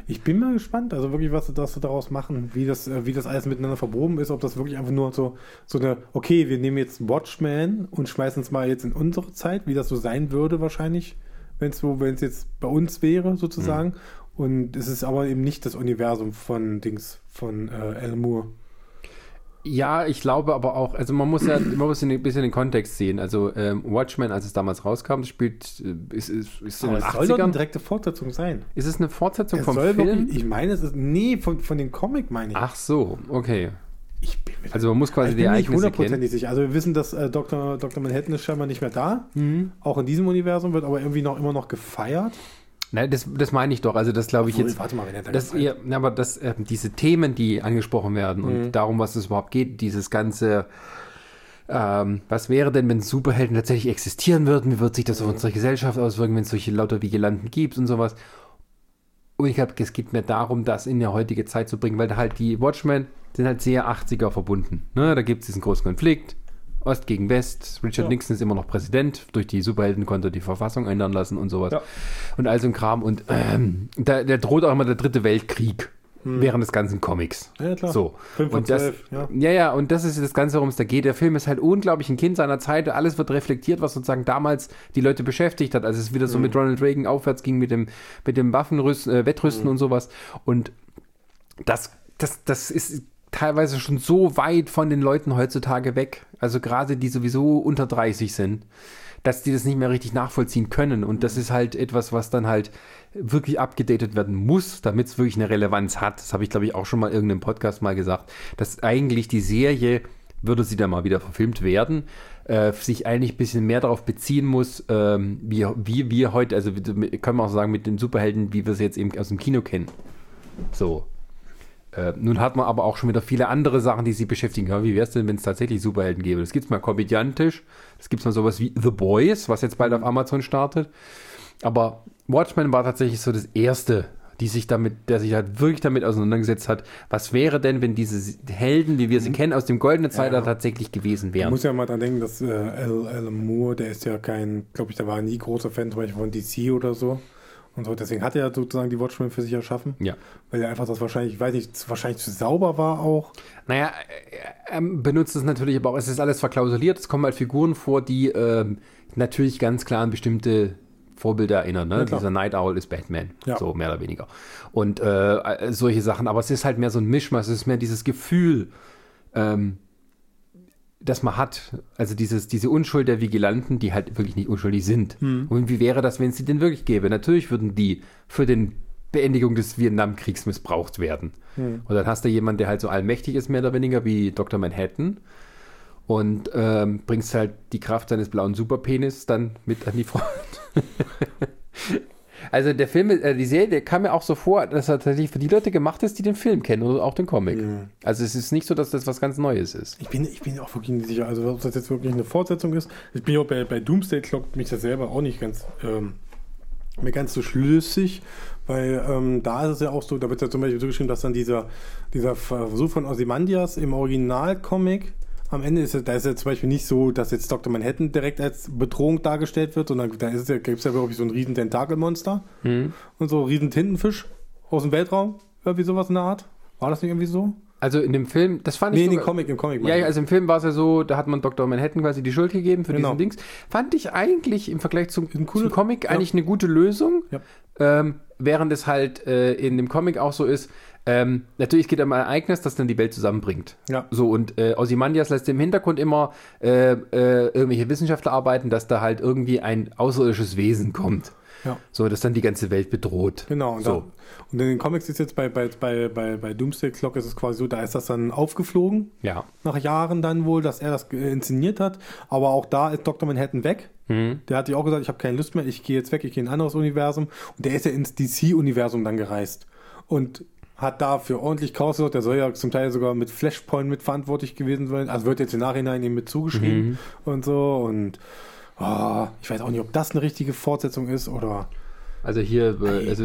ich bin mal gespannt, also wirklich, was sie, was sie daraus machen, wie das, äh, wie das alles miteinander verwoben ist, ob das wirklich einfach nur so, so eine, okay, wir nehmen jetzt Watchmen und schmeißen es mal jetzt in unsere Zeit, wie das so sein würde wahrscheinlich, wenn es so, wenn es jetzt bei uns wäre, sozusagen. Und es ist aber eben nicht das Universum von Dings, von äh, Alan Moore. Ja, ich glaube aber auch, also man muss ja, man muss ein bisschen den Kontext sehen. Also ähm, Watchmen, als es damals rauskam, das spielt, äh, ist, ist, ist in Aber den es soll doch eine 80ern. direkte Fortsetzung sein. Ist es eine Fortsetzung Es vom Film? wirklich, ich meine, es ist, nee, von, von den Comic meine ich. Ach so, okay. ich Also man muss quasi ich die bin nicht Ereignisse kennen. hundertprozentig sicher. Also wir wissen, dass äh, Dr. Dr. Manhattan ist scheinbar nicht mehr da. Mhm. Auch in diesem Universum wird aber irgendwie noch immer noch gefeiert. Nein, das, das meine ich doch. Also das glaube ich Obwohl, jetzt. warte mal, wenn er da Das eher, na, aber das, äh, diese Themen, die angesprochen werden und Mhm. darum, was es überhaupt geht, dieses ganze, ähm, was wäre denn, wenn Superhelden tatsächlich existieren würden? Wie wird sich das Mhm. auf unsere Gesellschaft auswirken, wenn es solche lauter Vigilanten gibt und sowas? Und ich glaube, es geht mir darum, das in die heutige Zeit zu bringen, weil halt die Watchmen sind halt sehr 80er verbunden. Ne? Da gibt es diesen großen Konflikt. Ost gegen West. Richard Ja. Nixon ist immer noch Präsident. Durch die Superhelden konnte er die Verfassung ändern lassen und sowas. Ja. Und all so ein Kram. Und ähm, da, der droht auch immer der dritte Weltkrieg während des ganzen Comics. Hm. Ja, klar. So. Fünf von und das, zwölf, ja. ja, ja, und das ist das Ganze, worum es da geht. Der Film ist halt unglaublich ein Kind seiner Zeit. Alles wird reflektiert, was sozusagen damals die Leute beschäftigt hat. Also es wieder so Hm. mit Ronald Reagan aufwärts ging mit dem, mit dem Waffenrüsten, äh, Wettrüsten Hm. und sowas. Und das, das, das ist teilweise schon so weit von den Leuten heutzutage weg. Also gerade die sowieso unter 30 sind, dass die das nicht mehr richtig nachvollziehen können. Und das ist halt etwas, was dann halt wirklich abgedatet werden muss, damit es wirklich eine Relevanz hat. Das habe ich, glaube ich, auch schon mal in irgendeinem Podcast mal gesagt, dass eigentlich die Serie, würde sie dann mal wieder verfilmt werden, äh, sich eigentlich ein bisschen mehr darauf beziehen muss, ähm, wie, wie wir heute, also können wir auch sagen, mit den Superhelden, wie wir sie jetzt eben aus dem Kino kennen. So. Äh, nun hat man aber auch schon wieder viele andere Sachen, die sie beschäftigen. Ja, wie wäre es denn, wenn es tatsächlich Superhelden gäbe? Das gibt es mal komödiantisch. Das gibt es mal sowas wie The Boys, was jetzt bald auf Amazon startet. Aber Watchmen war tatsächlich so das erste, die sich damit, der sich halt wirklich damit auseinandergesetzt hat, was wäre denn, wenn diese Helden, wie wir sie mhm. kennen, aus dem goldenen Zeitalter ja. tatsächlich gewesen wären. Ich muss ja mal dran denken, dass äh, Alan Moore, der ist ja kein, glaube ich, der war nie großer Fan zum Beispiel von DC oder so und so. Deswegen hat er sozusagen die Watchmen für sich erschaffen. Ja. Weil er einfach das wahrscheinlich, ich weiß nicht, wahrscheinlich zu sauber war auch. Naja, er benutzt es natürlich, aber auch es ist alles verklausuliert. Es kommen halt Figuren vor, die ähm, natürlich ganz klar an bestimmte Vorbilder erinnern. Ne? Ja, Dieser Night Owl ist Batman, ja. so mehr oder weniger. Und äh, solche Sachen. Aber es ist halt mehr so ein Mischmasch. Es ist mehr dieses Gefühl, ähm, das man hat. Also dieses, diese Unschuld der Vigilanten, die halt wirklich nicht unschuldig sind. Hm. Und wie wäre das, wenn es sie denn wirklich gäbe? Natürlich würden die für den Beendigung des Vietnamkriegs missbraucht werden. Hm. Und dann hast du jemanden, der halt so allmächtig ist, mehr oder weniger, wie Dr. Manhattan. Und ähm, bringst halt die Kraft seines blauen Superpenis dann mit an die Front. *laughs* Also der Film, äh, die Serie kam mir auch so vor, dass er tatsächlich für die Leute gemacht ist, die den Film kennen oder auch den Comic. Mhm. Also es ist nicht so, dass das was ganz Neues ist. Ich bin, ich bin auch wirklich nicht sicher, also ob das jetzt wirklich eine Fortsetzung ist. Ich bin auch bei, bei Doomsday Clock mich das selber auch nicht ganz ähm, mir ganz so schlüssig, weil ähm, da ist es ja auch so, da wird ja zum Beispiel so geschrieben, dass dann dieser, dieser Versuch von Ozymandias im Originalcomic am Ende ist es, da ist ja zum Beispiel nicht so, dass jetzt Dr. Manhattan direkt als Bedrohung dargestellt wird, sondern da ist es ja, gibt es ja wirklich so ein riesen Tentakelmonster mhm. und so ein riesen Tintenfisch aus dem Weltraum, irgendwie sowas in der Art. War das nicht irgendwie so? Also in dem Film, das fand nee, ich. Nee, im Comic, im Comic. Ja, ja, also im Film war es ja so, da hat man Dr. Manhattan quasi die Schuld gegeben für genau. diesen Dings. Fand ich eigentlich im Vergleich zum, zum Comic ja. eigentlich eine gute Lösung. Ja. Ähm, während es halt äh, in dem Comic auch so ist, ähm, natürlich geht um ein Ereignis, das dann die Welt zusammenbringt. Ja. So, und äh, Ozymandias lässt im Hintergrund immer äh, äh, irgendwelche Wissenschaftler arbeiten, dass da halt irgendwie ein außerirdisches Wesen kommt. Ja. So, das dann die ganze Welt bedroht. Genau. Und, so. da, und in den Comics ist jetzt bei, bei, bei, bei, bei Doomsday Clock ist es quasi so, da ist das dann aufgeflogen. Ja. Nach Jahren dann wohl, dass er das inszeniert hat. Aber auch da ist Dr. Manhattan weg. Mhm. Der hat ja auch gesagt, ich habe keine Lust mehr, ich gehe jetzt weg, ich gehe in ein anderes Universum. Und der ist ja ins DC-Universum dann gereist. Und hat dafür ordentlich Chaos gesorgt. Der soll ja zum Teil sogar mit Flashpoint mitverantwortlich gewesen sein. Also wird jetzt im Nachhinein ihm mit zugeschrieben mhm. und so. Und oh, ich weiß auch nicht, ob das eine richtige Fortsetzung ist oder. Also hier, äh, also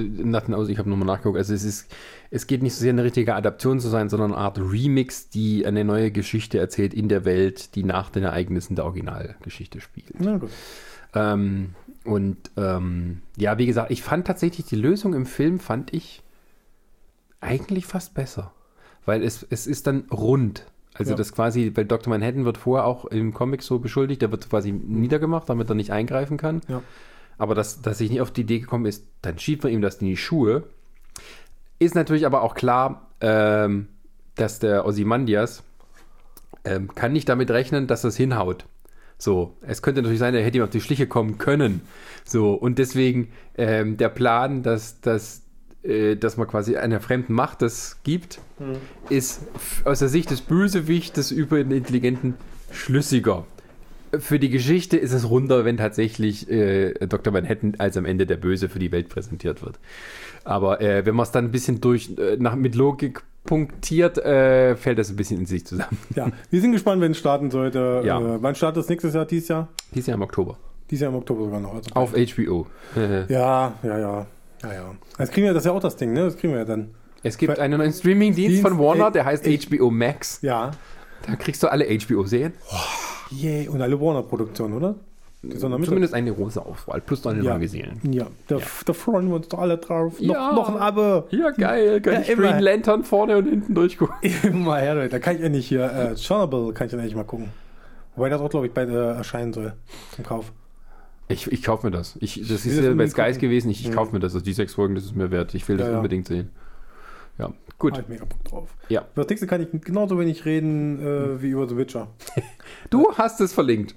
Aus, ich habe nochmal nachgeguckt, also es ist, es geht nicht so sehr eine richtige Adaption zu sein, sondern eine Art Remix, die eine neue Geschichte erzählt in der Welt, die nach den Ereignissen der Originalgeschichte spielt. Na gut. Ähm, und ähm, ja, wie gesagt, ich fand tatsächlich die Lösung im Film, fand ich eigentlich fast besser. Weil es, es ist dann rund. Also ja. das quasi, weil Dr. Manhattan wird vorher auch im Comic so beschuldigt, der wird quasi niedergemacht, damit er nicht eingreifen kann. Ja. Aber dass, dass ich nicht auf die Idee gekommen ist, dann schiebt man ihm das in die Schuhe. Ist natürlich aber auch klar, ähm, dass der Ozymandias ähm, kann nicht damit rechnen, dass das hinhaut. So, es könnte natürlich sein, er hätte ihm auf die Schliche kommen können. So, und deswegen ähm, der Plan, dass, dass dass man quasi einer fremden Macht das gibt, mhm. ist aus der Sicht des Bösewichtes über den Intelligenten schlüssiger. Für die Geschichte ist es runder, wenn tatsächlich äh, Dr. Manhattan als am Ende der Böse für die Welt präsentiert wird. Aber äh, wenn man es dann ein bisschen durch, äh, nach, mit Logik punktiert, äh, fällt das ein bisschen in sich zusammen. Ja, wir sind gespannt, wenn es starten sollte. Ja. Äh, wann startet es nächstes Jahr, dieses Jahr? Dieses Jahr im Oktober. Dieses Jahr im Oktober sogar noch. Also Auf HBO. ja, ja, ja. Ja, ja. Das kriegen wir, das ist ja auch das Ding, ne? Das kriegen wir ja dann. Es gibt einen neuen Streaming-Dienst von Warner, der heißt HBO Max. Ja. Da kriegst du alle HBO-Serien. Oh, yeah. Und alle Warner-Produktionen, oder? Zumindest eine große Auswahl, plus noch eine ja. neue Serien. Ja, da, ja. da, freuen wir uns doch alle drauf. Ja. Noch, noch ein Abo. Ja, geil. Kann ja, ich Green Lantern vorne und hinten durchgucken. *laughs* Immer her, Leute. Da kann ich endlich hier, äh, Chernobyl kann ich dann endlich mal gucken. Wobei das auch, glaube ich, bald äh, erscheinen soll zum Kauf. Ich, ich kaufe mir das. Ich, das ist ja bei Skies gewesen. Ich, ich kaufe mir das. Also die sechs Folgen, das ist mir wert. Ich will das ja, unbedingt sehen. Ja, gut. Halt mega Bock drauf. Ja. Über nächste kann ich genauso wenig reden äh, wie über The Witcher. *laughs* du hast es verlinkt.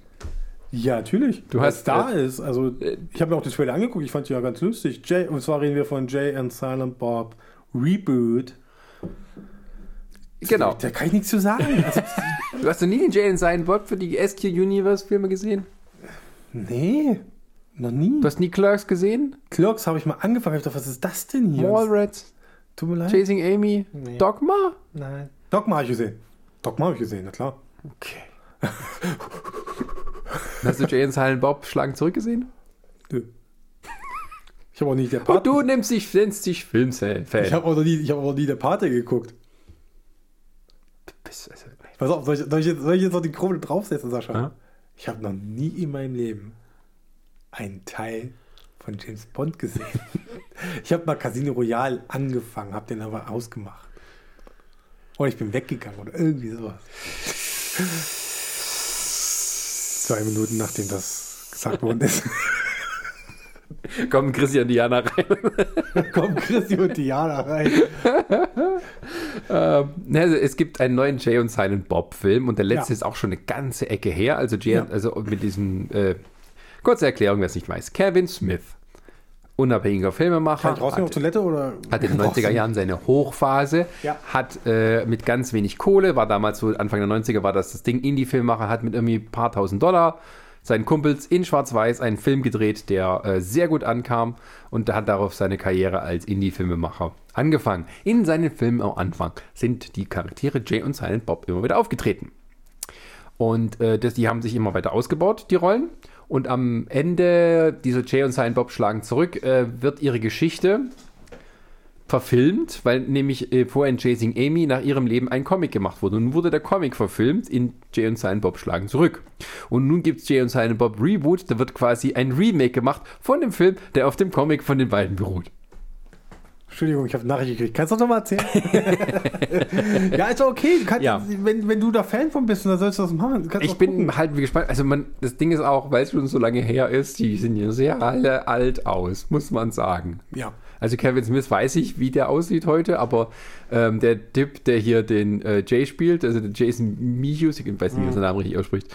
Ja, natürlich. Du hast da äh, ist. Also, ich habe mir auch den Trailer angeguckt. Ich fand die ja ganz lustig. Jay, und zwar reden wir von Jay and Silent Bob Reboot. Genau. Da kann ich nichts zu sagen. Also, *laughs* Du hast noch nie den Jay and Silent Bob für die SQ Universe Filme gesehen? Nee, noch nie. Du hast nie Clerks gesehen? Clerks habe ich mal angefangen. Ich dachte, was ist das denn hier? Mallrats, Tut mir leid. Chasing Amy, Nee. Dogma? Nein. Dogma habe ich gesehen. Dogma habe ich gesehen, na klar. Okay. *laughs* hast du Jay and Silent Bob Schlagen zurückgesehen? Nö. Ich habe auch nie der Und Pate. du nimmst dich, nennst dich Filmfan. Ich habe auch, noch nie- ich hab auch noch nie der Pate geguckt. Bist- also, Pass auf, soll ich, soll ich, jetzt, soll ich jetzt noch die Krone draufsetzen, Sascha? Ja. Ich habe noch nie in meinem Leben einen Teil von James Bond gesehen. *laughs* ich habe mal Casino Royale angefangen, habe den aber ausgemacht. Oder ich bin weggegangen oder irgendwie sowas. Zwei Minuten nachdem das gesagt worden ist, *laughs* Komm, Christian Diana rein. kommt Christi und Diana rein. *laughs* *laughs* Ähm, ne, also es gibt einen neuen Jay und Silent Bob Film und der letzte Ja. ist auch schon eine ganze Ecke her. Also Jay, Ja. also mit diesem, äh, kurze Erklärung, wer es nicht weiß. Kevin Smith, unabhängiger Filmemacher, Kann ich rausgehen auf hat, Toilette oder? hat in den *laughs* 90er Jahren seine Hochphase, Ja. hat äh, mit ganz wenig Kohle, war damals so Anfang der 90er war das das Ding, Indie-Filmmacher, hat mit irgendwie ein paar tausend Dollar seinen Kumpels in Schwarz-Weiß einen Film gedreht, der äh, sehr gut ankam und hat darauf seine Karriere als Indie-Filmemacher angefangen. In seinen Filmen am Anfang sind die Charaktere Jay und Silent Bob immer wieder aufgetreten. Und äh, das, die haben sich immer weiter ausgebaut, die Rollen. Und am Ende dieser Jay und Silent Bob schlagen zurück, äh, wird ihre Geschichte verfilmt, weil nämlich äh, in Chasing Amy nach ihrem Leben ein Comic gemacht wurde. Und nun wurde der Comic verfilmt in Jay und Silent Bob schlagen zurück. Und nun gibt es Jay und Silent Bob Reboot, da wird quasi ein Remake gemacht von dem Film, der auf dem Comic von den beiden beruht. Entschuldigung, ich habe Nachricht gekriegt. Kannst du das nochmal erzählen? *laughs* ja, ist okay. Du kannst, Ja. wenn, wenn du da Fan von bist, dann sollst du das machen. Du Ich bin gucken. halt gespannt. Also man, das Ding ist auch, weil es schon so lange her ist, die sehen ja sehr alle alt aus, muss man sagen. Ja. Also Kevin Smith weiß ich, wie der aussieht heute, aber ähm, der Typ, der hier den äh, Jay spielt, also der Jason Michus, ich weiß nicht, wie man seinen Namen richtig ausspricht,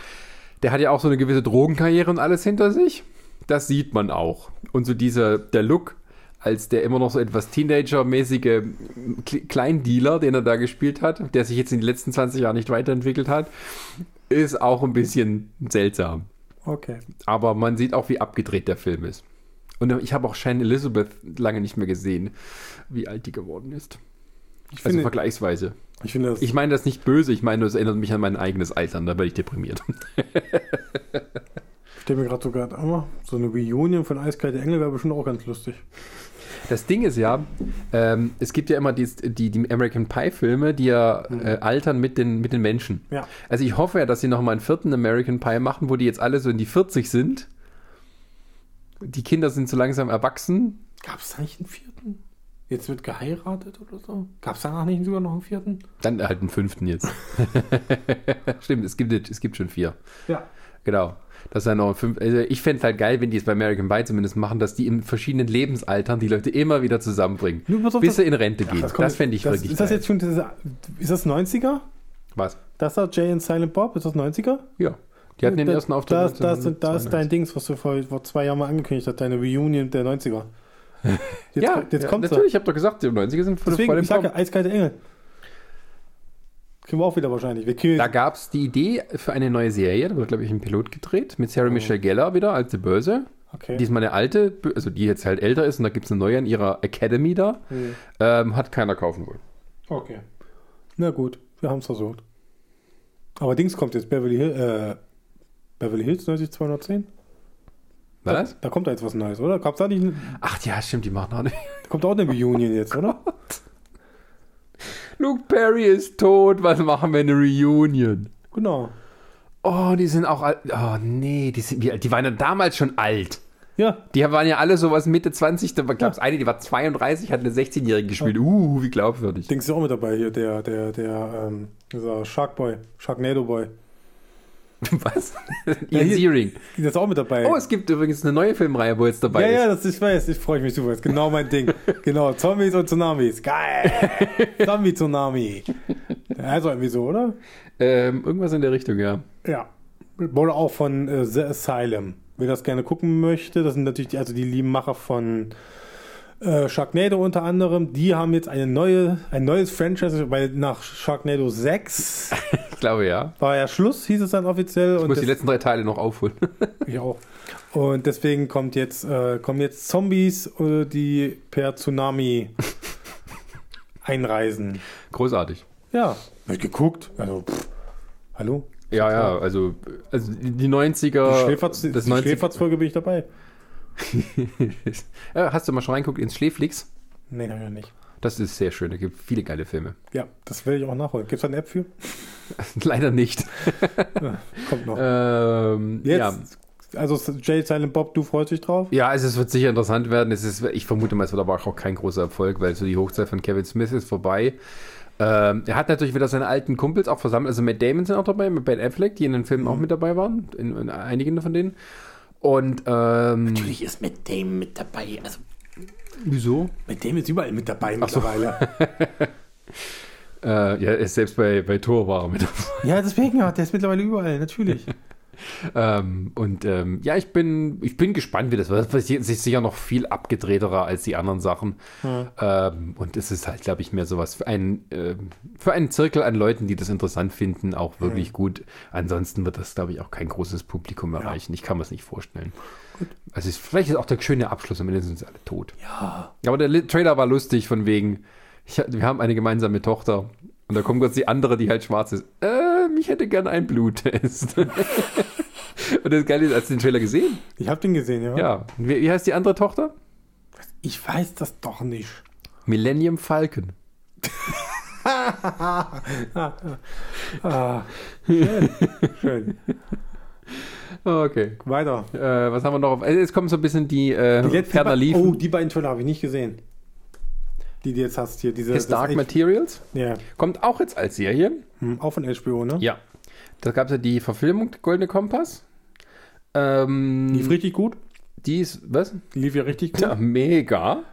der hat ja auch so eine gewisse Drogenkarriere und alles hinter sich. Das sieht man auch. Und so dieser, der Look, als der immer noch so etwas Teenager-mäßige Kle- Kleindealer, den er da gespielt hat, der sich jetzt in den letzten 20 Jahren nicht weiterentwickelt hat, ist auch ein bisschen seltsam. Okay. Aber man sieht auch, wie abgedreht der Film ist. Und ich habe auch Shane Elizabeth lange nicht mehr gesehen, wie alt die geworden ist. Ich Also finde, vergleichsweise. ich finde das. Ich meine das nicht böse, ich meine, das erinnert mich an mein eigenes Alter da werde ich deprimiert. Ich stelle mir gerade so gerade oh, so eine Reunion von Eiskalte Engel wäre bestimmt auch ganz lustig. Das Ding ist ja, ähm, es gibt ja immer die, die, die American Pie-Filme, die ja äh, altern mit den, mit den Menschen. Ja. Also ich hoffe ja, dass sie nochmal einen vierten American Pie machen, wo die jetzt alle so in die 40 sind. Die Kinder sind so langsam erwachsen. Gab es da nicht einen vierten? Jetzt wird geheiratet oder so? Gab es danach nicht sogar noch einen vierten? Dann halt einen fünften jetzt. *laughs* Stimmt, es gibt, es gibt schon vier. Ja. Genau. Das ist ja noch fünf. Also ich fände es halt geil, wenn die es bei American Pie zumindest machen, dass die in verschiedenen Lebensaltern die Leute immer wieder zusammenbringen. Auf, bis sie in Rente gehen. das Das, fände ich das, wirklich Ist das geil. jetzt schon Ist das 90er? Was? Das da Jay and Silent Bob? Ist das 90er? Ja. Die hatten den Da- ersten Auftritt. Da, ist- da, ist- da ist 1992. dein Dings, was du vor, vor zwei Jahren mal angekündigt hast, deine Reunion der 90er. Jetzt, ja, jetzt ja, kommt natürlich. Ich habe doch gesagt, die 90er sind voll, Deswegen, ich sage ja, eiskalte Engel. Kriegen wir auch wieder wahrscheinlich. Wir Da gab es die Idee für eine neue Serie. Da wird, glaube ich, ein Pilot gedreht mit Sarah Michelle Gellar wieder als die Böse. okay. Diesmal eine alte, also die jetzt halt älter ist und da gibt es eine neue in ihrer Academy da. Hm. Ähm, hat keiner kaufen wollen. Okay. Na gut, wir haben es versucht. Aber Dings kommt jetzt, Beverly, Hill, äh, Beverly Hills 90210? Was? Da kommt da jetzt was Neues, oder? Gab's da nicht, Ach ja, stimmt, die machen auch nicht. da kommt auch eine Reunion jetzt, oder? *laughs* Luke Perry ist tot, was machen wir eine Reunion? Genau. Oh, die sind auch alt. Oh nee, die, sind, wie alt? die waren ja damals schon alt. Ja, Die waren ja alle sowas Mitte 20. Da gab es eine, die war 32, hat eine 16-Jährige gespielt. Uh, wie glaubwürdig. Dings ist auch mit dabei hier, der, der, der, ähm, dieser Sharkboy, Sharknado Boy. *laughs* Was? Ja, Ian Searing. Der ist auch mit dabei. Oh, es gibt übrigens eine neue Filmreihe, wo jetzt dabei ja, ist. ja, das, ich weiß, ich freue mich super. Das ist genau mein Ding. genau, Zombies und Tsunamis. Geil. *laughs* Zombie-Tsunami. Also irgendwie so, oder? Ähm, irgendwas in der Richtung, ja. Ja. Wurde auch von äh, The Asylum. Wer das gerne gucken möchte, das sind natürlich die, also die lieben Macher von Äh, Sharknado unter anderem, die haben jetzt eine neue, ein neues Franchise, weil nach Sharknado 6 *laughs* Ich glaube ja. war ja Schluss, hieß es dann offiziell. Ich und muss die letzten drei Teile noch aufholen. *laughs* ich auch. Und deswegen kommt jetzt, äh, kommen jetzt Zombies, äh, die per Tsunami *laughs* einreisen. Großartig. Ja, hab ich geguckt. Also, pff, hallo? Ja, ja, also, also die 90er. Die Schläferz, das die 90 Schläferz-Folge bin ich dabei. Ja, *laughs* Hast du mal schon reinguckt ins Schläflix? Nee, hab ich noch nicht. Das ist sehr schön. Da gibt viele geile Filme. Ja, das will ich auch nachholen. Gibt es da eine App für? *laughs* Leider nicht. *laughs* Ja, kommt noch. Ähm, ja. Jetzt, also Jay Silent Bob, du freust dich drauf? Ja, also es wird sicher interessant werden. Es ist, ich vermute mal, es wird aber auch kein großer Erfolg, weil so die Hochzeit von Kevin Smith ist vorbei. Ähm, er hat natürlich wieder seine alten Kumpels auch versammelt. Also Matt Damon sind auch dabei, mit Ben Affleck, die in den Filmen auch mit dabei waren, in, in einigen von denen. Und ähm, Natürlich ist mit dem mit dabei. Also wieso? mit dem ist überall mit dabei mittlerweile. *laughs* Äh, ja, er ist selbst bei, bei Thor war er mit dabei. ja, deswegen, ja, der ist mittlerweile überall, natürlich. *laughs* Ähm, und ähm, ja, ich bin, ich bin gespannt, wie das wird. Das ist sicher noch viel abgedrehterer als die anderen Sachen. Ähm, und es ist halt, glaube ich, mehr sowas für einen, ähm, für einen Zirkel an Leuten, die das interessant finden, auch wirklich gut. Ansonsten wird das, glaube ich, auch kein großes Publikum erreichen. Ich kann mir das nicht vorstellen. Also es, vielleicht ist auch der schöne Abschluss, am Ende sind sie alle tot. Ja. Aber der Trailer war lustig, von wegen, ich, wir haben eine gemeinsame Tochter. Und da kommt kurz die andere, die halt schwarz ist. Äh, ich hätte gern einen Bluttest. *laughs* Und das Geile ist, hast du den Trailer gesehen? Ich habe den gesehen, ja. Ja. Wie, wie heißt die andere Tochter? Ich weiß das doch nicht. Millennium Falcon. *laughs* Ah, schön. schön. Okay. Weiter. Äh, was haben wir noch? Auf, äh, jetzt kommen so ein bisschen die, äh, Die letzten liefen. Oh, die beiden Trailer habe ich nicht gesehen. Die du jetzt hast hier. Diese, His das Dark echt- Materials. Ja, Kommt auch jetzt als Serie. hm, auch von HBO, ne? Ja. Da gab es ja die Verfilmung, Goldene Kompass. Ähm, Lief richtig gut. die ist, was? Lief ja richtig gut. Ja, mega.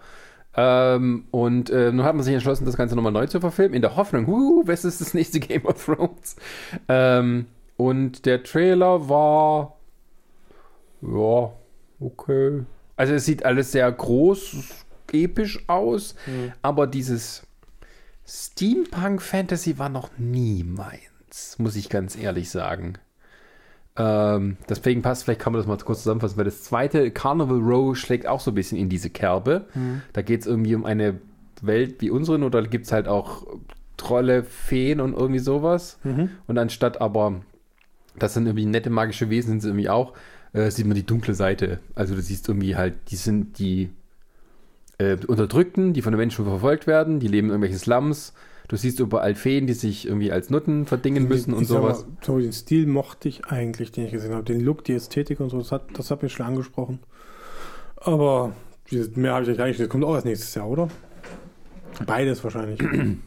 Ähm, und äh, nun hat man sich entschlossen, das Ganze nochmal neu zu verfilmen, in der Hoffnung, huh, was ist das nächste *laughs* Game of Thrones? Ähm, und der Trailer war, ja, okay. Also es sieht alles sehr groß, episch aus, aber dieses Steampunk-Fantasy war noch nie meins, muss ich ganz ehrlich sagen. Ähm, deswegen passt, vielleicht kann man das mal kurz zusammenfassen, weil das zweite Carnival Row schlägt auch so ein bisschen in diese Kerbe. Da geht es irgendwie um eine Welt wie unseren oder gibt es halt auch Trolle, Feen und irgendwie sowas. Und anstatt aber, das sind irgendwie nette magische Wesen, sind sie irgendwie auch, äh, sieht man die dunkle Seite. Also du siehst irgendwie halt, die sind die äh, Unterdrückten, die von den Menschen verfolgt werden, die leben in irgendwelchen Slums. Du siehst überall Feen, die sich irgendwie als Nutten verdingen müssen und Ich sag sowas. So den Stil mochte ich eigentlich, den ich gesehen habe. Den Look, die Ästhetik und so, das hat, das hat mich schon angesprochen. Aber mehr habe ich gar nicht. Das kommt auch erst nächstes Jahr, oder? Beides wahrscheinlich. *clears throat*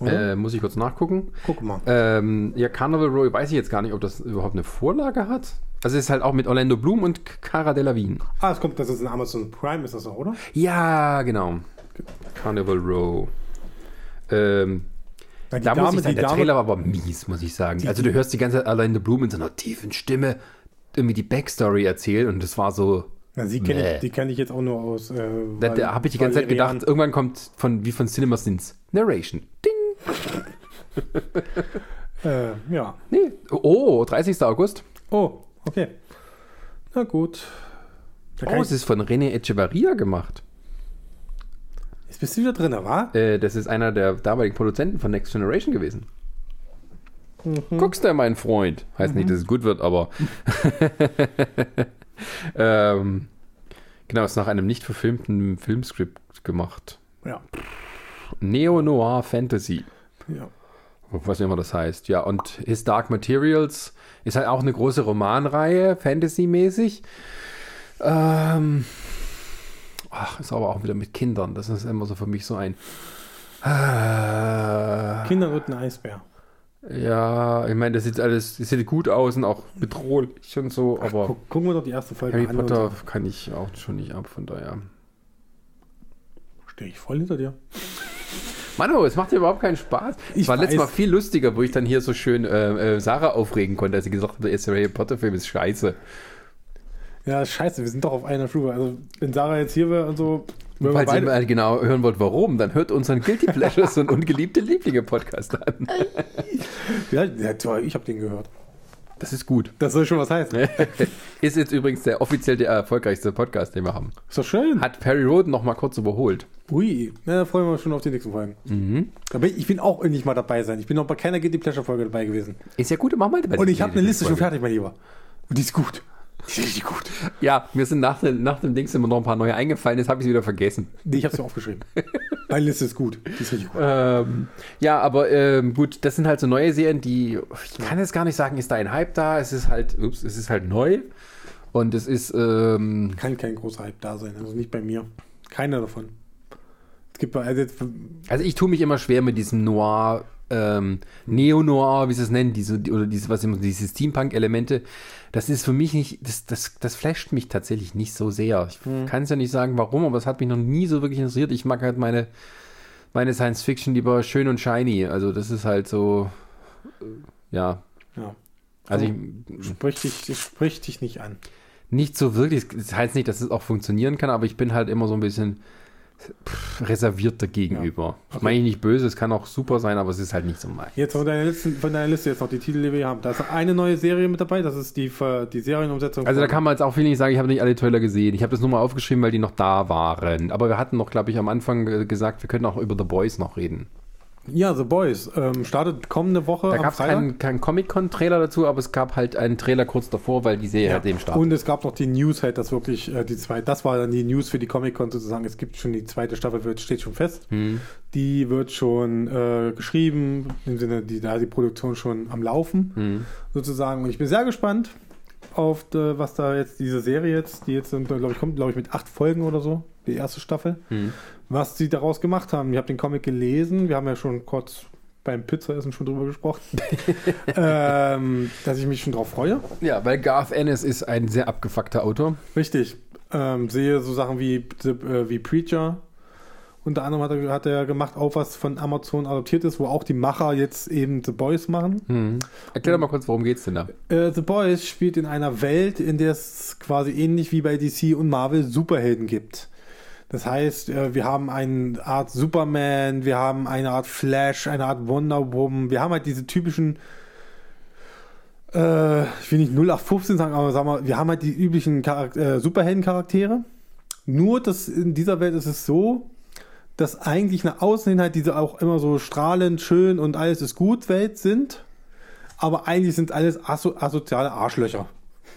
Äh, muss ich kurz nachgucken. Guck mal. Ähm, ja, Carnival Row, weiß ich jetzt gar nicht, ob das überhaupt eine Vorlage hat. Also es ist halt auch mit Orlando Bloom und Cara Delevingne. Ah, es kommt, das ist ein Amazon Prime, ist das auch, oder? Ja, genau. Carnival Row. Ähm, die da muss Dame, ich sagen, die der Dame, Trailer war aber mies, muss ich sagen. also du hörst die ganze Zeit Orlando Bloom in so einer tiefen Stimme irgendwie die Backstory erzählen und das war so, na, sie kenn Nee. ich, die kenne ich jetzt auch nur aus. Äh, da, da habe ich die ganze Zeit gedacht, irgendwann kommt von wie von Cinema Sins Narration. Ding. *laughs* Äh, ja. Nee. Oh, 30. August. Oh, okay. Na gut. Oh, es ist von René Echevarria gemacht. Jetzt bist du wieder drin, wa? Äh, das ist einer der damaligen Produzenten von Next Generation gewesen. Guckst du, mein Freund. Heißt nicht, dass es gut wird, aber. *laughs* ähm, genau, ist nach einem nicht verfilmten Filmskript gemacht. Ja. Neo-Noir Fantasy. ja. Was immer das heißt. Ja, und His Dark Materials ist halt auch eine große Romanreihe, Fantasy-mäßig. Ähm, ach, ist aber auch wieder mit Kindern. Das ist immer so für mich so ein. Äh, Kinder wird ein Eisbär. ja, ich meine, das sieht alles, das sieht gut aus und auch bedrohlich und so, aber Guck, gucken wir doch die erste Folge Harry an. Potter kann ich auch schon nicht ab, von daher. Stehe ich voll hinter dir. Manu, es macht dir überhaupt keinen Spaß. Es Ich war letztes Mal viel lustiger, wo ich dann hier so schön äh, äh, Sarah aufregen konnte, als sie gesagt hat, der erste Harry Potter-Film ist scheiße. Ja, scheiße, wir sind doch auf einer Stufe. Also, wenn Sarah jetzt hier wäre und so, Wenn Falls ihr beide- mal genau hören wollt, warum, dann hört unseren Guilty Pleasures und ungeliebte Lieblinge-Podcast an. Ja, ja toll, ich habe den gehört. Das ist gut. Das soll schon was heißen. *laughs* Ist jetzt übrigens der offiziell der erfolgreichste Podcast, den wir haben. Ist doch schön. Hat Perry Roden noch mal kurz überholt. Ui, na, da freuen wir uns schon auf die nächsten Folgen. Mhm. Aber ich will auch endlich mal dabei sein. Ich bin noch bei keiner Guilty Pleasure Folge dabei gewesen. Ist ja gut, mach mal bei Und ich habe eine Liste schon fertig, mein Lieber. Und die ist gut. Richtig gut. Ja, mir sind nach, dem- nach dem Ding sind mir noch ein paar neue eingefallen, jetzt habe ich sie wieder vergessen. Nee, ich habe sie aufgeschrieben. *laughs* Meine Liste ist gut. Die ist richtig gut. Ähm, ja, aber ähm, gut, das sind halt so neue Serien, die ich kann jetzt gar nicht sagen, ist da ein Hype da? Es ist halt, ups, es ist halt neu und es ist ähm, Kann kein großer Hype da sein. Also nicht bei mir. Keiner davon. Es gibt also jetzt, also ich tue mich immer schwer mit diesem Noir, ähm, Neo-Noir, wie sie es nennen, diese oder diese was immer diese Steampunk-Elemente. Das ist für mich nicht, das, das, das flasht mich tatsächlich nicht so sehr. Ich kann es ja nicht sagen, warum, aber es hat mich noch nie so wirklich interessiert. Ich mag halt meine meine Science Fiction lieber schön und shiny. Also das ist halt so, äh, ja. ja, Also ich, sprich dich, sprich dich nicht an. nicht so wirklich. Das heißt nicht, dass es auch funktionieren kann, aber ich bin halt immer so ein bisschen pff, reservierter gegenüber. Ich meine nicht böse, es kann auch super sein, aber es ist halt nicht so mein. Jetzt von deiner Liste, von deiner Liste jetzt noch die Titel, die wir hier haben. Da ist eine neue Serie mit dabei. Das ist die, Ver- die Serienumsetzung. Also da kann man jetzt auch viel nicht sagen, ich habe nicht alle Trailer gesehen. Ich habe das nur mal aufgeschrieben, weil die noch da waren. Aber wir hatten noch, glaube ich, am Anfang äh, gesagt, wir könnten auch über The Boys noch reden. Ja, The Boys. Ähm, startet kommende Woche Da gab es keinen kein Comic-Con-Trailer dazu, aber es gab halt einen Trailer kurz davor, weil die Serie halt dem startet. Und es gab noch die News halt, dass wirklich äh, die zwei, das war dann die News für die Comic-Con sozusagen. Es gibt schon die zweite Staffel, wird, steht schon fest. Hm. Die wird schon äh, geschrieben, im Sinne, die, da ist die Produktion schon am Laufen Hm. sozusagen. Und ich bin sehr gespannt auf äh, was da jetzt diese Serie jetzt, die jetzt sind, glaube ich, kommt, glaube ich, mit acht Folgen oder so, die erste Staffel, Hm. Was sie daraus gemacht haben. Ich habe den Comic gelesen, wir haben ja schon kurz beim Pizzaessen schon drüber gesprochen, *laughs* ähm, dass ich mich schon drauf freue. Ja, weil Garth Ennis ist ein sehr abgefuckter Autor. Richtig. Ähm, sehe so Sachen wie, äh, wie Preacher. Unter anderem hat er, hat er gemacht, auch was von Amazon adoptiert ist, wo auch die Macher jetzt eben The Boys machen. Hm. Erklär doch mal kurz, worum geht's denn da? Äh, The Boys spielt in einer Welt, in der es quasi ähnlich wie bei DC und Marvel Superhelden gibt. Das heißt, äh, wir haben eine Art Superman, wir haben eine Art Flash, eine Art Wonder Woman. Wir haben halt diese typischen, äh, ich will nicht 0815 sagen, aber sagen wir, wir haben halt die üblichen Charak äh, Superhelden-Charaktere. Nur, dass in dieser Welt ist es so, dass eigentlich nach außen hin halt diese auch immer so strahlend, schön und alles ist gut Welt sind. Aber eigentlich sind alles aso asoziale Arschlöcher.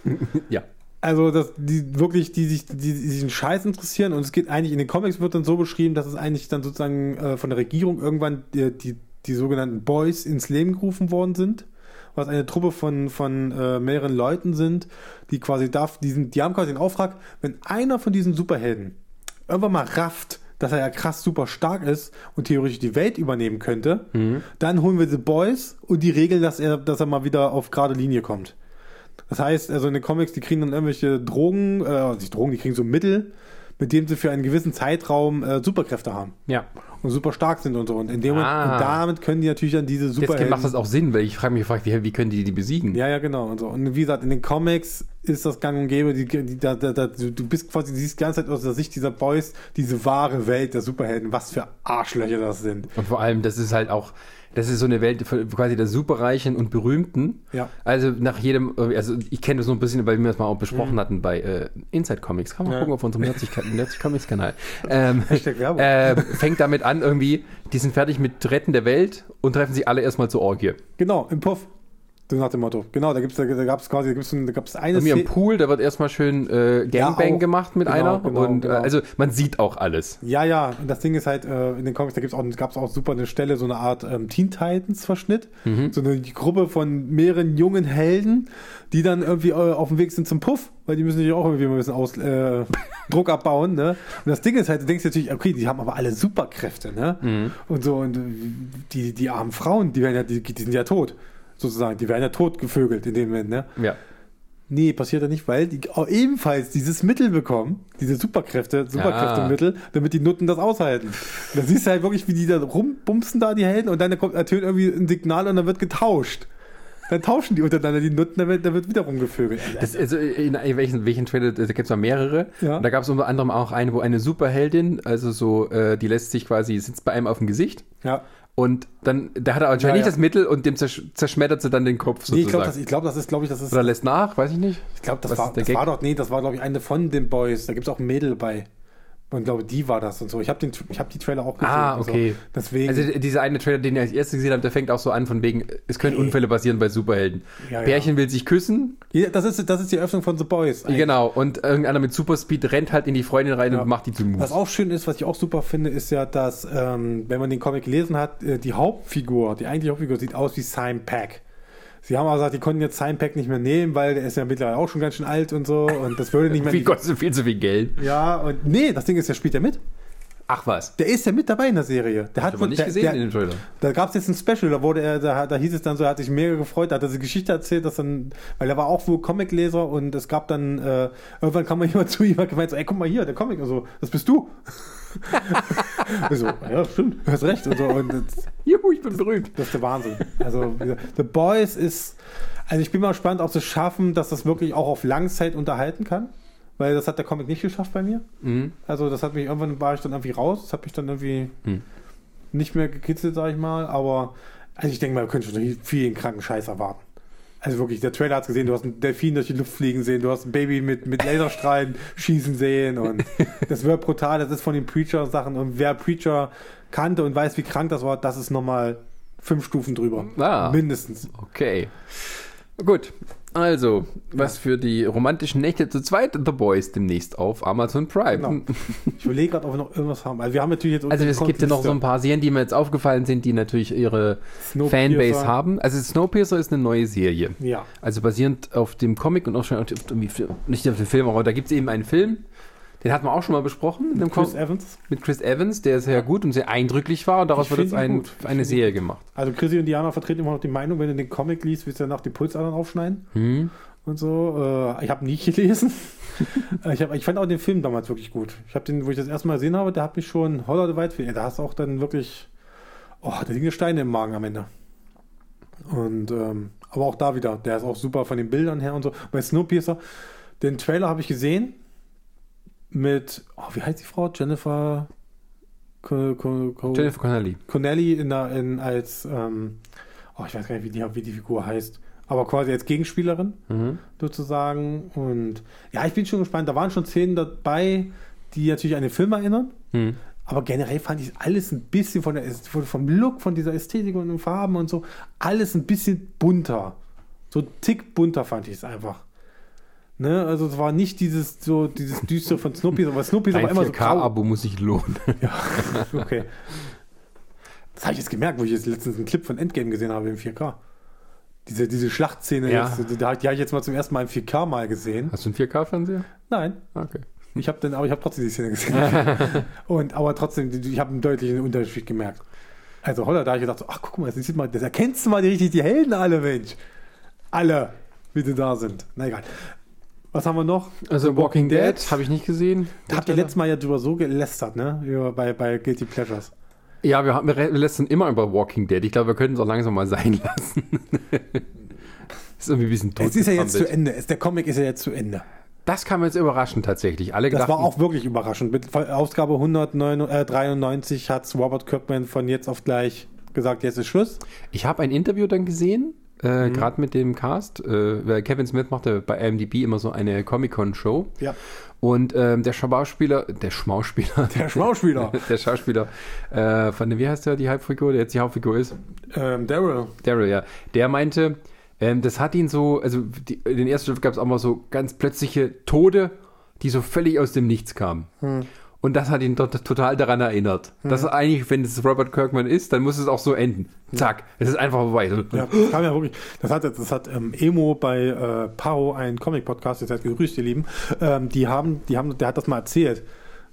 *laughs* Ja. Also, dass die wirklich, die sich, die, die sich einen Scheiß interessieren und es geht eigentlich, in den Comics wird dann so beschrieben, dass es eigentlich dann sozusagen äh, von der Regierung irgendwann die, die, die sogenannten Boys ins Leben gerufen worden sind. Was eine Truppe von, von äh, mehreren Leuten sind, die quasi darf, die, sind, die haben quasi den Auftrag, wenn einer von diesen Superhelden irgendwann mal rafft, dass er ja krass super stark ist und theoretisch die Welt übernehmen könnte, dann holen wir The Boys und die regeln, dass er, dass er mal wieder auf gerade Linie kommt. Das heißt, also in den Comics, die kriegen dann irgendwelche Drogen, äh, nicht Drogen, die kriegen so Mittel, mit denen sie für einen gewissen Zeitraum äh, Superkräfte haben Ja. und super stark sind und so. Und in dem Moment, Ah. und damit können die natürlich dann diese Jetzt Superhelden. macht das auch Sinn, weil ich frage mich gefragt, wie, wie können die die besiegen? Ja, ja, genau. Und, so. und wie gesagt, in den Comics ist das gang und gäbe. Die, die, da, da, da, du du bist quasi, du siehst die ganze Zeit aus der Sicht dieser Boys, diese wahre Welt der Superhelden, was für Arschlöcher das sind. Und vor allem, das ist halt auch, das ist so eine Welt für- quasi der Superreichen und Berühmten. Ja. Also nach jedem, also ich kenne das nur ein bisschen, weil wir das mal auch besprochen hatten bei äh, Inside Comics. Kann man Ja. gucken auf unserem Nerdsich Nerdsich Comics Kanal. Ähm, äh, fängt damit an irgendwie, die sind fertig mit Retten der Welt und treffen sich alle erstmal zur Orgie. Genau, im Puff. So nach dem Motto. Genau, da gibt's, da, da gab's quasi, da gibt's, da gab's eine mir im Pool, da wird erstmal schön äh, Gangbang Ja, auch. gemacht mit Genau, einer. genau, und genau. Äh, also man sieht auch alles. Ja, ja, und das Ding ist halt, äh, in den Comics, da gibt's auch, gab's auch super eine Stelle, so eine Art ähm, Teen Titans-Verschnitt. Mhm. So eine Gruppe von mehreren jungen Helden, die dann irgendwie äh, auf dem Weg sind zum Puff, weil die müssen sich auch irgendwie mal ein bisschen aus, äh, *laughs* Druck abbauen, ne? Und das Ding ist halt, du denkst natürlich, okay, die haben aber alle Superkräfte, ne? Mhm. Und so, und äh, die, die armen Frauen, die werden ja, die, die sind ja tot, sozusagen, die werden ja tot gevögelt in dem Moment, ne? Ja. Nee, passiert ja nicht, weil die auch ebenfalls dieses Mittel bekommen, diese Superkräfte, Superkräftemittel, damit die Nutten das aushalten. Da siehst du halt wirklich, wie die da rumbumsen da, die Helden, und dann kommt ertönt irgendwie ein Signal und dann wird getauscht. Dann tauschen die untereinander die Nutten, da wird, da wird wieder rumgevögelt. Das, also in, in welchen, welchen Trailer, da gibt es ja mehrere. Ja. Und da gab es unter anderem auch eine, wo eine Superheldin, also so, äh, die lässt sich quasi, sitzt bei einem auf dem Gesicht Ja. Und dann, da hat er anscheinend Ja, nicht ja. das Mittel und dem zersch zerschmettert sie dann den Kopf Nee, sozusagen. ich glaube, das, glaub, das ist, glaube ich, das ist, Oder lässt nach, weiß ich nicht. ich glaube, das, war, der das war doch, nee, das war, glaube ich, eine von den Boys. Da gibt es auch ein Mädel bei. Und ich glaube, die war das und so. Ich habe den, ich habe die Trailer auch gesehen. Ah, und so. okay. Deswegen. Also dieser eine Trailer, den ihr als erstes gesehen habt, der fängt auch so an von wegen, es können Nee. Unfälle passieren bei Superhelden. Ja, ja. Pärchen will sich küssen, Ja, das, ist, das ist die Öffnung von The Boys. eigentlich. genau, und irgendeiner mit Superspeed rennt halt in die Freundin rein Ja. und macht die zu Move. Was auch schön ist, was ich auch super finde, ist ja, dass, ähm, wenn man den Comic gelesen hat, äh, die Hauptfigur, die eigentliche Hauptfigur, sieht aus wie Simon Pack. Sie haben aber gesagt, die konnten jetzt Simon Pack nicht mehr nehmen, weil der ist ja mittlerweile auch schon ganz schön alt und so und das würde nicht *laughs* mehr. Wie kostet viel zu viel Geld. ja, und nee, das Ding ist, der spielt ja mit. Ach was. Der ist ja mit dabei in der Serie. Der hat wohl- nicht der, gesehen der, in dem Trailer. Da gab es jetzt ein Special, da wurde er, da, da hieß es dann so, er hat sich mega gefreut, da hat er diese Geschichte erzählt, dass dann, weil er war auch wohl Comicleser und es gab dann, äh, irgendwann kam mal *laughs* jemand zu ihm und hat gemeint, so, ey, guck mal hier, der Comic und so, das bist du. *laughs* so, ja, stimmt, du hast recht und so. Und das, *laughs* Juhu, ich bin berühmt. das ist der Wahnsinn. Also, The Boys ist, also ich bin mal gespannt, ob sie es schaffen, dass das wirklich auch auf Langzeit unterhalten kann. Weil das hat der Comic nicht geschafft bei mir. Mhm. Also das hat mich irgendwann war ich dann irgendwie raus, das hat mich dann irgendwie Hm. nicht mehr gekitzelt, sag ich mal. Aber also ich denke mal, wir können schon viel kranken Scheiß erwarten. Also wirklich, der Trailer hat gesehen, du hast einen Delfin durch die Luft fliegen sehen, du hast ein Baby mit, mit Laserstrahlen *laughs* schießen sehen und *laughs* das wird brutal, das ist von den Preacher-Sachen und wer Preacher kannte und weiß, wie krank das war, das ist nochmal fünf Stufen drüber. Ah. Mindestens. Okay. Gut. Also, was für die romantischen Nächte zu zweit The Boys demnächst auf Amazon Prime. Genau. Ich überlege gerade, ob wir noch irgendwas haben. Also wir haben natürlich jetzt Also es gibt ja noch so ein paar Serien, die mir jetzt aufgefallen sind, die natürlich ihre. Fanbase haben. Also Snowpiercer ist eine neue Serie. Ja. Also basierend auf dem Comic und auch schon auf dem, nicht auf dem Film, aber da gibt es eben einen Film, den hatten wir auch schon mal besprochen dem Chris Com- Evans. mit Chris Evans, der sehr gut und sehr eindrücklich war und daraus wird jetzt ein, eine Serie gemacht. Also Chrissy und Diana vertreten immer noch die Meinung, wenn du den Comic liest, willst du danach die Pulsadern aufschneiden Hm. und so. Äh, ich habe nie *laughs* gelesen. Äh, ich, hab, ich fand auch den Film damals wirklich gut. Ich habe den, wo ich das erste Mal gesehen habe, der hat mich schon holler weit viel. Da hast du auch dann wirklich, oh, da liegen Steine im Magen am Ende. Und ähm, aber auch da wieder, der ist auch super von den Bildern her und so. Bei Snowpiercer, den Trailer habe ich gesehen mit, oh, wie heißt die Frau? Jennifer Co Co Co Jennifer Connelly. Connelly in der, in, als, ähm, oh, ich weiß gar nicht, wie die, wie die Figur heißt, aber quasi als Gegenspielerin Mhm. sozusagen. Und ja, ich bin schon gespannt. Da waren schon Szenen dabei, die natürlich an den Film erinnern. Hm. Aber generell fand ich alles ein bisschen von der, vom Look, von dieser Ästhetik und den Farben und so, alles ein bisschen bunter. So Tick bunter fand ich es einfach. Ne? Also es war nicht dieses so dieses düstere von Snowpiercer, aber Snowpiercer Ein war immer so grau. 4K-Abo muss sich lohnen. *laughs* Okay. Das habe ich jetzt gemerkt, wo ich jetzt letztens einen Clip von Endgame gesehen habe im 4K. Diese, diese Schlachtszene, Ja. jetzt, die, die habe ich jetzt mal zum ersten Mal im 4K mal gesehen. Hast du einen 4K-Fernseher? Nein, Okay. ich habe den, aber ich habe trotzdem die Szene gesehen. *laughs* Und aber trotzdem, ich habe einen deutlichen Unterschied gemerkt. Also Holler, da habe ich gedacht, so, ach guck mal, das, sieht mal, das erkennst du mal die richtig die Helden alle, Mensch. Alle, wie sie da sind. Na egal. Was haben wir noch? Also The Walking Dead Dead. habe ich nicht gesehen. Da habt ihr letztes Mal ja drüber so gelästert, ne? Über, bei, bei Guilty Pleasures. Ja, wir, haben- wir lässt immer über Walking Dead. Ich glaube, wir könnten es auch langsam mal sein lassen. *laughs* ist irgendwie ein bisschen tot. Es ist ja jetzt zu. Ende. Es, der Comic ist ja jetzt zu Ende. Das kam jetzt überraschend tatsächlich. Alle Das war auch wirklich überraschend. Mit Ausgabe 193 hat Robert Kirkman von jetzt auf gleich gesagt, jetzt ist Schluss. Ich habe ein Interview dann gesehen, Mhm. äh, gerade mit dem Cast, äh, weil Kevin Smith machte bei IMDb immer so eine Comic-Con-Show. Ja. Und ähm, der Schauspieler, der Schauspieler, Der Schauspieler. *laughs* der Schauspieler äh, von dem, wie heißt der, die Hauptfigur, der jetzt die Hauptfigur ist? ähm, Daryl. Daryl, ja. Der meinte, ähm, das hat ihn so, also die, in den ersten Staffeln gab es auch mal so ganz plötzliche Tode, die so völlig aus dem Nichts kamen. Hm. Und das hat ihn dort total daran erinnert. Dass er eigentlich, wenn es Robert Kirkman ist, dann muss es auch so enden. Zack, es ist einfach vorbei. Ja, das kam ja wirklich. Das hat, das hat ähm, Emo bei äh, Paro, ein Comic-Podcast, jetzt heißt gegrüßt, ihr Lieben. Ähm, die haben, die haben, der hat das mal erzählt,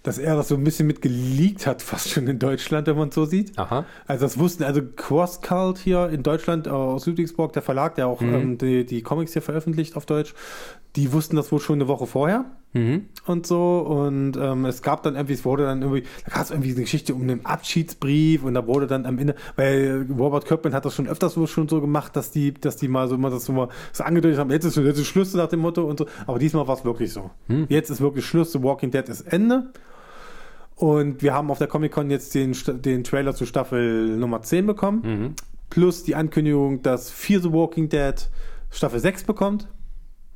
dass er das so ein bisschen mit geleakt hat, *laughs* fast schon in Deutschland, wenn man es so sieht. Aha. Also das wussten, also Cross Cult hier in Deutschland, äh, aus Ludwigsburg, der Verlag, der auch ähm, die, die Comics hier veröffentlicht auf Deutsch, die wussten das wohl schon eine Woche vorher. Mhm. und so. Und ähm, es gab dann irgendwie, es wurde dann irgendwie, da gab es irgendwie eine Geschichte um einen Abschiedsbrief und da wurde dann am Ende, weil Robert Kirkman hat das schon öfters so schon so gemacht, dass die, dass die mal so immer das so mal so angedeutet haben, jetzt ist, jetzt ist Schluss nach dem Motto und so. Aber diesmal war es wirklich so. Jetzt ist wirklich Schluss, The Walking Dead ist Ende. Und wir haben auf der Comic-Con jetzt den, den Trailer zu Staffel Nummer 10 bekommen. Plus die Ankündigung, dass Fear the Walking Dead Staffel 6 bekommt.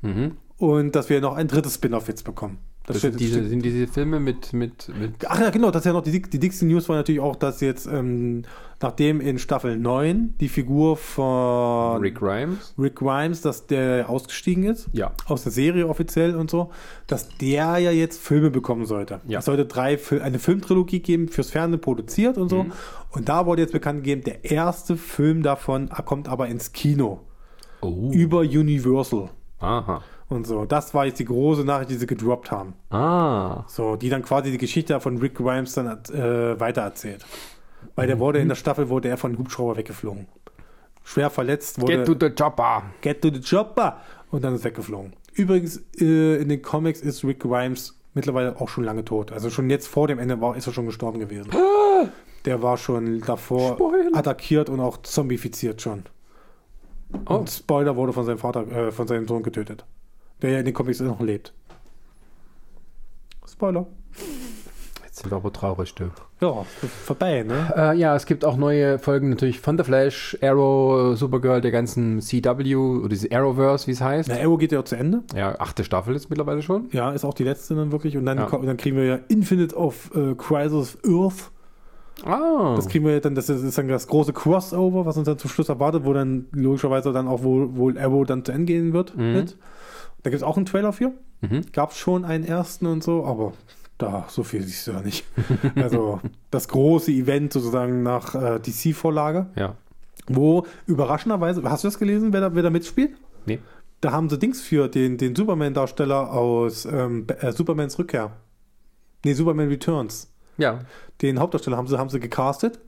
Mhm. Und dass wir noch ein drittes Spin-off jetzt bekommen. Das Das sind, diese, sind diese Filme mit, mit, mit ach ja, genau, das ist ja noch die, die dickste News war natürlich auch, dass jetzt, ähm, nachdem in Staffel 9 die Figur von Rick Grimes. Rick Grimes, dass der ausgestiegen ist, Ja. aus der Serie offiziell und so, dass der ja jetzt Filme bekommen sollte. Ja. Es sollte drei, eine Filmtrilogie geben, fürs Fernsehen produziert und so. Mhm. Und da wurde jetzt bekannt gegeben, der erste Film davon kommt aber ins Kino. Oh. Über Universal Aha. Und so. Das war jetzt die große Nachricht, die sie gedroppt haben. Ah. So, die dann quasi die Geschichte von Rick Grimes dann äh, weitererzählt. Weil der wurde in der Staffel, wurde er von Hubschrauber weggeflogen. Schwer verletzt, wurde Get to the chopper. Get to the chopper und dann ist weggeflogen. Übrigens, äh, in den Comics ist Rick Grimes mittlerweile auch schon lange tot. Also schon jetzt vor dem Ende war, ist er schon gestorben gewesen. Der war schon davor Spoiler. attackiert und auch zombifiziert schon. Oh. Und Spoiler wurde von seinem Vater, äh, von seinem Sohn getötet. Der ja in den Comics noch lebt. Spoiler. Jetzt sind wir aber traurig, du. Ja, vorbei, ne? Äh, ja, es gibt auch neue Folgen natürlich von The Flash, Arrow, Supergirl, der ganzen CW oder diese Arrowverse, wie es heißt. Na, Arrow geht ja auch zu Ende. Ja, achte Staffel ist mittlerweile schon. Ja, ist auch die letzte dann wirklich. Und dann, Ja. ko- dann kriegen wir ja Infinite of äh, Crisis Earth. Ah. Das kriegen wir dann, das ist, dann das große Crossover, was uns dann zum Schluss erwartet, wo dann logischerweise dann auch wohl, wohl Arrow dann zu Ende gehen wird. Mit. Da gibt es auch einen Trailer für. Mhm. Gab schon einen ersten und so, aber da, so viel siehst du ja nicht. *laughs* also das große Event sozusagen nach äh, DC-Vorlage, Ja. wo überraschenderweise, hast du das gelesen, wer da, wer da mitspielt? Nee. Da haben sie Dings für den, den Superman-Darsteller aus ähm, äh, Supermans Rückkehr. Nee, Superman Returns. Ja. Den Hauptdarsteller haben sie, haben sie gecastet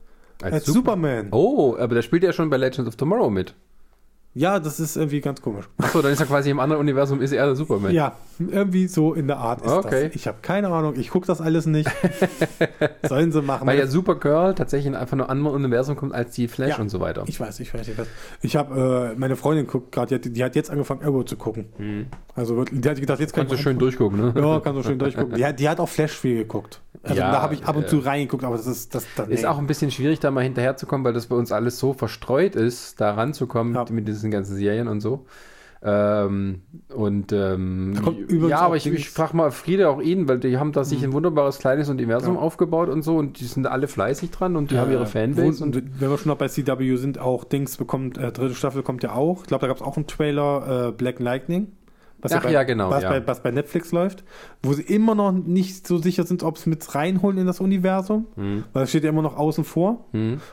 als, Super- Superman. Oh, aber der spielt ja schon bei Legends of Tomorrow mit. Ja, das ist irgendwie ganz komisch. Achso, dann ist er quasi im anderen Universum, ist er der Superman. Ja, irgendwie so in der Art ist Okay. das. Ich habe keine Ahnung, ich gucke das alles nicht. *laughs* Sollen sie machen. Weil ja Supergirl tatsächlich in einfach nur anderem Universum kommt als die Flash Ja. und so weiter. ich weiß, ich weiß, ich weiß. Ich habe, äh, meine Freundin guckt gerade, die, hat- die hat jetzt angefangen, Arrow zu gucken. Also wird- die hat gedacht, jetzt kann Kannst du schön durchgucken, ne? Ja, kann so schön durchgucken. Die, hat- die hat auch Flash viel geguckt. Also Ja, da habe ich ab und äh, zu reingeguckt, aber das ist das, das Ist nee. auch ein bisschen schwierig, da mal hinterherzukommen, weil das bei uns alles so verstreut ist, da ranzukommen Ja. mit diesen ganzen Serien und so. Ähm, und ähm, ja, aber ich, ich frage mal Friede auch ihn, weil die haben da sich ein wunderbares kleines Universum Ja. aufgebaut und so und die sind alle fleißig dran und die haben ihre Fanbase. wo- Und, wenn wir schon noch bei CW sind, auch Dings bekommt, äh, dritte Staffel kommt ja auch. Ich glaube, da gab es auch einen Trailer, äh, Black Lightning. Was Ach bei, ja, genau, Was, ja. Bei, was bei Netflix läuft, wo sie immer noch nicht so sicher sind, ob es mit reinholen in das Universum. Hm. Weil es steht ja immer noch außen vor,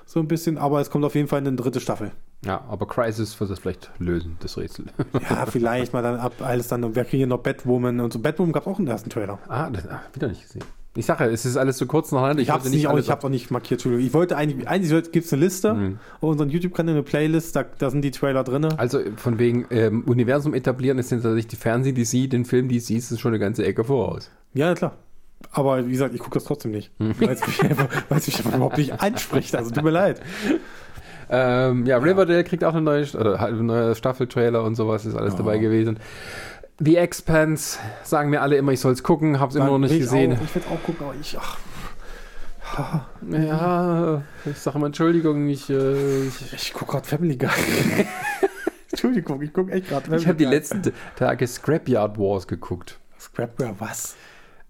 so ein bisschen, aber es kommt auf jeden Fall eine dritte Staffel. Ja, aber Crisis wird das vielleicht lösen, das Rätsel. *laughs* Ja, vielleicht mal dann ab alles dann. Und wir kriegen hier noch Batwoman und so. Batwoman gab es auch einen ersten Trailer. ah, das, ah, wieder nicht gesehen. Ich sage ja, es ist alles so kurz nacheinander. Ich habe es nicht, auch, ich hab's auch nicht markiert, Entschuldigung. Ich wollte eigentlich, eigentlich gibt es eine Liste, Mhm. auf unserem YouTube-Kanal eine Playlist, da, da sind die Trailer drin. Also von wegen ähm, Universum etablieren ist tatsächlich die Fernseh-DC, den Film DC ist schon eine ganze Ecke voraus. Ja, klar. Aber wie gesagt, ich gucke das trotzdem nicht. Mhm. Weil es mich, *laughs* einfach- weil es mich einfach überhaupt nicht anspricht. Also tut mir leid. *laughs* Ähm, ja, Riverdale kriegt auch eine neue, oder halt eine neue Staffel-Trailer und sowas, ist alles dabei gewesen. The Expanse, sagen mir alle immer, ich soll es gucken, hab's immer noch nicht ich gesehen. Auch, ich will auch gucken, aber ich, ach, Ja, ich sage immer Entschuldigung, ich, äh, ich, ich gucke gerade Family Guy. *laughs* Entschuldigung, ich gucke echt gerade Family ich habe die letzten Tage Scrapyard Wars geguckt. Scrapware, was?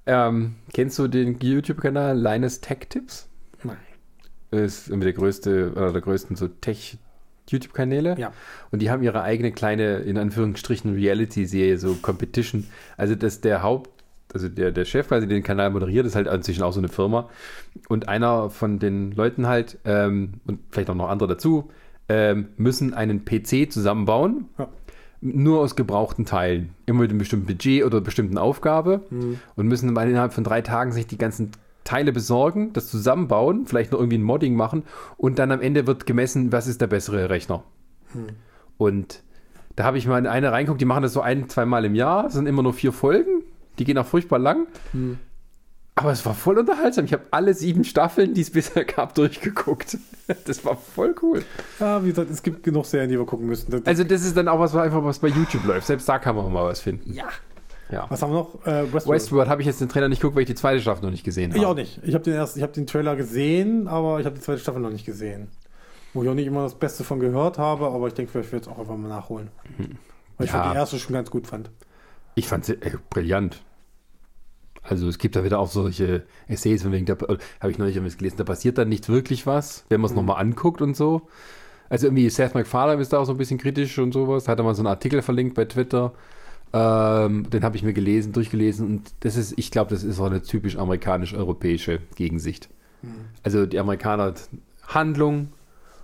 Ähm, kennst du den YouTube-Kanal Linus Tech Tips? Ist irgendwie der größte, oder der größten so Tech-YouTube-Kanäle. Ja. Und die haben ihre eigene kleine, in Anführungsstrichen, Reality-Serie, so Competition. Also, dass der Haupt, also der, der Chef quasi den Kanal moderiert, ist halt inzwischen auch so eine Firma. Und einer von den Leuten halt, ähm, und vielleicht auch noch andere dazu, ähm, müssen einen PC zusammenbauen. Ja. Nur aus gebrauchten Teilen. Immer mit einem bestimmten Budget oder einer bestimmten Aufgabe. Und müssen innerhalb von drei Tagen sich die ganzen Teile besorgen, das zusammenbauen, vielleicht noch irgendwie ein Modding machen und dann am Ende wird gemessen, was ist der bessere Rechner. Und da habe ich mal in eine reinguckt, die machen das so ein, zwei Mal im Jahr, das sind immer nur vier Folgen. Die gehen auch furchtbar lang. Aber es war voll unterhaltsam. Ich habe alle sieben Staffeln, die es bisher gab, *laughs* durchgeguckt. Das war voll cool. Ja, wie gesagt, es gibt genug Serien, die wir gucken müssen. Also das ist dann auch was, was einfach was bei YouTube läuft. Selbst da kann man mal was finden. ja. Ja. Was haben wir noch? Äh, Westworld. Westworld habe ich jetzt den Trailer nicht geguckt, weil ich die zweite Staffel noch nicht gesehen habe. Ich auch nicht. Ich habe den erst, ich habe den Trailer gesehen, aber ich habe die zweite Staffel noch nicht gesehen. Wo ich auch nicht immer das Beste von gehört habe, aber ich denke, vielleicht werde ich es auch einfach mal nachholen. Weil ich Ja. die erste schon ganz gut fand. Ich fand sie äh, brillant. Also es gibt da wieder auch solche Essays, von wegen, da äh, habe ich neulich gelesen, da passiert dann nicht wirklich was, wenn man es nochmal anguckt und so. Also irgendwie Seth MacFarlane ist da auch so ein bisschen kritisch und sowas. Hat er mal so einen Artikel verlinkt bei Twitter. Ähm, den habe ich mir gelesen, durchgelesen und das ist, ich glaube, das ist auch eine typisch amerikanisch-europäische Gegensicht. Also die Amerikaner Handlung,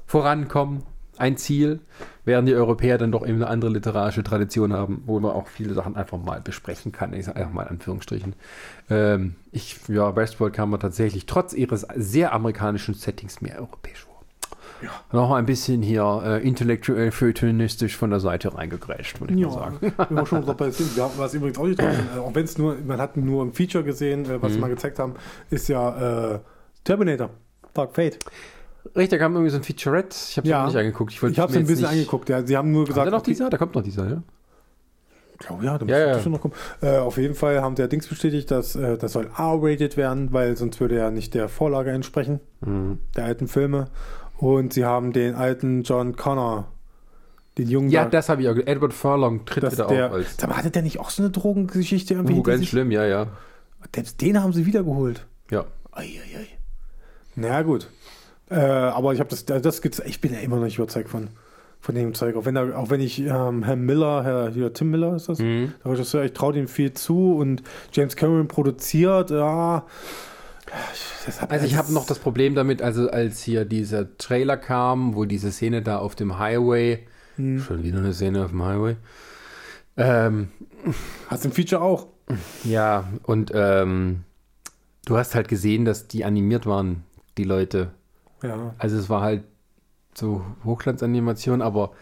vorankommen, ein Ziel, während die Europäer dann doch eben eine andere literarische Tradition haben, wo man auch viele Sachen einfach mal besprechen kann. Ich sage einfach mal in Anführungsstrichen. Ähm, ich, ja, Westworld kam mir tatsächlich trotz ihres sehr amerikanischen Settings mehr europäisch. Ja. Noch ein bisschen hier äh, intellektuell feuilletonistisch von der Seite reingegrätscht, würde ich mal sagen. wenn wir schon dabei sind. Wir haben, was übrigens auch nicht drauf äh, auch wenn es nur, man hat nur im Feature gesehen, äh, was Mhm. sie mal gezeigt haben, ist ja äh, Terminator, Dark Fate. Richtig, da kam irgendwie so ein Featurette. Ich habe es Ja. nicht angeguckt. Ich, Ich habe es ein bisschen nicht- angeguckt. Ja, sie haben nur gesagt, er noch okay, dieser? Da kommt noch dieser, ja? Ich glaube, ja, da Ja, muss ja. bestimmt noch kommen. Äh, auf jeden Fall haben der Dings bestätigt, dass äh, das soll R-rated werden, weil sonst würde er nicht der Vorlage entsprechen, Mhm. der alten Filme. Und sie haben den alten John Connor, den jungen Ja, da- das habe ich auch. Edward Furlong tritt wieder der, auf als. Sag mal, hatte der nicht auch so eine Drogengeschichte irgendwie? Uh, ganz sich? schlimm, ja, ja. Selbst den haben sie wiedergeholt. Ja. Eieiei. Na gut. Äh, aber ich habe das, das gibt's, ich bin ja immer noch nicht überzeugt von, von dem Zeug. Auch wenn, da, auch wenn ich ähm, Herr Miller, Herr hier, Tim Miller ist das, Mhm. der Regisseur, ich traue dem viel zu und James Cameron produziert, ja. Hat- Also ich habe noch das Problem damit, also als hier dieser Trailer kam, wo diese Szene da auf dem Highway, Hm. schon wieder eine Szene auf dem Highway, ähm, Hast du im Feature auch? ja, und ähm, du hast halt gesehen, dass die animiert waren, die Leute. Ja. Also es war halt so Hochglanzanimation, aber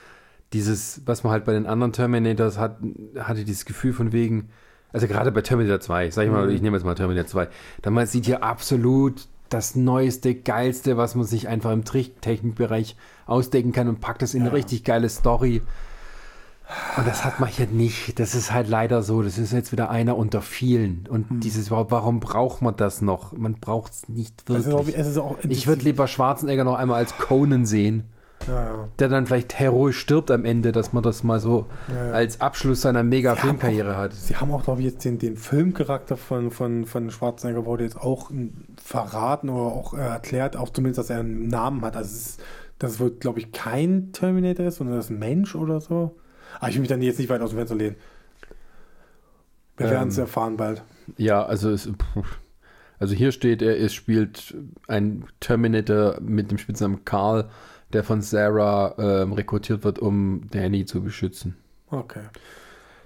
dieses, was man halt bei den anderen Terminators hat, hatte dieses Gefühl von wegen, also gerade bei Terminator 2, sag ich mal, Mhm. ich nehme jetzt mal Terminator 2, da man sieht hier absolut das Neueste, Geilste, was man sich einfach im Trick- Technikbereich ausdenken kann und packt es in eine Ja. richtig geile Story. Und das hat man hier nicht. Das ist halt leider so. Das ist jetzt wieder einer unter vielen. Und Mhm. dieses, warum braucht man das noch? Man braucht es nicht Es auch, wirklich. es auch Ich würde lieber Schwarzenegger noch einmal als Conan sehen, ja, ja. der dann vielleicht heroisch stirbt am Ende, dass man das mal so Ja, als Abschluss seiner mega Sie haben Filmkarriere hat. Sie haben auch, glaube ich, jetzt den, den Filmcharakter von, von, von Schwarzenegger wurde jetzt auch verraten oder auch erklärt, auch zumindest, dass er einen Namen hat. Also es es wohl, glaube ich, kein Terminator ist, sondern das ist ein Mensch oder so. Aber ich will mich dann jetzt nicht weit aus dem Fenster lehnen. Wir Ähm. werden es erfahren bald. Ja, also es, also hier steht, er ist, spielt ein Terminator mit dem Spitznamen Carl, der von Sarah ähm, rekrutiert wird, um Danny zu beschützen. Okay.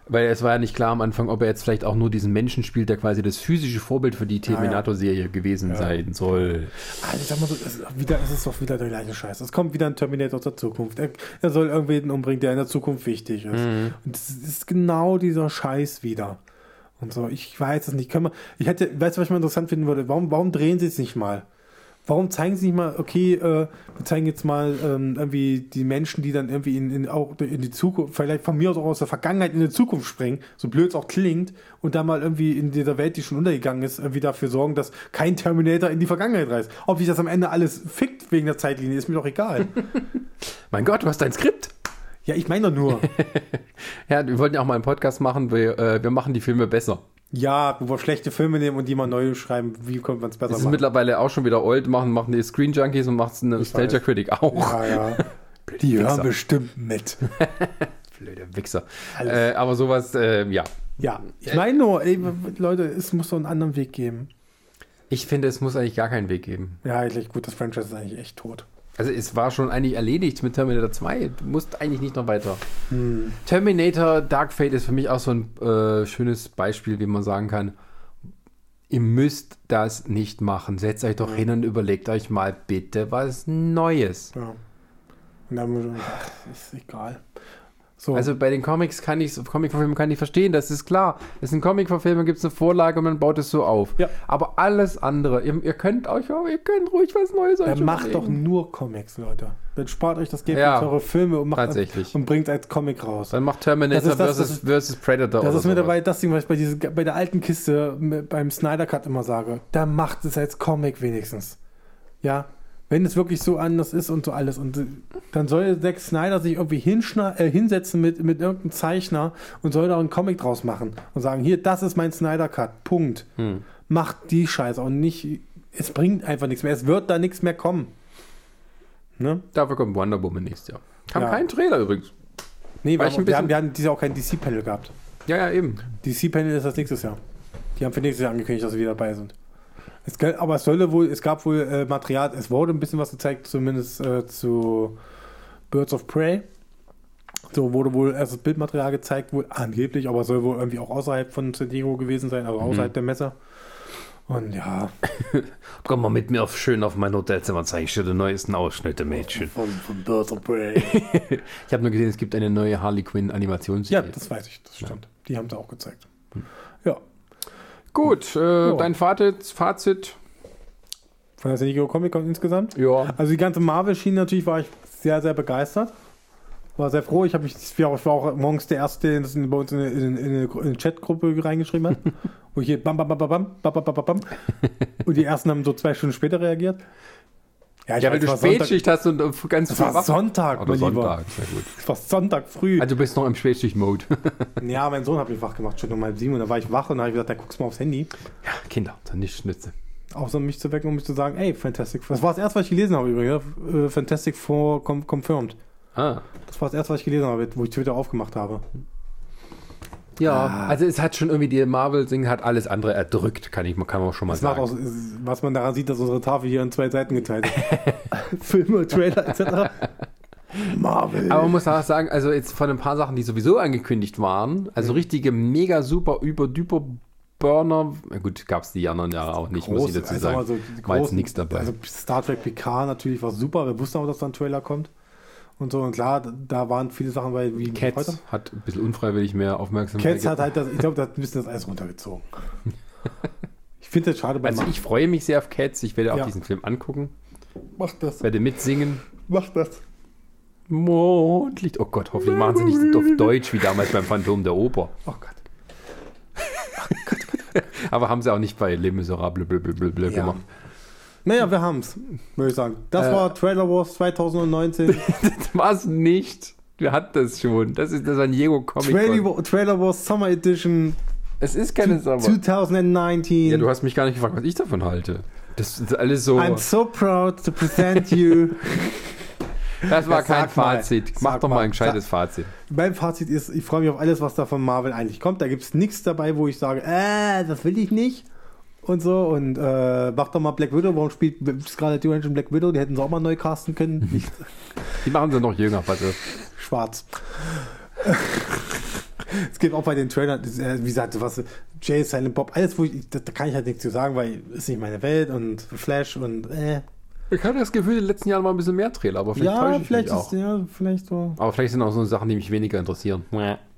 Weil es war ja nicht klar am Anfang, ob er jetzt vielleicht auch nur diesen Menschen spielt, der quasi das physische Vorbild für die Ja, ja. Terminator-Serie gewesen Ja. sein soll. Also ich sag mal so, es ist, wieder, es ist doch wieder der gleiche Scheiß. Es kommt wieder ein Terminator aus der Zukunft. Er, er soll irgendwen umbringen, der in der Zukunft wichtig ist. Mhm. Und es ist genau dieser Scheiß wieder. Und so, ich weiß es nicht. Können wir, ich hätte, weißt du, was ich mal interessant finden würde? Warum, warum drehen sie es nicht mal? Warum zeigen sie nicht mal, okay, äh, wir zeigen jetzt mal ähm, irgendwie die Menschen, die dann irgendwie in, in, auch in die Zukunft, vielleicht von mir aus auch aus der Vergangenheit in die Zukunft springen, so blöd es auch klingt, und dann mal irgendwie in dieser Welt, die schon untergegangen ist, irgendwie dafür sorgen, dass kein Terminator in die Vergangenheit reist. Ob sich das am Ende alles fickt wegen der Zeitlinie, ist mir doch egal. *laughs* Mein Gott, du hast dein Skript. ja, ich meine doch nur. *laughs* Ja, wir wollten ja auch mal einen Podcast machen, wir, äh, wir machen die Filme besser. Ja, wo wir schlechte Filme nehmen und die mal neu schreiben, wie könnte man es besser Das ist machen? mittlerweile auch schon wieder old, machen, machen die Screen Junkies und macht eine Nostalgia. Critic auch. Ja, ja. *laughs* Die hören bestimmt mit. *laughs* Blöde Wichser. Äh, aber sowas, äh, ja. Ja, ich meine nur, ey, Leute, es muss doch einen anderen Weg geben. Ich finde, es muss eigentlich gar keinen Weg geben. Ja, eigentlich gut, das Franchise ist eigentlich echt tot. Also es war schon eigentlich erledigt mit Terminator 2. Du musst eigentlich nicht noch weiter. Terminator Dark Fate ist für mich auch so ein äh, schönes Beispiel, wie man sagen kann. Ihr müsst das nicht machen. Setzt euch doch hin und überlegt euch mal bitte was Neues. Ja. Und dann muss ich, *laughs* ach, ist egal. So. Also bei den Comics kann ich, Comic-Verfilmen kann ich verstehen, das ist klar. Es sind Comic-Verfilme, gibt es eine Vorlage und man baut es so auf. Ja. Aber alles andere, ihr, ihr könnt euch, ihr könnt ruhig was Neues Dann euch macht doch nur Comics, Leute. Dann spart euch das Geld Ja, für eure Filme und macht tatsächlich. und bringt als Comic raus. Dann macht Terminator Das ist das, versus, das ist- versus Predator Das ist mir dabei das Ding, was ich bei, diese, bei der alten Kiste beim Snyder Cut immer sage. Da macht es als Comic wenigstens. Ja. Wenn es wirklich so anders ist und so alles. Und äh, dann soll Zack Snyder sich irgendwie hinschna äh, hinsetzen mit, mit irgendeinem Zeichner und soll da einen Comic draus machen. Und sagen, hier, das ist mein Snyder Cut. Punkt. Hm. Macht die Scheiße und nicht. Es bringt einfach nichts mehr. Es wird da nichts mehr kommen. Ne? Dafür kommt Wonder Woman nächstes Jahr. Kam Ja. kein Trailer übrigens. Nee, War wir, ich ein wir, haben, wir haben dieses Jahr auch kein DC-Panel gehabt. Ja, ja, eben. DC-Panel ist das nächstes Jahr. Die haben für nächstes Jahr angekündigt, dass sie wieder dabei sind. Es, aber es sollte wohl, es gab wohl äh, Material, es wurde ein bisschen was gezeigt, zumindest äh, zu Birds of Prey. So wurde wohl erst das Bildmaterial gezeigt, wohl angeblich, aber soll wohl irgendwie auch außerhalb von San Diego gewesen sein, also außerhalb der Messe. Und ja, *laughs* Komm mal mit mir auf, schön auf mein Hotelzimmer, zeige ich dir die neuesten Ausschnitte, Mädchen. von, von Birds of Prey. *laughs* Ich habe nur gesehen, es gibt eine neue Harley Quinn ja, Animationsserie. das weiß ich, das stimmt. Die haben sie auch gezeigt. Ja, Gut, äh, dein Fazit, Fazit. von der San Diego Comic Con insgesamt. Ja. Also die ganze Marvel-Schiene natürlich war ich sehr, sehr begeistert. War sehr froh. Ich, mich, ich war auch- morgens der Erste, der das in, bei uns in, eine- in, in eine Gru- in eine Chatgruppe reingeschrieben hat. *laughs* wo ich hier bam, bam, bam, bam, bam, bam, bam, bam. Und die Ersten haben so zwei Stunden später reagiert. Ich Ja, weil du es war Sonntag, Spätschicht hast und ganz es früh war wach- Sonntag, Oder mein Lieber. Sonntag, sehr gut. Es war Sonntag früh. Also du bist noch im Spätschicht-Mode. *laughs* ja, mein Sohn hat mich wach gemacht, schon um halb sieben. Und da war ich wach und da habe ich gesagt, da guckst du mal aufs Handy. ja, Kinder, dann nicht Schnitze. Auch so um mich zu wecken, um mich zu sagen, ey, Fantastic Four. Das war das erste, was ich gelesen habe übrigens. ja. Äh, Fantastic Four confirmed. Ah. Das war das erste, was ich gelesen habe, wo ich Twitter aufgemacht habe. Ja, Ah. also es hat schon irgendwie, die Marvel-Ding hat alles andere erdrückt, kann, ich, kann man schon mal Das macht sagen. auch, was man daran sieht, dass unsere Tafel hier in zwei Seiten geteilt ist. *laughs* Filme, Trailer etc. *laughs* Marvel. Aber man muss auch sagen, also jetzt von ein paar Sachen, die sowieso angekündigt waren, also richtige mega super über düper Burner, na gut, gab es die anderen Jahre auch nicht, muss ich dazu also sagen. aber so die War jetzt großen- nichts dabei. Also Star Trek PK natürlich war super. Wir wussten auch, dass da ein Trailer kommt. Und so, und klar, da waren viele Sachen bei wie Cats hat ein bisschen unfreiwillig mehr Aufmerksamkeit. Cats hat halt das, ich glaube, da hat ein bisschen das Eis runtergezogen. *laughs* Ich finde das schade bei also Marvel. ich freue mich sehr auf Cats, ich werde auch Ja. diesen Film angucken, Mach das. werde mitsingen. Mach das. Mondlicht. Oh Gott, hoffentlich machen sie nicht auf Deutsch wie damals beim Phantom der Oper. Oh Gott. *laughs* Aber haben sie auch nicht bei Les Miserables Ja. gemacht. Naja, wir haben's, würde ich sagen. Das Äh. war Trailer Wars 2019. *laughs* Das war's nicht. Wir hatten das schon. Das ist das San Diego Comic Trailer, Con. Trailer Wars Summer Edition Es ist keine Sommer. 2019. Ja, du hast mich gar nicht gefragt, was ich davon halte. Das ist alles so. I'm so proud to present you. *laughs* Das war Ja, kein sag mal. Fazit. Sag Mach doch mal mal. ein gescheites Fazit. mein Fazit ist, ich freue mich auf alles, was da von Marvel eigentlich kommt. Da gibt es nichts dabei, wo ich sage, äh, das will ich nicht. Und so. Und äh, mach doch mal Black Widow. Warum spielt Scarlett Johansson Black Widow? Die hätten sie auch mal neu casten können. *laughs* Nicht Die machen sie noch jünger, warte. schwarz. *laughs* es gibt auch bei den Trailern, äh, wie gesagt, was Jay, Silent Bob, alles, wo ich, da, da kann ich halt nichts zu sagen, weil ist nicht meine Welt und Flash und äh. Ich hatte das Gefühl, in den letzten Jahren war ein bisschen mehr Trailer, aber vielleicht Ja, täusche ich vielleicht mich ist, auch. ja, vielleicht so. Aber vielleicht sind auch so Sachen, die mich weniger interessieren.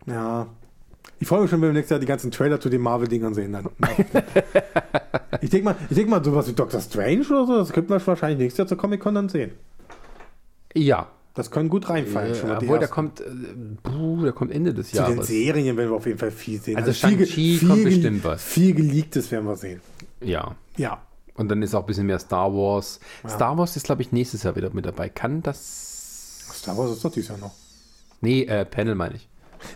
Ja. Ich freue mich schon, wenn wir nächstes Jahr die ganzen Trailer zu den Marvel-Dingern sehen. Dann. *laughs* ich denke mal, ich denk mal, sowas wie Doctor Strange oder so, das könnten wir wahrscheinlich nächstes Jahr zur Comic-Con dann sehen. Ja. Das können gut reinfallen. die obwohl, der kommt, äh, puh, der kommt Ende des Zu den Jahres. Serien werden wir auf jeden Fall viel sehen. Also viel, ge- Shang-Chi kommt bestimmt was. Viel Geleaktes werden wir sehen. Ja. Ja. Und dann ist auch ein bisschen mehr Star Wars. Star Wars ist, glaube ich, nächstes Jahr wieder mit dabei. Kann das. Star Wars ist doch dieses Jahr noch. Nee, äh, Panel meine ich.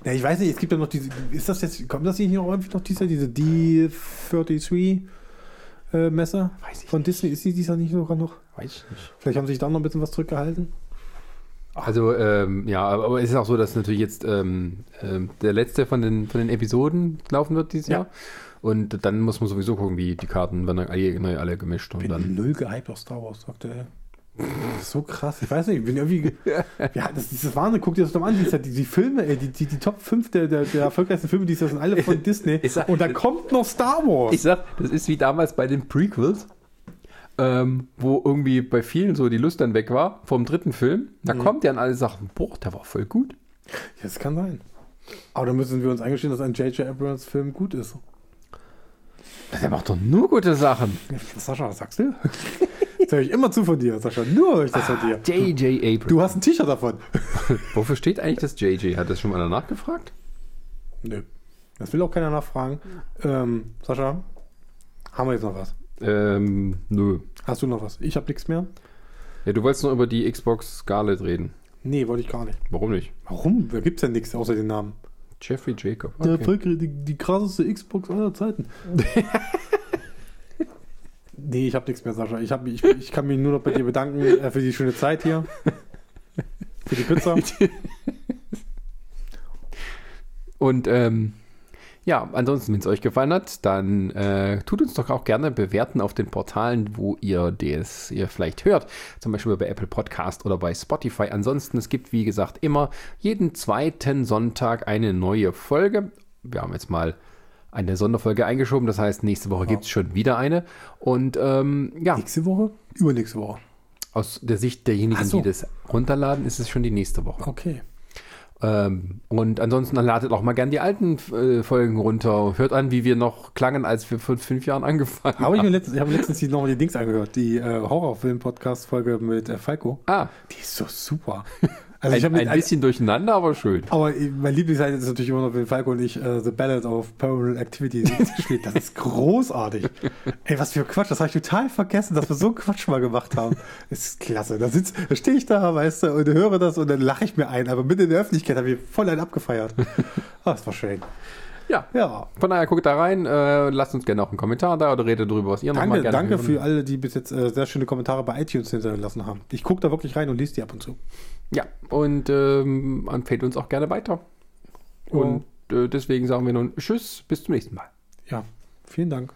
Ja, ich weiß nicht, es gibt ja noch diese, ist das jetzt, kommt das nicht noch irgendwie noch dieses Jahr, diese D33 äh, Messe Weiß ich von Disney? Ist die dieses Jahr nicht sogar noch? Weiß ich nicht. Vielleicht haben sie sich da noch ein bisschen was zurückgehalten. Also, ähm, ja, aber es ist auch so, dass natürlich jetzt ähm, ähm, der letzte von den, von den Episoden laufen wird dieses Ja. Jahr. Und dann muss man sowieso gucken, wie die Karten werden dann alle, neu alle gemischt. Und bin dann. null gehypt auf Star Wars, ist so krass. Ich weiß nicht, ich bin irgendwie. ge- *laughs* ja, das, das ist Wahnsinn. Guck dir das doch mal an. Die, die, die Filme, ey, die, die, die Top 5 der, der, der erfolgreichsten Filme, die sind alle von *laughs* Disney. Sag- Und da kommt noch Star Wars. Ich sag, das ist wie damals bei den Prequels, ähm, wo irgendwie bei vielen so die Lust dann weg war vom dritten Film. Da kommt ja an alle Sachen, boah, der war voll gut. Das kann sein. Aber dann müssen wir uns eingestehen, dass ein J.J. Abrams Film gut ist. Der macht doch nur gute Sachen. Sascha, was sagst du? *laughs* Das höre ich immer zu von dir, Sascha. Nur höre ich das von dir. J.J. Abrams. Du hast ein T-Shirt davon. *laughs* Wofür steht eigentlich das JJ? Hat das schon mal danach gefragt? Nö. Das will auch keiner nachfragen. Ähm, Sascha, haben wir jetzt noch was? Ähm, nö. Hast du noch was? Ich habe nichts mehr. Ja, du wolltest noch über die Xbox Scarlett reden. Nee, wollte ich gar nicht. Warum nicht? Warum? Da gibt es ja nichts außer den Namen. Jeffrey Jacob. Der Okay. Erfolg, die, die krasseste Xbox aller Zeiten. *laughs* nee, ich habe nichts mehr, Sascha. Ich, hab, ich, ich kann mich nur noch bei dir bedanken äh, für die schöne Zeit hier. Für die Pizza. *laughs* Und ähm, ja, ansonsten, wenn es euch gefallen hat, dann äh, tut uns doch auch gerne bewerten auf den Portalen, wo ihr das ihr vielleicht hört. Zum Beispiel bei Apple Podcast oder bei Spotify. Ansonsten, es gibt, wie gesagt, immer jeden zweiten Sonntag eine neue Folge. Wir haben jetzt mal eine Sonderfolge eingeschoben. Das heißt, nächste Woche gibt es schon wieder eine. Und ähm, ja, Nächste Woche? Übernächste Woche. aus der Sicht derjenigen, so. die das runterladen, ist es schon die nächste Woche. Okay. Ähm, und ansonsten dann ladet auch mal gern die alten äh, Folgen runter. Hört an, wie wir noch klangen, als wir vor fünf Jahren angefangen ich haben. mir letztens, ich habe letztens die, nochmal die Dings angehört, die äh, Horrorfilm-Podcast-Folge mit äh, Falco. Ah, Die ist so super. *laughs* Also ein, ich habe ein bisschen durcheinander, aber schön. Aber mein Lieblingsseite ist natürlich immer noch, wenn Falco und ich äh, The Ballad of Paranormal Activity gespielt. Das ist *laughs* großartig. Ey, was für Quatsch. Das habe ich total vergessen, dass wir so einen Quatsch mal gemacht haben. Das ist klasse. Da, sitz, da stehe ich da, weißt du, und höre das und dann lache ich mir ein. Aber mitten in der Öffentlichkeit habe ich voll einen abgefeiert. *laughs* Ah, das war schön. Ja. Ja. Von daher guckt da rein, äh, lasst uns gerne auch einen Kommentar da oder redet darüber, was ihr Danke, gerne danke hören. für alle, die bis jetzt äh, sehr schöne Kommentare bei iTunes hinterlassen haben. Ich gucke da wirklich rein und lese die ab und zu. Ja, und ähm, empfehlt uns auch gerne weiter. Und äh, deswegen sagen wir nun Tschüss, bis zum nächsten Mal. Ja, vielen Dank.